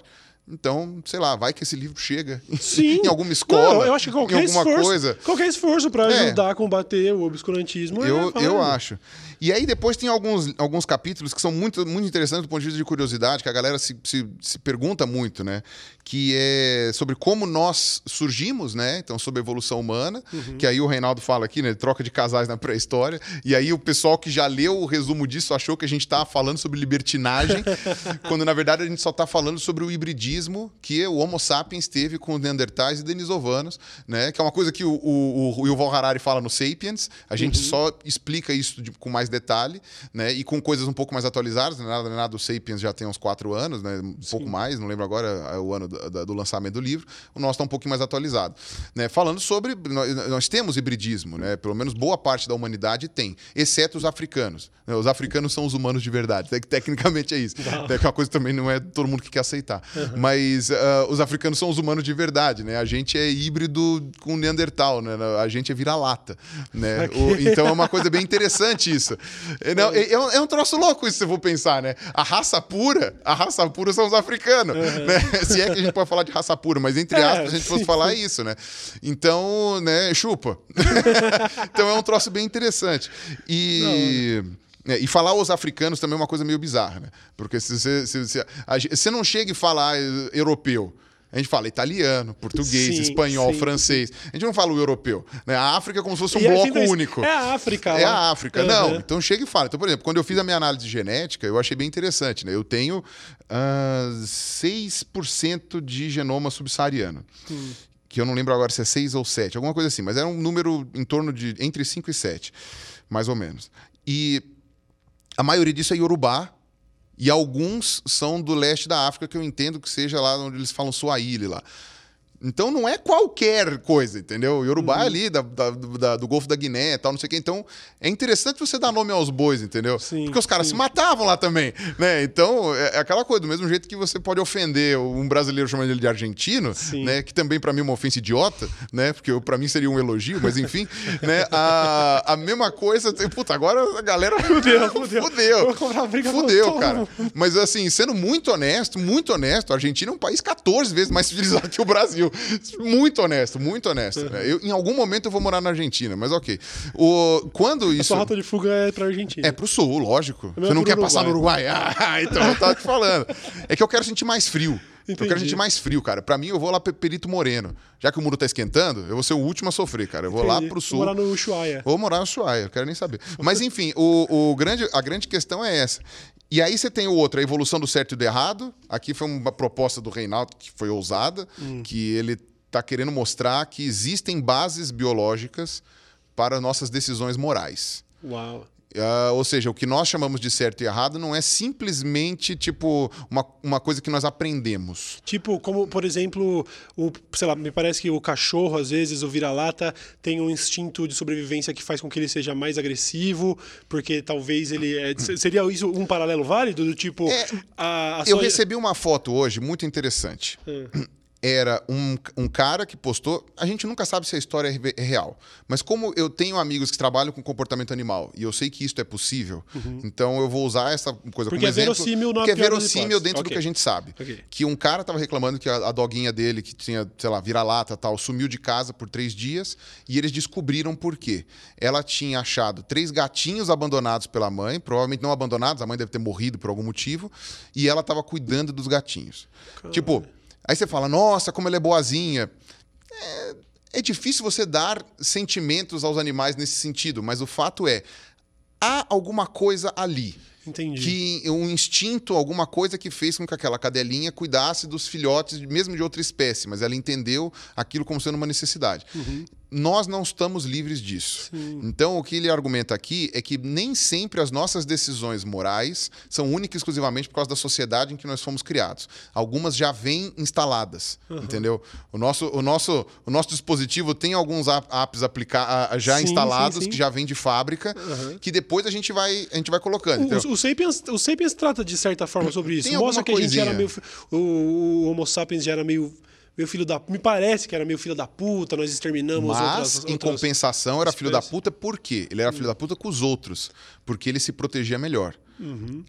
Então, sei lá, vai que esse livro chega em alguma escola, Não, eu acho que qualquer em alguma esforço, coisa. Qualquer esforço pra É. ajudar a combater o obscurantismo. é Eu, válido. eu acho. E aí depois tem alguns, alguns capítulos que são muito, muito interessantes do ponto de vista de curiosidade, que a galera se, se, se pergunta muito, né? Que é sobre como nós surgimos, né? Então, sobre a evolução humana, Uhum. que aí o Reinaldo fala aqui, né? Troca de casais na pré-história. E aí o pessoal que já leu o resumo disso achou que a gente estava falando sobre libertinagem, quando na verdade a gente só está falando sobre o hibridismo que o Homo sapiens teve com os Neandertais e Denisovanos, né? Que é uma coisa que o, o, o Yuval Harari fala no Sapiens. A gente só explica isso de- com mais detalhe, né? E com coisas um pouco mais atualizadas. né? Nada, nada do Sapiens já tem uns quatro anos, né? Um pouco mais, não lembro agora é o ano do, do lançamento do livro. O nosso está um pouquinho mais atualizado, né? Falando sobre nós, nós temos hibridismo, né? Pelo menos boa parte da humanidade tem, exceto os africanos. né? Os africanos são os humanos de verdade. Tec- Tecnicamente é isso. Né? Que é uma coisa também não é todo mundo que quer aceitar. Mas ah, os africanos são os humanos de verdade, né? A gente é híbrido com Neandertal, né? A gente é vira-lata, né? O- então é uma coisa bem interessante isso. É, não, é, é um, é um troço louco isso, se você for pensar, né? A raça pura, a raça pura são os africanos, né? Se é que a gente pode falar de raça pura, mas entre É, aspas, a gente fosse sim, falar isso, né? Então, né, chupa. então é um troço bem interessante. E. é, e falar os africanos também é uma coisa meio bizarra, né? Porque se você, se, se- você não chega e fala ah, europeu. A gente fala italiano, português, Sim, espanhol, sim, francês. A gente não fala o europeu. Né? A África é como se fosse um E é bloco único. É a África. É lá. a África. Aham. Não, então chega e fala. Então, por exemplo, quando eu fiz a minha análise genética, eu achei bem interessante. Né? Eu tenho ah, 6% de genoma subsaariano. Hum. Que eu não lembro agora se é 6 ou 7, alguma coisa assim. Mas era um número em torno de entre 5 e 7, mais ou menos. E a maioria disso é Yorubá. E alguns são do leste da África, que eu entendo que seja lá onde eles falam Swahili lá. Então não é qualquer coisa, entendeu? O Yorubá é ali da, da- da- do Golfo da Guiné e tal, não sei o quê. Então é interessante você dar nome aos bois, entendeu? Sim, Porque os caras sim. se matavam lá também, né? Então é é aquela coisa, do mesmo jeito que você pode ofender um brasileiro chamando ele de argentino, Sim. né? Que também pra mim é uma ofensa idiota, né? Porque pra mim seria um elogio, mas enfim, né? A, a mesma coisa, puta, agora a galera Fudeu, fudeu. fudeu. Fudeu, todo cara. Mas assim, sendo muito honesto, muito honesto, a Argentina é um país 14 vezes mais civilizado que o Brasil. Muito honesto, muito honesto. Uhum. Eu, em algum momento eu vou morar na Argentina, mas ok. O, quando A isso. sua rota de fuga é pra Argentina. É pro sul, lógico. meu Você não é quer pro passar no Uruguai? Ah, então eu tava te falando. É que eu quero sentir mais frio. Eu Entendi. quero sentir mais frio, cara. Pra mim, eu vou lá pro Perito Moreno. Já que o muro tá esquentando, eu vou ser o último a sofrer, cara. Eu vou lá Entendi. pro Vou sul. morar no Ushuaia. Vou morar no Ushuaia, eu quero nem saber. Mas enfim, o, o grande, a grande questão é essa. E aí você tem o outro, a evolução do certo e do errado. Aqui foi uma proposta do Reinaldo que foi ousada, que ele está querendo mostrar que existem bases biológicas para nossas decisões morais. Uau. Ah, ou seja, o que nós chamamos de certo e errado não é simplesmente tipo uma, uma coisa que nós aprendemos. Tipo, como, por exemplo, o, sei lá, me parece que o cachorro, às vezes, o vira-lata, tem um instinto de sobrevivência que faz com que ele seja mais agressivo, porque talvez ele. é- seria isso um paralelo válido? Do tipo. É, a, a Eu sua- recebi uma foto hoje muito interessante. Era um, um cara que postou. A gente nunca sabe se a história é é real. Mas como eu tenho amigos que trabalham com comportamento animal e eu sei que isto é possível, então eu vou usar essa coisa Porque como é exemplo. verossímil porque é verossímil dentro do Ok. que a gente sabe. Ok. Que um cara tava reclamando que a, a doguinha dele, que tinha, sei lá, vira-lata tal, sumiu de casa por três dias e eles descobriram por quê. Ela tinha achado três gatinhos abandonados pela mãe, provavelmente não abandonados, a mãe deve ter morrido por algum motivo, e ela tava cuidando dos gatinhos. Tipo, aí você fala, nossa, como ela é boazinha. É, é difícil você dar sentimentos aos animais nesse sentido, mas o fato é, há alguma coisa ali Entendi. que um instinto, alguma coisa que fez com que aquela cadelinha cuidasse dos filhotes, mesmo de outra espécie, mas ela entendeu aquilo como sendo uma necessidade. Nós não estamos livres disso. Então, o que ele argumenta aqui é que nem sempre as nossas decisões morais são únicas e exclusivamente por causa da sociedade em que nós fomos criados. Algumas já vêm instaladas, entendeu? O nosso, o, nosso, o nosso dispositivo tem alguns ap- apps aplica a- a- já Sim, sim, instalados sim. que já vêm de fábrica, que depois a gente vai, a gente vai colocando. O, o, Sapiens, o Sapiens trata de certa forma sobre isso. Tem Mostra que a gente era coisinha. meio. O, o Homo sapiens já era meio. Meio filho da. Me parece que era meio filho da puta, nós exterminamos Mas, outras. em outras- compensação, era filho da puta por quê? Ele era filho da puta com os outros, porque ele se protegia melhor.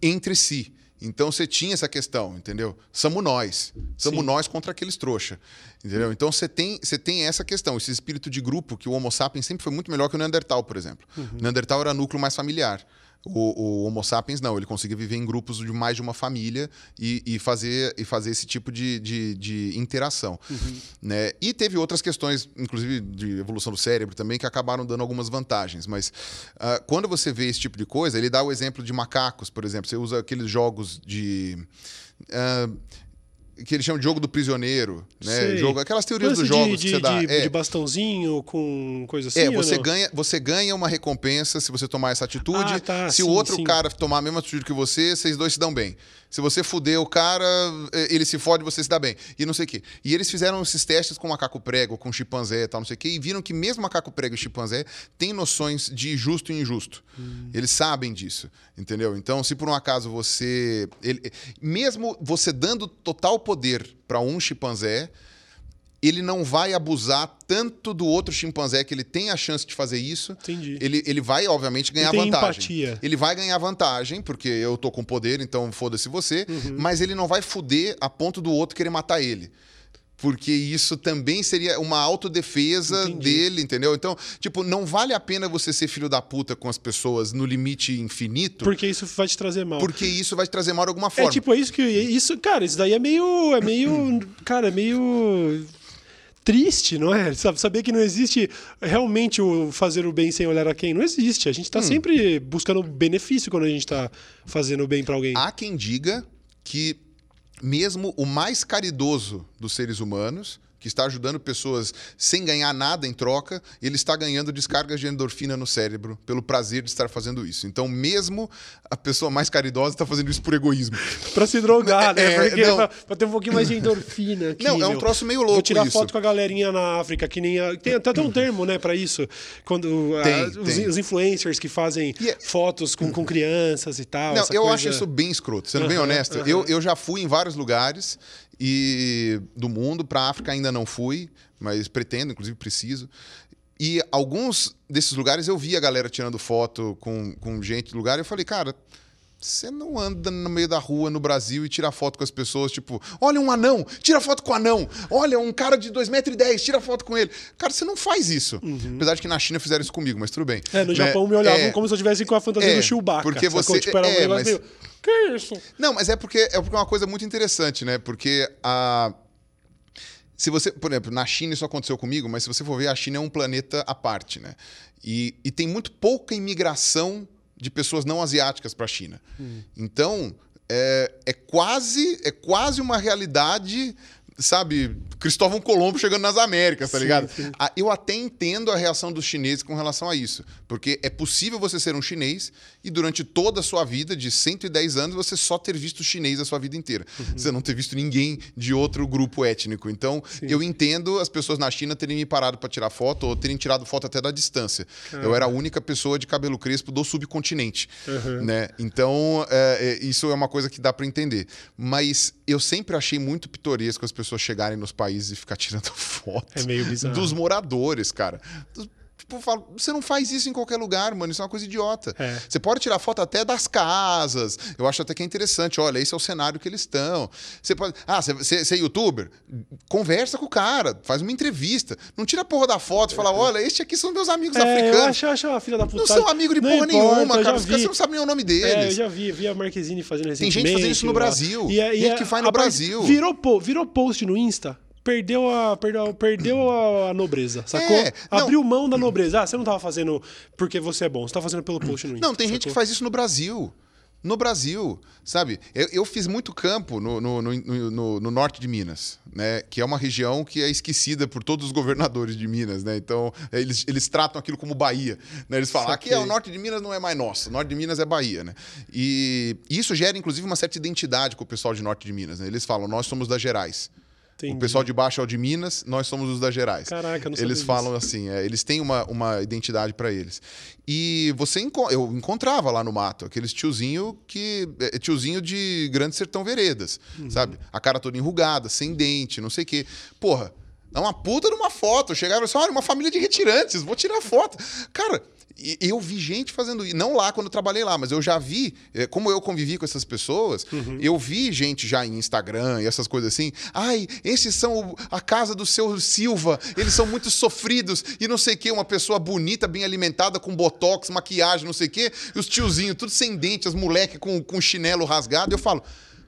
Entre si. Então você tinha essa questão, entendeu? Somos nós. Somos Sim. nós contra aqueles trouxa. Entendeu? Então você tem, você tem essa questão, esse espírito de grupo que o Homo sapiens sempre foi muito melhor que o Neandertal, por exemplo. O Neandertal era núcleo mais familiar. O, o Homo sapiens não, ele conseguia viver em grupos de mais de uma família e, e fazer, e fazer esse tipo de, de, de interação. Né? E teve outras questões, inclusive de evolução do cérebro também, que acabaram dando algumas vantagens. Mas ah, quando você vê esse tipo de coisa, ele dá o exemplo de macacos, por exemplo. Você usa aqueles jogos de. ah, que eles chamam de jogo do prisioneiro, né? Sei. Jogo, aquelas teorias dos jogos de, que você dá. de, É. de bastãozinho com coisa assim. É, você ganha, você ganha uma recompensa se você tomar essa atitude. Ah, tá, se sim, o outro sim. cara tomar a mesma atitude que você, vocês dois se dão bem. Se você fuder o cara, eh, ele se fode, você se dá bem. E não sei o quê. E eles fizeram esses testes com macaco prego, com chimpanzé e tal, não sei o quê, e viram que mesmo macaco prego e chimpanzé têm noções de justo e injusto. Hum. Eles sabem disso, entendeu? Então, se por um acaso você. ele- mesmo você dando total poder para um chimpanzé, ele não vai abusar tanto do outro chimpanzé que ele tem a chance de fazer isso. Entendi. Ele, ele vai, obviamente, ganhar tem vantagem. empatia. Ele vai ganhar vantagem, porque eu tô com poder, então foda-se você. Uhum. Mas ele não vai fuder a ponto do outro querer matar ele. Porque isso também seria uma autodefesa Entendi. dele, entendeu? Então, tipo, não vale a pena você ser filho da puta com as pessoas no limite infinito, Porque isso vai te trazer mal. porque isso vai te trazer mal de alguma É forma. tipo, é isso que. Isso, cara, isso daí é meio. É meio. cara, é meio. Triste, não é? Sabe, saber que não existe realmente o fazer o bem sem olhar a quem. Não existe. A gente Hum. tá sempre buscando benefício quando a gente tá fazendo o bem pra alguém. Há quem diga que mesmo o mais caridoso dos seres humanos, que está ajudando pessoas sem ganhar nada em troca, ele está ganhando descargas de endorfina no cérebro pelo prazer de estar fazendo isso. Então, mesmo a pessoa mais caridosa está fazendo isso por egoísmo. pra se drogar, né? É, Porque não. pra, pra ter um pouquinho mais de endorfina aqui. Não, é um meu. troço meio Vou louco tirar isso. foto com a galerinha na África, que nem. A, tem até um termo, né, pra isso. Quando Tem, os, tem. os influencers que fazem é- fotos com, com crianças e tal. Não, eu coisa- acho isso bem escroto, sendo bem Aham, honesto. aham. Eu, eu já fui em vários lugares e do mundo, para África ainda não fui, mas pretendo, inclusive preciso. E alguns desses lugares eu vi a galera tirando foto com, com gente do lugar e eu falei, cara. Você não anda no meio da rua no Brasil e tira foto com as pessoas, tipo, olha um anão, tira foto com o anão. Olha, um cara de 2,10m, tira foto com ele. Cara, você não faz isso. Apesar de que na China fizeram isso comigo, mas tudo bem. Uhum. É, no Né? Japão me olhavam É, como se eu estivesse com a fantasia É, do Chewbacca. porque você- Tipo, era um é, negócio mas- meio, Que isso? Não, mas é porque é porque é uma coisa muito interessante, né? Porque a. Se você, por exemplo, na China isso aconteceu comigo, mas se você for ver, a China é um planeta à parte, né? E, e tem muito pouca imigração de pessoas não asiáticas para a China. Então, é, é quase é quase uma realidade, sabe? Cristóvão Colombo chegando nas Américas, tá Sim, ligado? sim. Ah, Eu até entendo a reação dos chineses com relação a isso. Porque é possível você ser um chinês e durante toda a sua vida, de 110 anos, você só ter visto chinês a sua vida inteira. Você não ter visto ninguém de outro grupo étnico. Então, eu entendo as pessoas na China terem me parado para tirar foto ou terem tirado foto até da distância. Eu era a única pessoa de cabelo crespo do subcontinente. Né? Então, é, é, isso é uma coisa que dá para entender. Mas eu sempre achei muito pitoresco as pessoas chegarem nos países e ficar tirando foto É meio bizarro. dos moradores, cara. Dos- Tipo, eu falo, você não faz isso em qualquer lugar, mano. Isso é uma coisa idiota. É. Você pode tirar foto até das casas. Eu acho até que é interessante. Olha, esse é o cenário que eles estão. Você pode. Ah, você, você, você é youtuber? Conversa com o cara, faz uma entrevista. Não tira a porra da foto e fala: olha, este aqui são meus amigos É, eu africanos. acho, eu acho uma filha da puta. Não são amigos de porra nenhuma, cara. Os caras você não sabe nem o nome É, eu deles. já vi, vi a Marquezine fazendo Tem recentemente. gente fazendo isso no. Brasil. E, é- e é- que faz no a Brasil. Virou, virou post no Insta. Perdeu a, perdeu, perdeu a, a nobreza, sacou? É. Abriu mão da nobreza. Ah, você não tava fazendo porque você é bom, você tá fazendo pelo post no Insta. Não, tem gente que sacou? faz isso no Brasil. No Brasil, sabe? Eu, eu fiz muito campo no, no, no- no- no norte de Minas, né? Que é uma região que é esquecida por todos os governadores de Minas, né? Então, eles, eles tratam aquilo como Bahia. Né? Eles falam, aqui é o norte de Minas não é mais nosso, o norte de Minas é Bahia, né? E isso gera, inclusive, uma certa identidade com o pessoal de norte de Minas, né? Eles falam, nós somos das Gerais. Entendi. O pessoal de baixo é o de Minas, nós somos os das Gerais. Caraca, não Eles disso. falam assim, é, eles têm uma, uma identidade para eles. E você enco- eu encontrava lá no mato aqueles tiozinho que é tiozinho de Grande Sertão Veredas, Uhum. sabe? A cara toda enrugada, sem dente, não sei o quê. Porra, dá uma puta numa foto. E falava assim, olha, uma família de retirantes, vou tirar foto. Cara, e- eu vi gente fazendo isso. Não lá quando eu trabalhei lá, mas eu já vi, eh, como eu convivi com essas pessoas, Uhum. eu vi gente já em Instagram e essas coisas assim. Ai, esses são a casa do seu Silva, eles são muito sofridos e não sei o quê. Uma pessoa bonita, bem alimentada, com botox, maquiagem, não sei o quê. E os tiozinhos, tudo sem dente, as moleques com, com chinelo rasgado. Eu falo.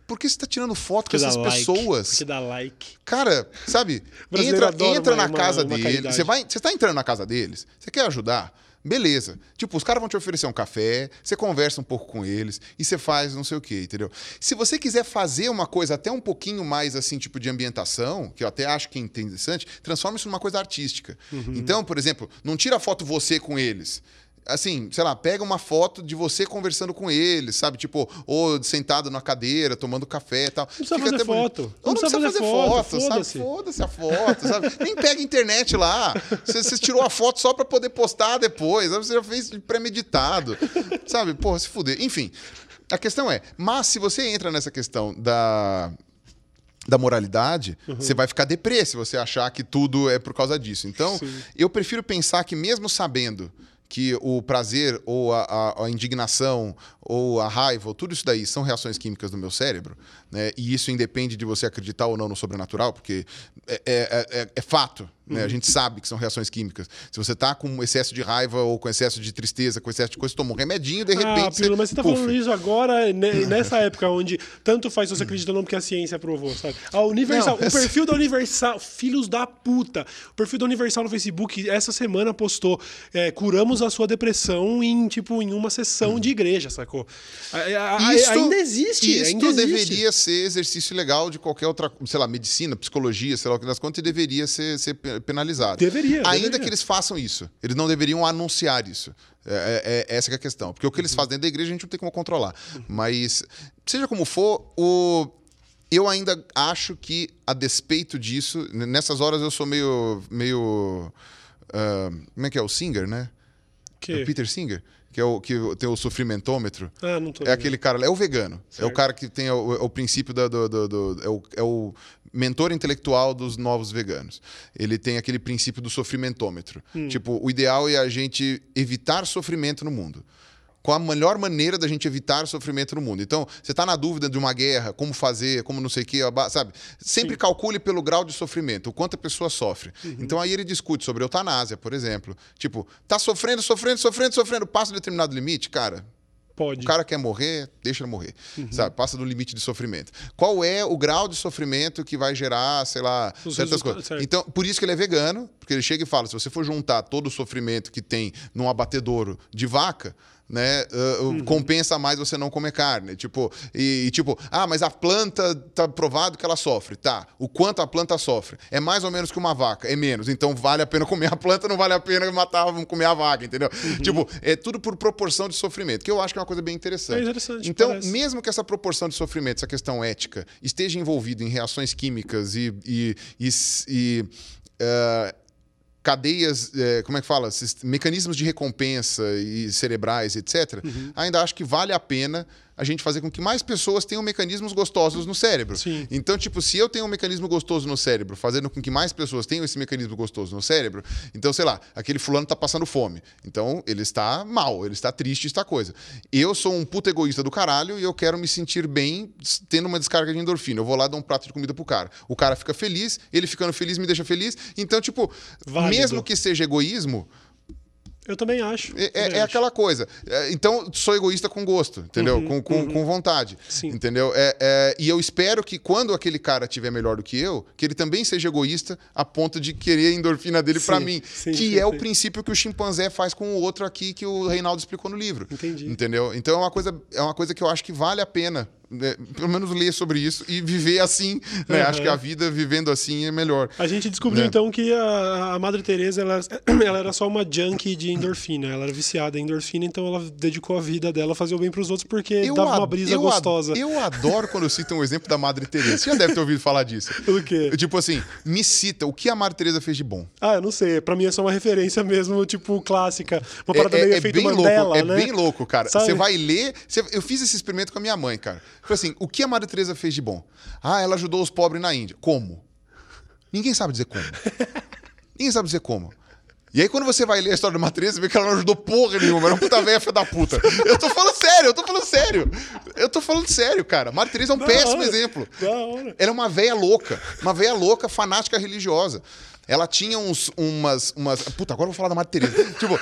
Por que você tá tirando foto com Porque dá essas like, pessoas? Porque dá like. Cara, sabe? Entra, entra uma- na uma- casa uma deles. caridade. Você vai, você tá entrando na casa deles, você quer ajudar? Beleza. Tipo, os caras vão te oferecer um café, você conversa um pouco com eles e você faz não sei o quê, entendeu? Se você quiser fazer uma coisa até um pouquinho mais assim, tipo de ambientação, que eu até acho que é interessante, transforma isso numa coisa artística. Uhum. Então, por exemplo, não tira foto você com eles. Assim, sei lá, pega uma foto de você conversando com eles, sabe? Tipo, ou sentado na cadeira, tomando café e tal. Não precisa Fica fazer bonito. foto. Ou Não não precisa fazer fazer foto, foto, sabe? foda-se. A foto, sabe? Nem pega a internet lá. Você, você tirou a foto só pra poder postar depois. sabe? Você já fez premeditado. Sabe? Porra, se fuder. Enfim, a questão é, mas se você entra nessa questão da da moralidade, Uhum. você vai ficar deprê se você achar que tudo é por causa disso. Então, Sim. eu prefiro pensar que mesmo sabendo que o prazer ou a, a- a indignação ou a raiva, ou tudo isso daí são reações químicas do meu cérebro, né? E isso independe de você acreditar ou não no sobrenatural, porque é, é- é- é fato, né? Uhum. A gente sabe que são reações químicas. Se você tá com excesso de raiva ou com excesso de tristeza, com excesso de coisa, você toma um remedinho, de repente ah, Pirula, mas você tá puf. falando isso agora, ne- nessa época onde tanto faz se você acredita ou não, porque a ciência provou, sabe? A Universal, Não, o perfil da Universal, filhos da puta, o perfil da Universal no Facebook essa semana postou, é, curamos a sua depressão em, tipo, em uma sessão de igreja, sacou? A- a- a- Isto- ainda existe. Isto ainda existe. deveria ser exercício legal de qualquer outra, sei lá, medicina, psicologia, sei lá o que das contas, e deveria ser, ser pe- penalizado. Deveria, Ainda deveria. que eles façam isso. Eles não deveriam anunciar isso. É, é- é essa que é a questão. Porque o que eles Uhum. fazem dentro da igreja a gente não tem como controlar. Mas, seja como for, o. Eu ainda acho que, a despeito disso, nessas horas eu sou meio. meio ah, como é que é? O Singer, né? Que? É o Peter Singer? Que é o que tem o sofrimentômetro. Ah, não tô É aquele cara, é o vegano. É o Certo. cara que tem o, o princípio da- do. do- do- é, o, é o mentor intelectual dos novos veganos. Ele tem aquele princípio do sofrimentômetro. Hum. Tipo, o ideal é a gente evitar sofrimento no mundo. Qual a melhor maneira da gente evitar sofrimento no mundo? Então, você está na dúvida de uma guerra, como fazer, como não sei o quê, sabe? Sempre calcule pelo grau de sofrimento, o quanto a pessoa sofre. Uhum. Então, aí ele discute sobre eutanásia, por exemplo. Tipo, tá sofrendo, sofrendo, sofrendo, sofrendo, passa um determinado limite, cara, Pode. o cara quer morrer, deixa ele morrer. Uhum. Sabe? Passa do limite de sofrimento. Qual é o grau de sofrimento que vai gerar, sei lá, Os certas coisas? certo. Então, por isso que ele é vegano, porque ele chega e fala: se você for juntar todo o sofrimento que tem num abatedouro de vaca. Né, uh, uh, Uhum. compensa mais você não comer carne. Tipo, e, e tipo, ah, mas a planta tá provado que ela sofre. Tá. O quanto a planta sofre? É mais ou menos que uma vaca, é menos. Então vale a pena comer a planta, não vale a pena matar, comer a vaca, entendeu? Uhum. Tipo, é tudo por proporção de sofrimento, que eu acho que é uma coisa bem interessante. É interessante, Então, parece. mesmo que essa proporção de sofrimento, essa questão ética, esteja envolvida em reações químicas e, e, e, e, eh, cadeias, eh, como é que fala? Mecanismos de recompensa e cerebrais, etc., Uhum. ainda acho que vale a pena a gente fazer com que mais pessoas tenham mecanismos gostosos no cérebro. Sim. Então, tipo, se eu tenho um mecanismo gostoso no cérebro, fazendo com que mais pessoas tenham esse mecanismo gostoso no cérebro, então, sei lá, aquele fulano tá passando fome. Então, ele está mal, ele está triste, está coisa. Eu sou um puto egoísta do caralho e eu quero me sentir bem tendo uma descarga de endorfina. Eu vou lá dar um prato de comida pro cara. O cara fica feliz, ele ficando feliz me deixa feliz. Então, tipo, Válido. mesmo que seja egoísmo, Eu também acho. é, também é- é acho. aquela coisa. É, Então, sou egoísta com gosto, entendeu? com, com, com vontade. Uhum, Sim. Entendeu? É, é, e eu espero que quando aquele cara tiver melhor do que eu, que ele também seja egoísta a ponto de querer a endorfina dele pra Sim, mim. sim, que sim, é o princípio que o chimpanzé faz com o outro aqui que o Reinaldo explicou no livro. Entendi. Entendeu? Então é uma coisa, é uma coisa que eu acho que vale a pena. Né, pelo menos ler sobre isso e viver assim. Né? Uhum. Acho que a vida vivendo assim é melhor. A gente descobriu Né? então que a, a Madre Teresa ela, ela era só uma junkie de endorfina. Ela era viciada em endorfina, então ela dedicou a vida dela a fazer o bem pros outros porque dava uma ad- brisa eu ad- gostosa. Eu adoro quando eu cito um exemplo da Madre Teresa. Você já deve ter ouvido falar disso. O quê? Tipo assim, me cita o que a Madre Teresa fez de bom. Ah, eu não sei. Pra mim é só uma referência mesmo, tipo, clássica. Uma É, parada meio é, é bem Mandela, louco, é né? bem louco, cara. Você vai ler. você- eu fiz esse experimento com a minha mãe, cara. Falei assim: o que a Madre Teresa fez de bom? Ah, ela ajudou os pobres na Índia. Como? Ninguém sabe dizer como. Ninguém sabe dizer como. E aí, quando você vai ler a história da Teresa, você vê que ela não ajudou porra nenhuma. Era uma puta velha filha da puta. Eu tô falando sério, eu tô falando sério. Eu tô falando sério, cara. Teresa é um Da péssimo hora, exemplo. Da hora. Ela é uma véia louca. Uma véia louca, fanática religiosa. Ela tinha uns, umas, umas. Puta, agora eu vou falar da Madre Teresa. tipo,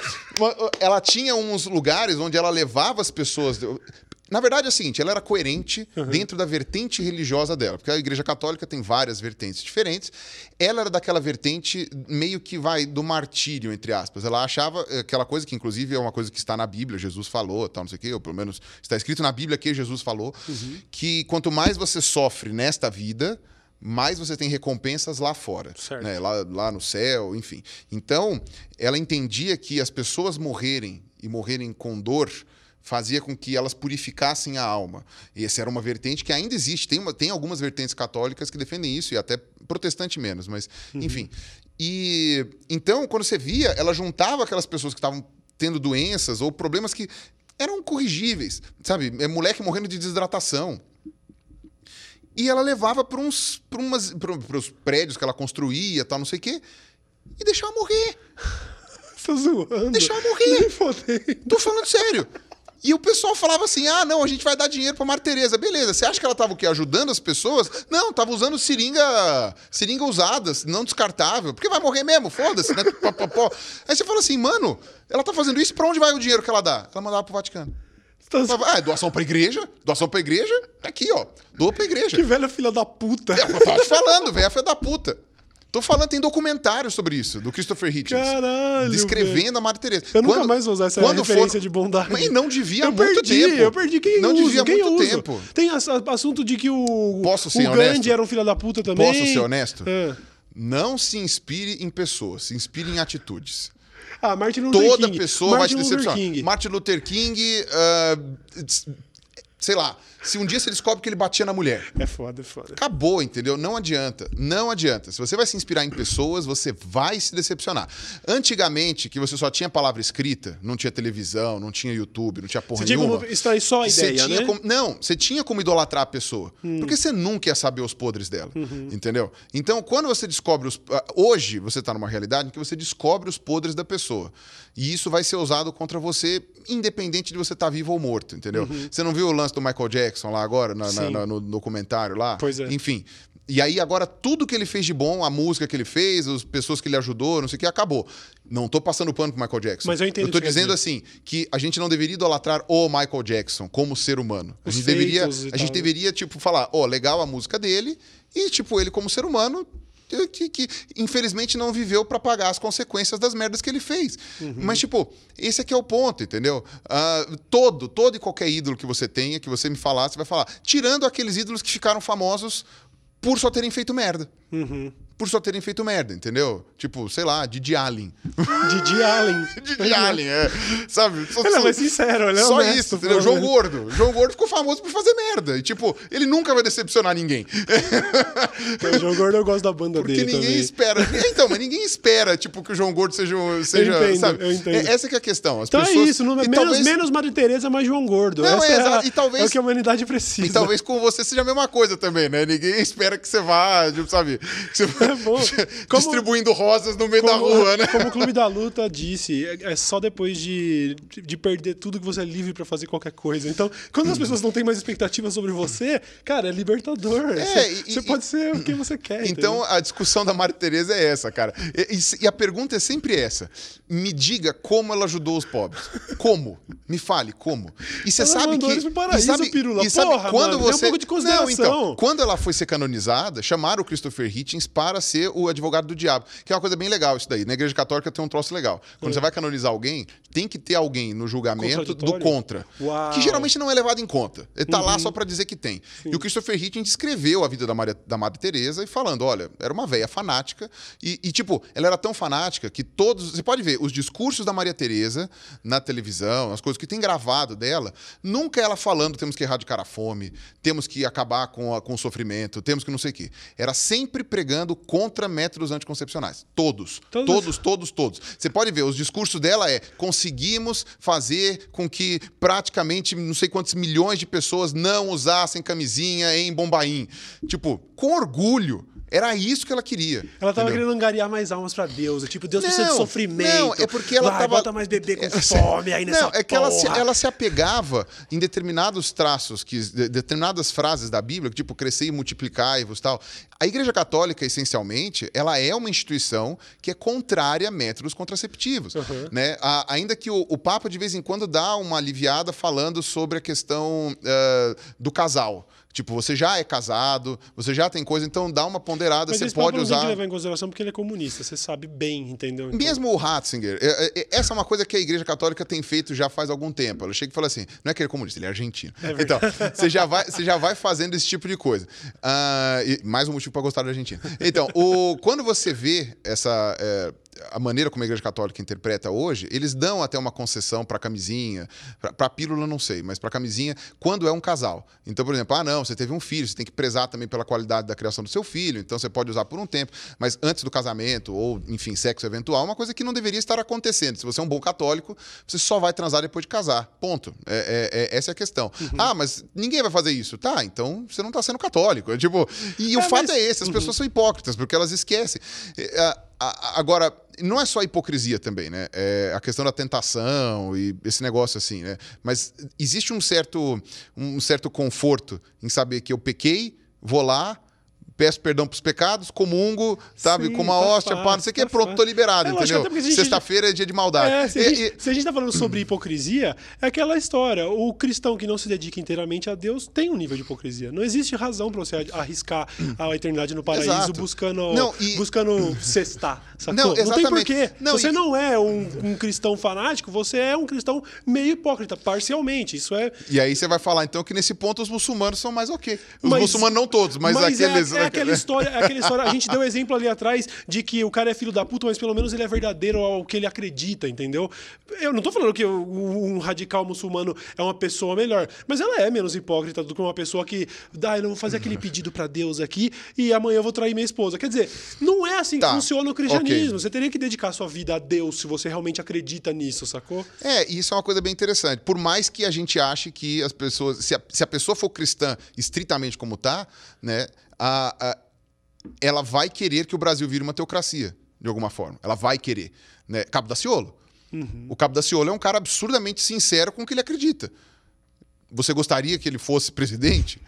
ela tinha uns lugares onde ela levava as pessoas. Na verdade é o seguinte, ela era coerente dentro da vertente religiosa dela, porque a Igreja Católica tem várias vertentes diferentes. Ela era daquela vertente meio que vai do martírio, entre aspas. Ela achava eh, aquela coisa que, inclusive, é uma coisa que está na Bíblia, Jesus falou, tal, não sei o quê, ou pelo menos está escrito na Bíblia que Jesus falou, que quanto mais você sofre nesta vida, mais você tem recompensas lá fora, Certo. né? lá, lá no céu, enfim. Então, ela entendia que as pessoas morrerem e morrerem com dor fazia com que elas purificassem a alma. E essa era uma vertente que ainda existe. Tem, uma- tem algumas vertentes católicas que defendem isso, e até protestante menos, mas enfim. E então, quando você via, ela juntava aquelas pessoas que estavam tendo doenças ou problemas que eram corrigíveis, sabe? É moleque morrendo de desidratação. E ela levava para uns pra umas para os prédios que ela construía, tal, não sei o quê, e deixava morrer. Tô zoando. Deixava morrer. Tô falando sério. E o pessoal falava assim: ah, não, a gente vai dar dinheiro pra Maria Tereza. Beleza, você acha que ela tava o quê? Ajudando as pessoas? Não, tava usando seringa, seringa usada, não descartável. Porque vai morrer mesmo, foda-se, né? Pó, pó, pó. Aí você fala assim, mano, ela tá fazendo isso, pra onde vai o dinheiro que ela dá? Ela mandava pro Vaticano. Tá- Ah, é doação pra igreja? Doação pra igreja? Tá aqui, ó. Doa pra igreja. Que velha filha da puta. É eu tava te falando, velho, filha da puta. Tô falando, tem documentário sobre isso, do Christopher Hitchens. Caralho. Descrevendo velho. a Madre Teresa. Eu nunca mais vou usar essa referência de bondade. Mas não devia há Eu muito perdi, tempo. eu perdi. Quem Não usa? devia há Quem muito tempo. Tem ass- assunto de que o, Posso o ser Gandhi honesto? era um filho da puta também. Posso ser honesto? Ah. Não se inspire em pessoas, se inspire em atitudes. Ah, Martin Luther Toda King. pessoa Martin vai Luther decepcionar. Martin Luther King, ah, sei lá, se um dia você descobre que ele batia na mulher, É foda, é foda. Acabou, entendeu? Não adianta. Não adianta. Se você vai se inspirar em pessoas, você vai se decepcionar. Antigamente, que você só tinha palavra escrita, não tinha televisão, não tinha YouTube, não tinha porra Você tinha nenhuma. como extrair só a ideia, tinha né? Hum. como- não, você tinha como idolatrar a pessoa. Porque você nunca ia saber os podres dela. Uhum. Entendeu? Então, quando você descobre os. ah, Hoje, você está numa realidade em que você descobre os podres da pessoa. E isso vai ser usado contra você, independente de você estar vivo ou morto, entendeu? Você não viu o lance do Michael Jackson lá agora, na- na- na- no documentário lá? Pois é. Enfim. E aí, agora, tudo que ele fez de bom, a música que ele fez, as pessoas que ele ajudou, não sei o que, acabou. Não tô passando pano pro Michael Jackson. Mas eu entendo Eu tô dizendo assim, que a gente não deveria idolatrar o Michael Jackson como ser humano. A gente deveria, a tal, gente né? deveria, tipo, falar, ó, legal a música dele, e, tipo, ele como ser humano. Que, que, infelizmente não viveu pra pagar as consequências das merdas que ele fez. Uhum. Mas, tipo, esse aqui é o ponto, entendeu? Ah, todo, todo e qualquer ídolo que você tenha, que você me falar, você vai falar. Tirando aqueles ídolos que ficaram famosos por só terem feito merda. Uhum. Por só terem feito merda, entendeu? Tipo, sei lá, Didi Allen. Didi Allen. Didi Allen, é. Sabe? Só, Ele é mais sincero, ele é só honesto, isso, entendeu? João menos. Gordo. João Gordo ficou famoso por fazer merda. E, tipo, ele nunca vai decepcionar ninguém. O João Gordo eu gosto da banda Porque dele ninguém também. espera. Então, mas ninguém espera, tipo, que o João Gordo seja. seja entendo, sabe? eu entendo. É- essa que é a questão. As Então pessoas, é isso, não, e menos, talvez, menos Madre Teresa, mais João Gordo. Não, é é, a-. E talvez- é o que a humanidade precisa. E talvez com você seja a mesma coisa também, né? Ninguém espera que você vá, tipo, sabe? Que você É bom. Como- distribuindo rosas no meio da como, rua, né? como o Clube da Luta disse, é é só depois de, de perder tudo que você é livre pra fazer qualquer coisa. Então, quando as pessoas não têm mais expectativas sobre você, cara, é libertador. É, você e- você e- pode ser o que você quer. Então entendeu? a discussão da Maria Tereza é essa, cara. E, e- a pergunta é sempre essa: me diga como ela ajudou os pobres. Como? Me fale como. E você Ela sabe que eles pro paraíso, sabe, Pirula. E sabe Porra, quando mano, tem um você pouco de consideração. Não, então, quando ela foi ser canonizada, chamaram o Christopher Hitchens para ser o advogado do diabo, que é uma coisa bem legal isso daí. Na Igreja Católica tem um troço legal. Quando É. você vai canonizar alguém, tem que ter alguém no julgamento do contra, Uau. que geralmente não é levado em conta. Ele tá Uhum. lá só para dizer que tem. E o Christopher Hitchens descreveu a vida da, Maria, da Madre Teresa e falando, olha, era uma velha fanática e, e, tipo, ela era tão fanática que todos, você pode ver, os discursos da Maria Teresa na televisão, as coisas que tem gravado dela, nunca ela falando temos que erradicar a fome, temos que acabar com, a- com o sofrimento, temos que não sei o quê. Era sempre pregando contra métodos anticoncepcionais. Todos. Todos. Todos, todos, todos. Você pode ver, os discursos dela é conseguimos fazer com que praticamente não sei quantos milhões de pessoas não usassem camisinha em Bombaim. Tipo, com orgulho. Era isso que ela queria. Ela tava entendeu? querendo angariar mais almas pra Deus. Tipo, Deus precisa de Não, sofrimento. não, é porque ela Vai, tava- bota mais bebê com É, fome aí nessa Não, é que ela se, ela se apegava em determinados traços, que, de- determinadas frases da Bíblia, que, tipo, crescer e multiplicar-vos tal. A Igreja Católica, essencialmente, ela é uma instituição que é contrária a métodos contraceptivos. Uhum. Né? A- ainda que o, o Papa, de vez em quando, dá uma aliviada falando sobre a questão ah, do casal. Tipo, você já é casado, você já tem coisa, então dá uma ponderada, Mas você pode usar. que levar em consideração porque ele é comunista. Você sabe bem, entendeu? Então- Mesmo o Ratzinger, é- é- essa é uma coisa que a Igreja Católica tem feito já faz algum tempo. Ela chega e fala assim: não é que ele é comunista, ele é argentino. então, você já, vai, você já vai fazendo esse tipo de coisa. E mais um motivo para gostar da Argentina. Então, o, quando você vê essa. é, a maneira como a Igreja Católica interpreta hoje, eles dão até uma concessão para camisinha, para pílula não sei, mas para camisinha quando é um casal. Então, por exemplo, ah não, você teve um filho, você tem que prezar também pela qualidade da criação do seu filho, então você pode usar por um tempo, mas antes do casamento ou enfim sexo eventual, é uma coisa que não deveria estar acontecendo. Se você é um bom católico, você só vai transar depois de casar, ponto. É, é- é- essa é a questão. Ah, mas ninguém vai fazer isso, tá? Então você não está sendo católico. É tipo, e o É, fato mas- é esse, as pessoas são hipócritas porque elas esquecem. É, a- a- Agora, não é só hipocrisia também, né? É a questão da tentação e esse negócio assim, né? Mas existe um certo, um certo conforto em saber que eu pequei, vou lá, peço perdão pros pecados, comungo, sabe, Sim, com uma tá hóstia, pá, não sei o que, tá pronto, tô liberado, É, entendeu? até porque a gente- Sexta-feira é dia de maldade. É, se, a E- gente, e- se a gente tá falando sobre hipocrisia, é aquela história. O cristão que não se dedica inteiramente a Deus tem um nível de hipocrisia. Não existe razão pra você arriscar a eternidade no paraíso Exato. buscando, Não, e- buscando cestar, sacou? Não, Não, tem porquê. Não, você e- não é um, um cristão fanático, você é um cristão meio hipócrita, parcialmente. Isso é. E aí você vai falar, então, que nesse ponto os muçulmanos são mais ok. Os Mas- muçulmanos não todos, mas, é- aqueles... É, aquela história, é aquela história. A gente deu exemplo ali atrás de que o cara é filho da puta, mas pelo menos ele é verdadeiro ao que ele acredita, entendeu? Eu não tô falando que um radical muçulmano é uma pessoa melhor, mas ela é menos hipócrita do que uma pessoa que, ah, eu não vou fazer aquele pedido pra Deus aqui e amanhã eu vou trair minha esposa. Quer dizer, não é assim Tá, que funciona o cristianismo. ok. Você teria que dedicar sua vida a Deus se você realmente acredita nisso, sacou? É, e isso é uma coisa bem interessante. Por mais que a gente ache que as pessoas. Se a, se a pessoa for cristã estritamente como tá, né? A- a- ela vai querer que o Brasil vire uma teocracia, de alguma forma. Ela vai querer. Né? Cabo Daciolo. O Cabo Daciolo é um cara absurdamente sincero com o que ele acredita. Você gostaria que ele fosse presidente?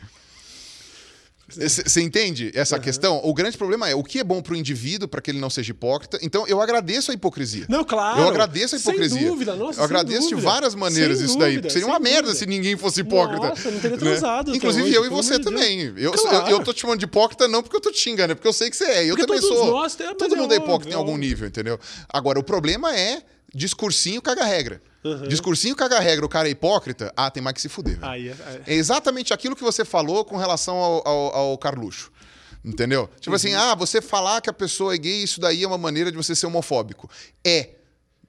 Você entende essa questão? O grande problema é o que é bom para o indivíduo, para que ele não seja hipócrita. Então, eu agradeço a hipocrisia. Não, claro. Eu agradeço a Sem hipocrisia. dúvida, nossa, eu sem agradeço de dúvida. várias maneiras Sem isso daí. dúvida, Seria sem uma merda dúvida. se ninguém fosse hipócrita. Nossa, não teria né? transado até Inclusive hoje, eu e você de também. Eu, Claro. eu, eu tô te chamando de hipócrita não porque eu tô te xingando, é porque eu sei que você é. Eu Porque também sou. nós Todo é mundo é óbvio, hipócrita em é algum óbvio. nível, entendeu? Agora, o problema é discursinho caga-regra. Discursinho caga-regra, o cara é hipócrita, ah, tem mais que se fuder. Aí, é- é- É exatamente aquilo que você falou com relação ao, ao, ao Carluxo. Entendeu? Tipo assim, ah, você falar que a pessoa é gay, isso daí é uma maneira de você ser homofóbico. É.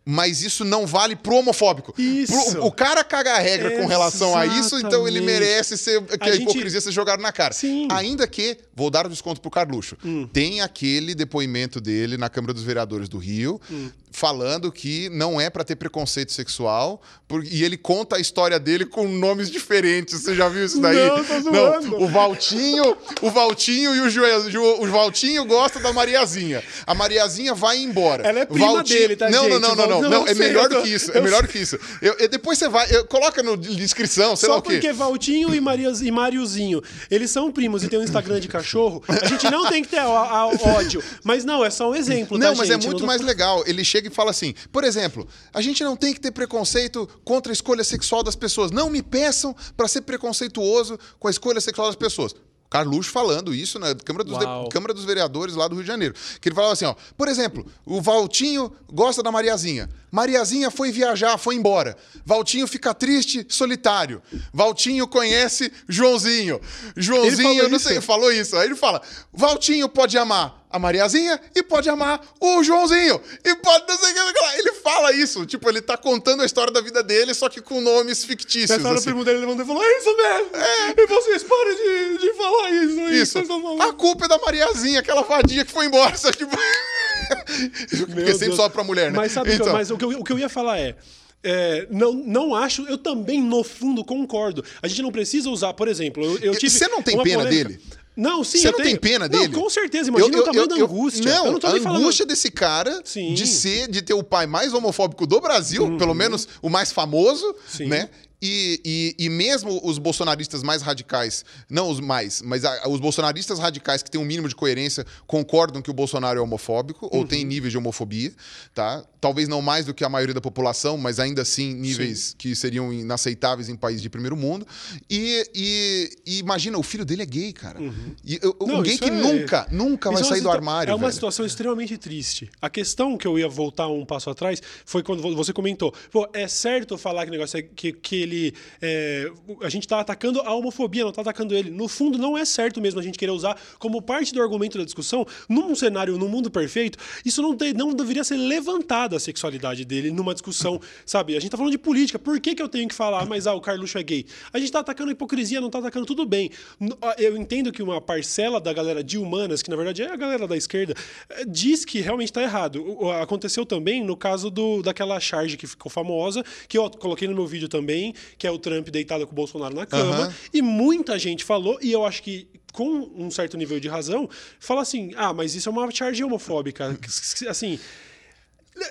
Mas isso não vale pro homofóbico. Isso. Pro- o cara caga a regra com relação a isso, então ele merece ser, que a, A gente- hipocrisia seja jogada na cara. Sim. Ainda que, vou dar o desconto pro Carluxo, Hum. tem aquele depoimento dele na Câmara dos Vereadores do Rio, Hum. Falando que não é pra ter preconceito sexual, por- e ele conta a história dele com nomes diferentes. Você já viu isso daí? Não, tô zoando. o Valtinho, o Valtinho e o Jo- o Valtinho gosta da Mariazinha. A Mariazinha vai embora. Ela é prima Valtinho- dele, tá, não, gente? Não, não, não, não, Não, não, é melhor do que isso. É melhor do que isso. Eu- eu- depois você vai, eu- coloca no descrição, sei lá Só o quê. porque Valtinho e, Marias, e Mariozinho, eles são primos e tem um Instagram de cachorro, a gente não tem que ter ó- ó- ódio. Mas não, é só um exemplo, Não, tá, mas é muito Não tô- mais legal. Ele chega e fala assim: por exemplo, a gente não tem que ter preconceito contra a escolha sexual das pessoas. Não me peçam para ser preconceituoso com a escolha sexual das pessoas. Carluxo falando isso na Câmara dos, de-. Câmara dos Vereadores lá do Rio de Janeiro. Que ele falava assim: ó, por exemplo, o Valtinho gosta da Mariazinha. Mariazinha foi viajar, foi embora. Valtinho fica triste, solitário. Valtinho conhece Joãozinho. Joãozinho, eu não isso? sei, falou isso. Aí ele fala: Valtinho pode amar a Mariazinha e pode amar o Joãozinho. E pode não sei o que. o lá. Ele fala isso. Tipo, ele tá contando a história da vida dele, só que com nomes fictícios. Nessa hora o assim. primo dele levantou e falou: É isso mesmo! E vocês parem de, de falar isso. Isso. falando. A culpa é da Mariazinha, aquela vadia que foi embora. Só que... Porque Meu sempre Deus. sobra pra mulher, né? Mas sabe o que eu- Então, mas o, que eu, o que eu ia falar é. é, não, não acho, eu também, no fundo, concordo. A gente não precisa usar, por exemplo, eu, eu tive. Você não tem pena polêmica- dele? Não, sim, Você eu não tenho. tem pena Não, dele? com certeza, imagina Eu- o tamanho eu- da eu- angústia. Não, eu não tô a nem falando. angústia desse cara Sim. Uhum. de ser, de ter o pai mais homofóbico do Brasil, pelo menos o mais famoso, Sim. né? E, e, e mesmo os bolsonaristas mais radicais, não os mais, mas a- os bolsonaristas radicais que têm um mínimo de coerência concordam que o Bolsonaro é homofóbico ou Uhum. tem níveis de homofobia, tá? Talvez não mais do que a maioria da população, mas ainda assim níveis que seriam inaceitáveis em países de primeiro mundo. E, e- e imagina, o filho dele é gay, cara. E, Uhum. Não, um gay que é- nunca, nunca vai Isso é uma sair do armário. É uma velho. situação extremamente triste. A questão que eu ia voltar um passo atrás foi quando vo- você comentou: é certo falar que o negócio é que, que ele. É, a gente tá atacando a homofobia, não tá atacando ele. No fundo, não é certo mesmo a gente querer usar como parte do argumento da discussão, num cenário, num mundo perfeito, isso não, não deveria ser levantada a sexualidade dele numa discussão, sabe? A gente tá falando de política. Por que, que eu tenho que falar, mas ah, o Carluxo é gay? A gente tá atacando a hipocrisia, não tá atacando tudo bem. Ah, Eu entendo que uma parcela da galera de humanas, que na verdade é a galera da esquerda, eh, diz que realmente tá errado. Aconteceu também no caso do, daquela charge que ficou famosa, que eu coloquei no meu vídeo também, que é o Trump deitado com o Bolsonaro na cama. Aham. E muita gente falou, e eu acho que com um certo nível de razão, fala assim: ah, mas isso é uma charge homofóbica. Assim.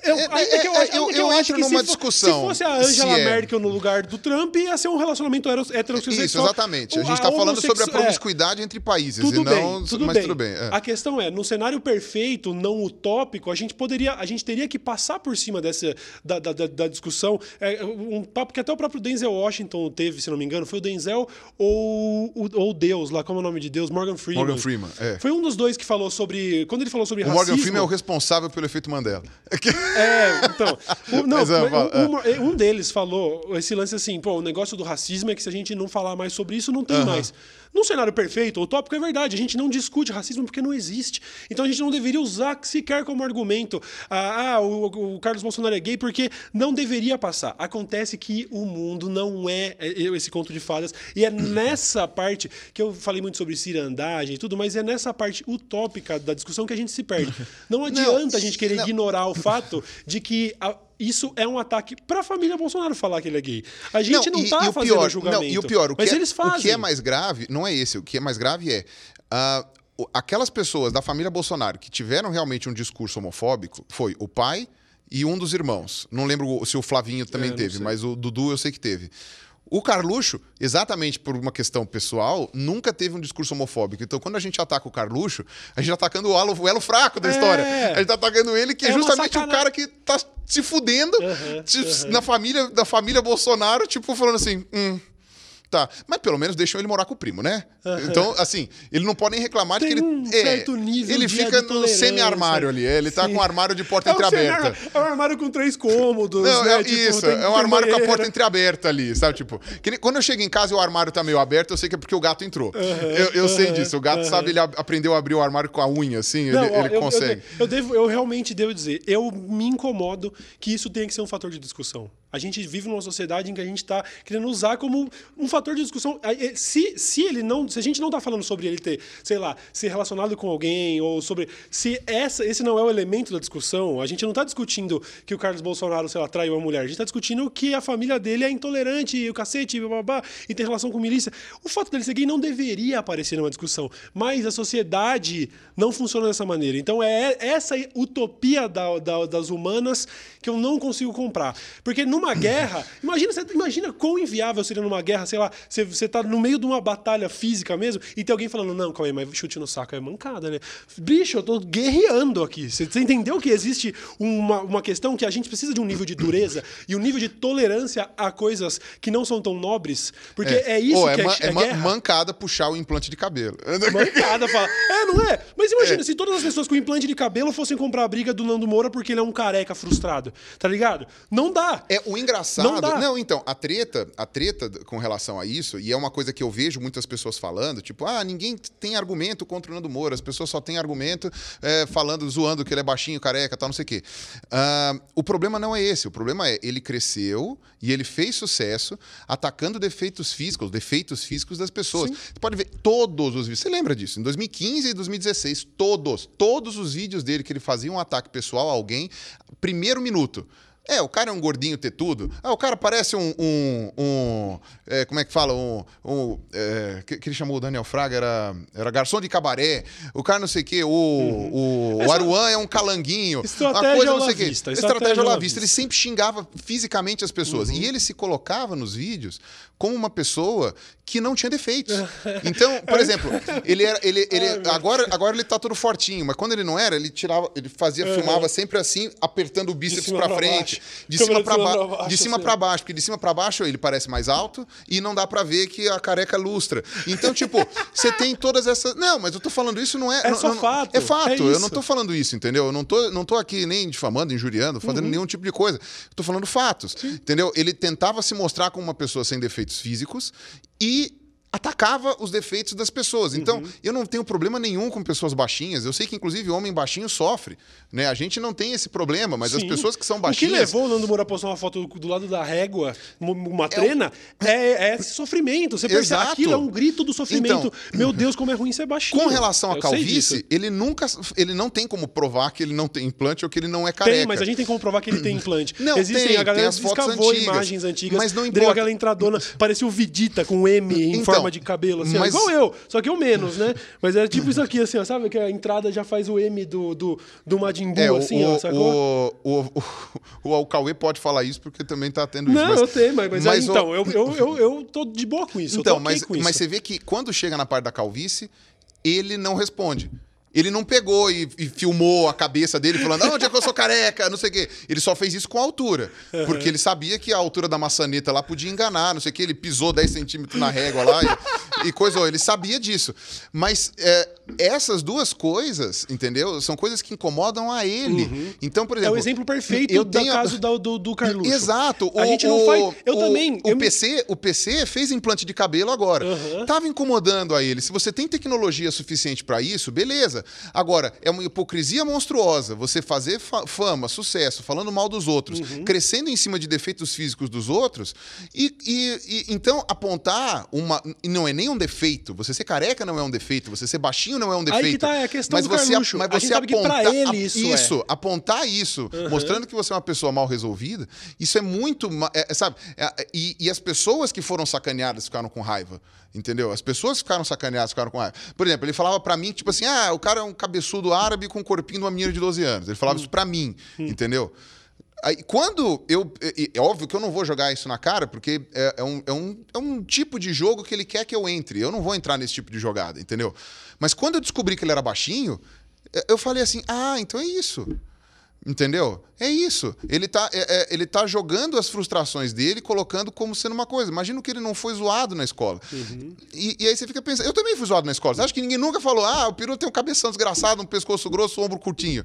Eu, É, ainda que eu, é, acho- eu- ainda que eu acho entro que se numa fo- discussão Se fosse a Angela se é. Merkel no lugar do Trump, ia ser um relacionamento heterossexual. Isso, exatamente. A gente tá falando sobre a homossexu- é. promiscuidade entre países Tudo e não. bem, tudo mas bem. tudo bem. é. A questão é, no cenário perfeito, não utópico, a gente poderia, a gente teria que passar por cima dessa da, da, da- da discussão. É, um papo que até o próprio Denzel Washington teve, se não me engano, foi o Denzel ou o- ou Deus, lá como é o nome de Deus, Morgan Freeman. Morgan Freeman, é. Foi um dos dois que falou sobre, quando ele falou sobre O racismo. Morgan Freeman é o responsável pelo efeito Mandela. É, então. o- não, é, fala, um, um deles falou esse lance assim: pô, o negócio do racismo é que se a gente não falar mais sobre isso, não tem mais. Num cenário perfeito, o tópico é verdade, a gente não discute racismo porque não existe. Então a gente não deveria usar sequer como argumento ah, ah, o, o Carlos Bolsonaro é gay porque não deveria passar. Acontece que o mundo não é é, esse conto de fadas. E é nessa parte que eu falei muito sobre cirandagem e tudo, mas é nessa parte utópica da discussão que a gente se perde. Não adianta a gente querer não. ignorar o fato de que a- isso é um ataque para a família Bolsonaro falar que ele é gay. A gente não, e- está e o fazendo pior, julgamento. Não, e o pior, o mas que, é, eles fazem. o que é mais grave não é esse. O que é mais grave é o- aquelas pessoas da família Bolsonaro que tiveram realmente um discurso homofóbico foi o pai e um dos irmãos. Não lembro se o Flavinho também É, não teve, sei. mas o Dudu eu sei que teve. O Carluxo, exatamente por uma questão pessoal, nunca teve um discurso homofóbico. Então, quando a gente ataca o Carluxo, a gente tá atacando o elo, o elo fraco da É. história. A gente tá atacando ele, que é, É justamente o cara que tá se fudendo Aham, te- aham. na família da família Bolsonaro, tipo, falando assim, hum, tá. Mas pelo menos deixam ele morar com o primo, né? Então, assim, ele não pode nem reclamar de Tem que ele. um é, certo nível Ele de fica no semi-armário ali. Ele tá Sim. com um armário de porta é entreaberta. é um armário com três cômodos. Não, né? é Tipo, isso, é um armário com a porta entreaberta ali, sabe? Tipo, nem- quando eu chego em casa e o armário tá meio aberto, eu sei que é porque o gato entrou. eu eu sei aham, disso. O gato sabe, ele aprendeu a abrir o armário com a unha, assim, Não, ele, ó, ele eu- consegue. Eu, eu devo, eu realmente devo dizer, eu me incomodo que isso tenha que ser um fator de discussão. A gente vive numa sociedade em que a gente está querendo usar como um fator de discussão. Eh, Se, se ele não, se a gente não está falando sobre ele ter, sei lá, ser relacionado com alguém ou sobre se essa, esse não é o elemento da discussão, a gente não está discutindo que o Carlos Bolsonaro, sei lá, traiu uma mulher. A gente está discutindo que a família dele é intolerante, e o cacete, blá, blá, blá, e tem relação com milícia. O fato dele ser gay não deveria aparecer numa discussão, mas a sociedade não funciona dessa maneira. Então é essa utopia da- da- das humanas que eu não consigo comprar. Porque numa guerra, imagina, imagina quão inviável seria numa guerra, sei lá, você, você tá no meio de uma batalha física mesmo e tem alguém falando, não, calma aí, mas chute no saco é mancada, né? Bicho, eu tô guerreando aqui. Você, você entendeu que existe uma, uma questão que a gente precisa de um nível de dureza e um nível de tolerância a coisas que não são tão nobres? Porque é, isso Ô, é que é, é é guerra. mancada puxar o implante de cabelo. Mancada, fala. É, não é? Mas imagina, se todas as pessoas com implante de cabelo fossem comprar a briga do Nando Moura porque ele é um careca frustrado, tá ligado? Não dá. É o engraçado. Não dá. então, a treta, a treta com relação a isso, e é uma coisa que eu vejo muitas pessoas falando, tipo, ah, ninguém tem argumento contra o Nando Moura, as pessoas só têm argumento é, falando, zoando que ele é baixinho, careca, tal, não sei o quê. Ah, o problema não é esse, o problema é ele cresceu e ele fez sucesso atacando defeitos físicos, defeitos físicos das pessoas. Sim. Você pode ver todos os vídeos. Você lembra disso? Em 2015 e 2016, todos, todos os vídeos dele que ele fazia um ataque pessoal a alguém, primeiro minuto. É, o cara é um gordinho tetudo. Ah, o cara parece um. um, um, é, como é que fala? Um. um é, que, que ele chamou o Daniel Fraga, era, era garçom de cabaré. O cara não sei o quê. O, o, o Essa- Aruan é um calanguinho. Estratégia uma coisa não sei o quê. lavista, Estratégia estratégia ao lavista. Ele sempre xingava fisicamente as pessoas. Uhum. E ele se colocava nos vídeos como uma pessoa que não tinha defeitos. Então, por exemplo, ele era. Ele, ele, agora, agora ele tá todo fortinho, mas quando ele não era, ele tirava. Ele fazia, Uhum. filmava sempre assim, apertando o bíceps pra pra frente. baixo. De cima cima ba baixo, de cima assim. pra baixo, porque de cima pra baixo ele parece mais alto e não dá pra ver que a careca lustra. Então, tipo, você tem todas essas. Não, mas eu tô falando isso não é. É não- só não- fato, É fato. é eu não tô falando isso, entendeu? Eu não tô, não tô aqui nem difamando, injuriando, Uhum. fazendo nenhum tipo de coisa. Eu tô falando fatos. Entendeu? Ele tentava se mostrar como uma pessoa sem defeitos físicos e atacava os defeitos das pessoas. Então, Uhum. eu não tenho problema nenhum com pessoas baixinhas. Eu sei que, inclusive, homem baixinho sofre. Né? A gente não tem esse problema, mas as Sim. pessoas que são O que baixinhas. levou o Nando Moura a postar uma foto do lado da régua, um- uma trena, é, é esse sofrimento. Você percebe Exato. aquilo é um grito do sofrimento. Então, Meu Deus, como é ruim ser baixinho. Com relação à calvície, ele nunca. Ele não tem como provar que ele não tem implante ou que ele não é careca. Tem, mas a gente tem como provar que ele tem implante. Não, Existem, tem, a galera tem as fotos escavou antigas, imagens antigas, mas não deu importa. aquela entradona, parecia o Vidita com M em Então, forma forma de cabelo, assim, ó, mas- igual eu, só que eu menos, né? Mas era tipo isso aqui, assim, ó, sabe? Que a entrada já faz o M do, do, do Majin Buu, É, o, assim, ó, sacou? o, o, o, o, o Cauê pode falar isso porque também tá tendo isso. Não, mas- eu tenho, mas, mas, mas o- então, eu, eu, eu, eu tô de boa com isso. Então, eu tô ok mas, com isso. mas você vê que quando chega na parte da calvície, ele não responde. Ele não pegou e, e filmou a cabeça dele falando, não, onde é que eu sou careca, não sei o quê. Ele só fez isso com a altura. Porque ele sabia que a altura da maçaneta lá podia enganar, não sei o quê. Ele pisou 10 centímetros na régua lá e, e coisou. Ele sabia disso. Mas é, essas duas coisas, entendeu? São coisas que incomodam a ele. Então, por É exemplo... o exemplo perfeito eu do tenho- caso do, do, do Carluxo. Exato. A O- gente não o- faz... Eu o- também... O eu me- PC, o PC fez implante de cabelo agora. Aham. Tava incomodando a ele. Se você tem tecnologia suficiente para isso, beleza. Agora, é uma hipocrisia monstruosa você fazer fa- fama, sucesso, falando mal dos outros, Uhum. crescendo em cima de defeitos físicos dos outros, e, e- e- então apontar uma. Não é nem um defeito. Você ser careca não é um defeito. Você ser baixinho não é um defeito. Aí que tá, é a questão mas do você, Carluxo. mas você apontar a- isso é. isso apontar isso, mostrando que você é uma pessoa mal resolvida, isso é muito. é, sabe? É, e, e as pessoas que foram sacaneadas ficaram com raiva. Entendeu? As pessoas ficaram sacaneadas ficaram com raiva. Por exemplo, ele falava pra mim, tipo assim, ah, o cara é um cabeçudo árabe com o corpinho de uma menina de 12 anos. Ele falava isso pra mim, entendeu? Aí, quando eu. É, é óbvio que eu não vou jogar isso na cara, porque é, é um, é, um, é um tipo de jogo que ele quer que eu entre. Eu não vou entrar nesse tipo de jogada, entendeu? Mas quando eu descobri que ele era baixinho, é, eu falei assim: ah, então é isso. Entendeu? É isso. Ele tá, é- é- ele tá jogando as frustrações dele, colocando como sendo uma coisa. Imagina que ele não foi zoado na escola. E, e aí você fica pensando, eu também fui zoado na escola. Você acha que ninguém nunca falou, ah, o peru tem um cabeção desgraçado, um pescoço grosso, um ombro curtinho.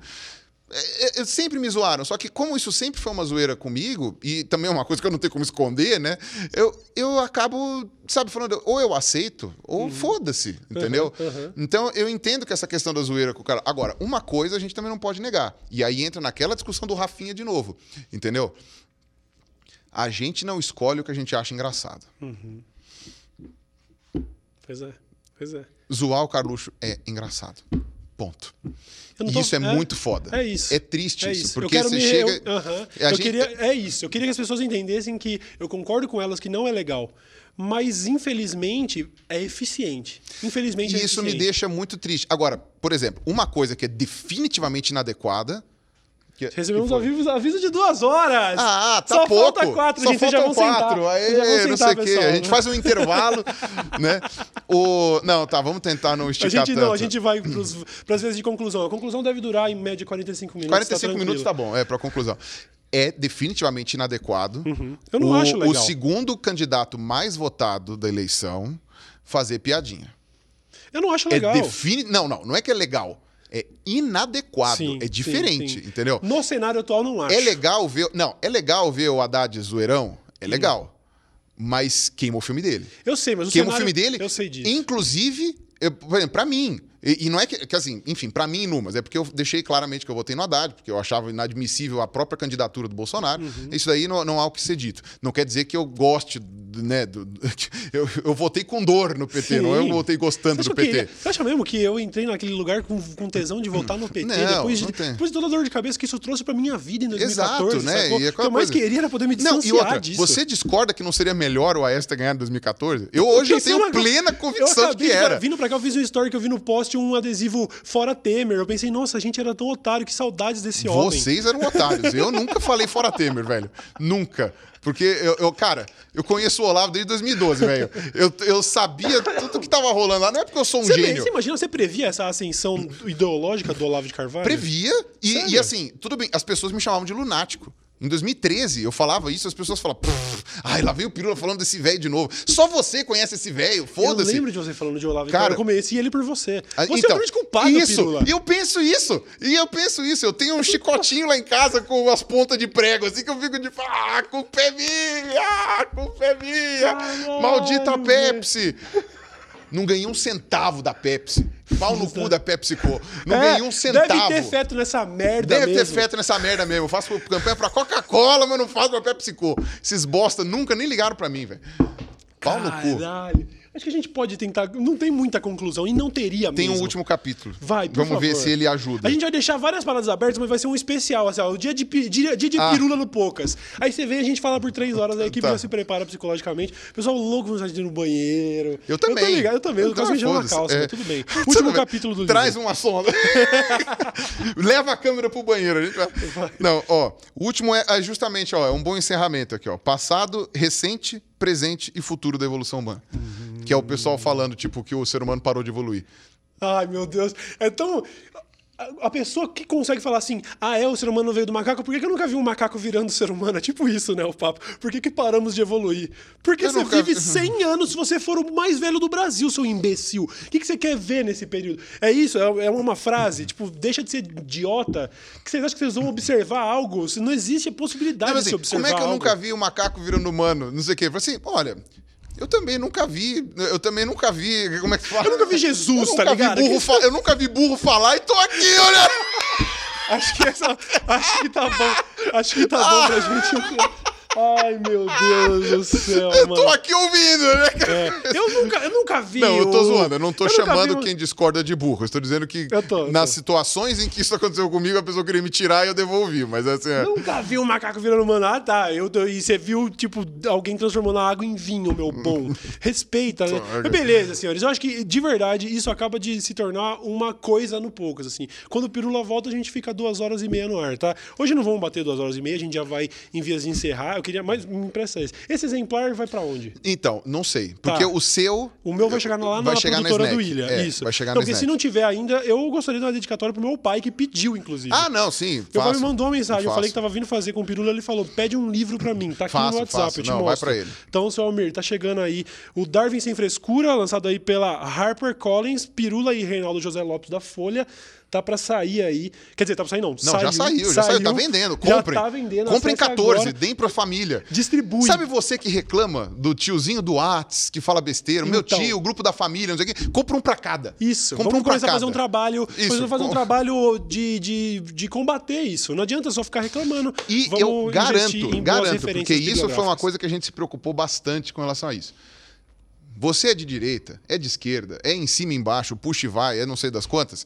É, é, sempre me zoaram. Só que como isso sempre foi uma zoeira comigo, e também é uma coisa que eu não tenho como esconder, né? Eu, eu acabo, sabe, falando, ou eu aceito, ou foda-se, entendeu? uhum. Então eu entendo que essa questão da zoeira com o cara. Agora, uma coisa a gente também não pode negar. E aí entra naquela discussão do Rafinha de novo, entendeu? A gente não escolhe o que a gente acha engraçado. Pois é, pois é. Zoar o Carluxo é engraçado. Ponto. E tô- isso é, muito foda. É isso. É triste É isso, isso. porque você me, chega. Eu. A Eu gente- queria, é isso. Eu queria que as pessoas entendessem que eu concordo com elas que não é legal. Mas, infelizmente, é eficiente. Infelizmente, é E isso me eficiente. deixa muito triste. Agora, por exemplo, uma coisa que é definitivamente inadequada. Que- Recebemos que foi- aviso, aviso de duas horas. Ah, tá Só pouco. falta quatro, Só gente. Já faltam sentar. quatro. Vocês já vão não sei sentar, o quê. A gente faz um intervalo, né? O... Não, tá, vamos tentar não A esticar gente tanto. não, a gente vai para as vezes de conclusão. A conclusão deve durar em média 45 minutos. 45 tá minutos tá bom, é, pra conclusão. É definitivamente inadequado. Eu não o, acho legal. O segundo candidato mais votado da eleição fazer piadinha. Eu não acho legal. É defini... Não, não, não é que é legal. É inadequado. Sim, é sim, diferente, sim. entendeu? No cenário atual, não acho. É legal ver. Não, é legal ver o Haddad zoeirão. É legal. Mas queima o filme dele. Eu sei, mas o Queima o cenário... filme dele. Eu sei disso. Inclusive, eu, por exemplo, pra mim. E, e não é que, que assim, enfim, pra mim, Numas, é porque eu deixei claramente que eu votei no Haddad, porque eu achava inadmissível a própria candidatura do Bolsonaro. Uhum. Isso daí não, não há o que ser dito. Não quer dizer que eu goste, né? do- eu, eu votei com dor no PT, não é eu Sim. votei gostando do PT. que, você acha mesmo que eu entrei naquele lugar com, com tesão de votar no PT Não, depois, de, não depois de toda a dor de cabeça que isso trouxe pra minha vida em 2014? Exato, né? sacou? E é o que eu mais coisa. queria era poder me Não, distanciar e outra, disso. você discorda que não seria melhor o Aécio ter ganhado em 2014? Eu hoje eu tenho não- plena eu convicção de acabei que era. Vindo pra cá, eu fiz um story que eu vi no post um adesivo fora Temer. Eu pensei, nossa, a gente era tão otário, que saudades desse homem. Vocês eram otários. Eu nunca falei fora Temer, velho. Nunca. Porque, eu, eu- cara, eu conheço o Olavo desde 2012, velho. Eu, eu sabia tudo que tava rolando lá. Não é porque eu sou um Você, gênio. você imagina, você previa essa ascensão ideológica do Olavo de Carvalho? Previa. E, e assim, tudo bem, as pessoas me chamavam de lunático. Em 2013, eu falava isso, as pessoas falavam, "Pff, ai, lá vem o Pirula falando desse velho de novo. Só você conhece esse velho, Eu foda-se. lembro de você falando de Olavo de Cara. Eu conheci ele por você. Ah, Você é o grande culpado, isso, Pirula. E eu penso isso. E eu penso isso. Eu tenho um chicotinho lá em casa com as pontas de prego, assim que eu fico de ah, a culpa é minha, ah, a culpa é minha. Caralho, Maldita. Pepsi. Não ganhei um centavo da Pepsi. Pau no cu da PepsiCo. Não É, ganhei um centavo. Deve ter feto nessa merda Deve ter mesmo. feto nessa merda mesmo. Eu faço campanha pra Coca-Cola, mas não faço pra PepsiCo. Esses bosta nunca nem ligaram pra mim, velho. Pau no cu. Acho que a gente pode tentar. Não tem muita conclusão e não teria Tem mesmo. um último capítulo. Vai, por Vamos ver favor. se ele ajuda. A gente vai deixar várias paradas abertas, mas vai ser um especial, assim, ó, o dia de, dia, dia de Ah. pirula no Poucas. Aí você vem, a gente fala por três horas, a equipe Tá. já se prepara psicologicamente. O pessoal louco com vontade de ir no banheiro. Eu também. Eu tô ligado, eu também. Eu Cara, quase mijando na calça, É. mas tudo bem. Último capítulo do Traz livro. uma sonda. Leva a câmera pro banheiro. A gente vai... Não, ó. O último é é justamente, ó, é um bom encerramento aqui, ó. Passado, recente, presente e futuro da evolução humana. Que é o pessoal falando, tipo, que o ser humano parou de evoluir. Ai, meu Deus. É tão. a- pessoa que consegue falar assim, ah, é, o ser humano veio do macaco, por que, que eu nunca vi um macaco virando ser humano? É tipo isso, né, o papo. Por que, que paramos de evoluir? Porque Eu você nunca vive vi- 100 anos se você for o mais velho do Brasil, seu imbecil. O que, que você quer ver nesse período? É isso? É, é uma frase? Tipo, deixa de ser idiota. Que vocês acham que vocês vão observar algo? Se Não existe a possibilidade Não, de mas se assim, observar como é que eu algo. nunca vi o macaco virando humano? Não sei o quê. Eu falei assim, olha, eu também nunca vi. Eu também nunca vi. Como é que fala? Eu nunca vi Jesus, eu tá vi ligado? fa- Eu nunca vi burro falar e tô aqui, olha! Acho que, essa, acho que tá bom. Acho que tá bom pra gente. Ai, meu Deus do céu, Eu mano. tô aqui ouvindo, né? cara? É, eu, nunca, eu nunca vi. Não, eu tô o- zoando, eu não tô eu chamando vi quem discorda de burro. Eu estou dizendo que Eu tô, eu nas tô. situações em que isso aconteceu comigo, a pessoa queria me tirar e eu devolvi. Mas assim, é. Nunca vi um macaco virando humano. Ah, tá. Eu, e você viu, tipo, alguém transformando a água em vinho, meu bom. Respeita, né? Mas beleza, senhores. Eu acho que, de verdade, isso acaba de se tornar uma coisa no poucas, assim. Quando o Pirula volta, a gente fica duas horas e meia no ar, tá? Hoje não vamos bater duas horas e meia, a gente já vai em vias de encerrar. Eu queria mais... Me empresta esse. Esse exemplar vai pra onde? Então, não sei. Porque Tá. o seu. O meu vai chegar lá vai na chegar produtora Snack. do Ilha. É, Isso. Vai chegar no porque se não tiver ainda, eu gostaria de uma dedicatória pro meu pai, que pediu, inclusive. Ah, não, sim. Meu pai me mandou uma mensagem, eu Faço. falei que tava vindo fazer com o Pirula, ele falou, pede um livro pra mim, tá aqui Faço, no WhatsApp, faço. eu te Não, vai mostro. pra ele. Então, seu Almir, tá chegando aí o Darwin Sem Frescura, lançado aí pela Harper Collins, Pirula e Reinaldo José Lopes da Folha, tá pra sair aí, quer dizer, tá pra sair não, Não, já saiu, já saiu, tá vendendo. Já Comprem. tá vendendo, Comprem acesse 14, agora. deem pra família. Distribui. Sabe você que reclama do tiozinho do Whats, que fala besteira, o meu Então. tio, o grupo da família, não sei o quê, compra um pra cada. Isso, compra vamos um pra começar a fazer cada. um trabalho, Isso, fazer um trabalho de, de, de combater isso. Não adianta só ficar reclamando. E Vamos eu garanto, garanto, porque isso foi uma coisa que a gente se preocupou bastante com relação a isso. Você é de direita, é de esquerda, é em cima, embaixo, puxa e vai, é não sei das quantas.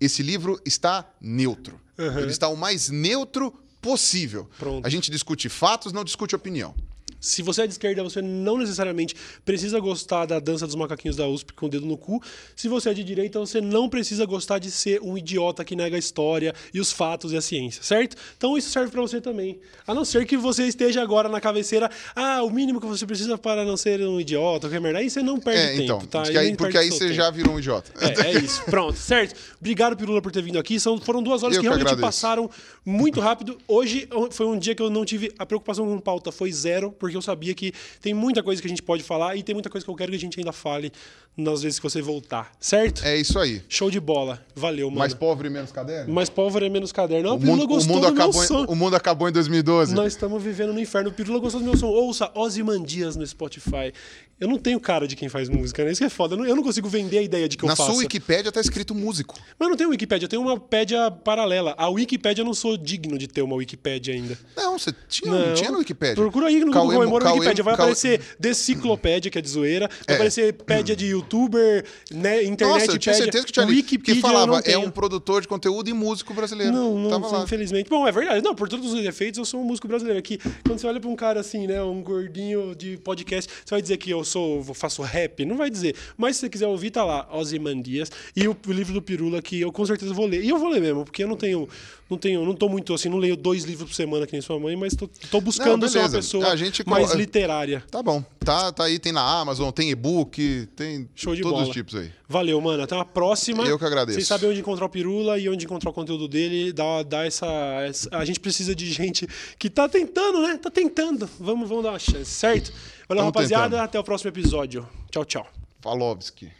Esse livro está neutro. Ele está o mais neutro possível. Pronto. A gente discute fatos, não discute opinião. Se você é de esquerda, você não necessariamente precisa gostar da dança dos macaquinhos da USP com o dedo no cu. Se você é de direita, você não precisa gostar de ser um idiota que nega a história e os fatos e a ciência, certo? Então isso serve pra você também. A não ser que você esteja agora na cabeceira, ah, o mínimo que você precisa para não ser um idiota, que merda, aí você não perde É, tempo, então. tá? porque aí, porque aí você tempo. já virou um idiota. É, é isso. Pronto, certo. Obrigado, Pirula, por ter vindo aqui. São, foram duas horas Eu que que realmente passaram muito rápido. Hoje foi um dia que eu não tive. A preocupação com pauta foi zero, porque eu sabia que tem muita coisa que a gente pode falar e tem muita coisa que eu quero que a gente ainda fale nas vezes que você voltar, certo? É isso aí. Show de bola. Valeu, mano. Mais pobre e menos caderno? Mais pólvora é menos caderno. Não, O o Pirula mundo, o, gostou mundo do meu acabou som. em, o mundo acabou em 2012. Nós estamos vivendo no inferno. O Pirula gostou do meu som. Ouça Ozymandias no Spotify. Eu não tenho cara de quem faz música, né? Isso que é foda. Eu não, eu não consigo vender a ideia de que Na eu faço. sua Wikipédia tá escrito músico. Mas eu não tenho Wikipédia, eu tenho uma pédia paralela. A Wikipédia eu não sou digno de ter uma Wikipédia ainda. Não, você tinha, não, tinha no Wikipédia. Procura aí no Cauê- Google Cauê- Wikipédia. Vai Cauê- aparecer Deciclopédia, que é de zoeira. Vai É. aparecer pédia de youtuber, né, internet Nossa, eu tinha certeza que tinha ali. Wikipedia Que falava, é um produtor de conteúdo e músico brasileiro. Não, não, Tava lá. infelizmente. Bom, é verdade. Não, por todos os efeitos, eu sou um músico brasileiro. Aqui, quando você olha pra um cara assim, né, um gordinho de podcast, você vai dizer que eu sou, faço rap? Não vai dizer. Mas se você quiser ouvir, tá lá, Ozymandias. E o, o livro do Pirula, que eu com certeza vou ler. E eu vou ler mesmo, porque eu não tenho, não tenho, não tô muito assim, não leio dois livros por semana que nem sua mãe, mas tô, tô buscando Não, ser uma pessoa A gente mais colo- literária. Tá bom. Tá, tá aí, tem na Amazon, tem e-book, tem Show de todos bola. os tipos aí. Valeu, mano. Até uma próxima. Eu que agradeço. Vocês sabem onde encontrar o Pirula e onde encontrar o conteúdo dele. Dá, dá essa, essa- A gente precisa de gente que tá tentando, né? Tá tentando. Vamos, vamos dar uma chance, certo? Valeu, Tamo rapaziada. tentando. Até o próximo episódio. Tchau, tchau. Falovski.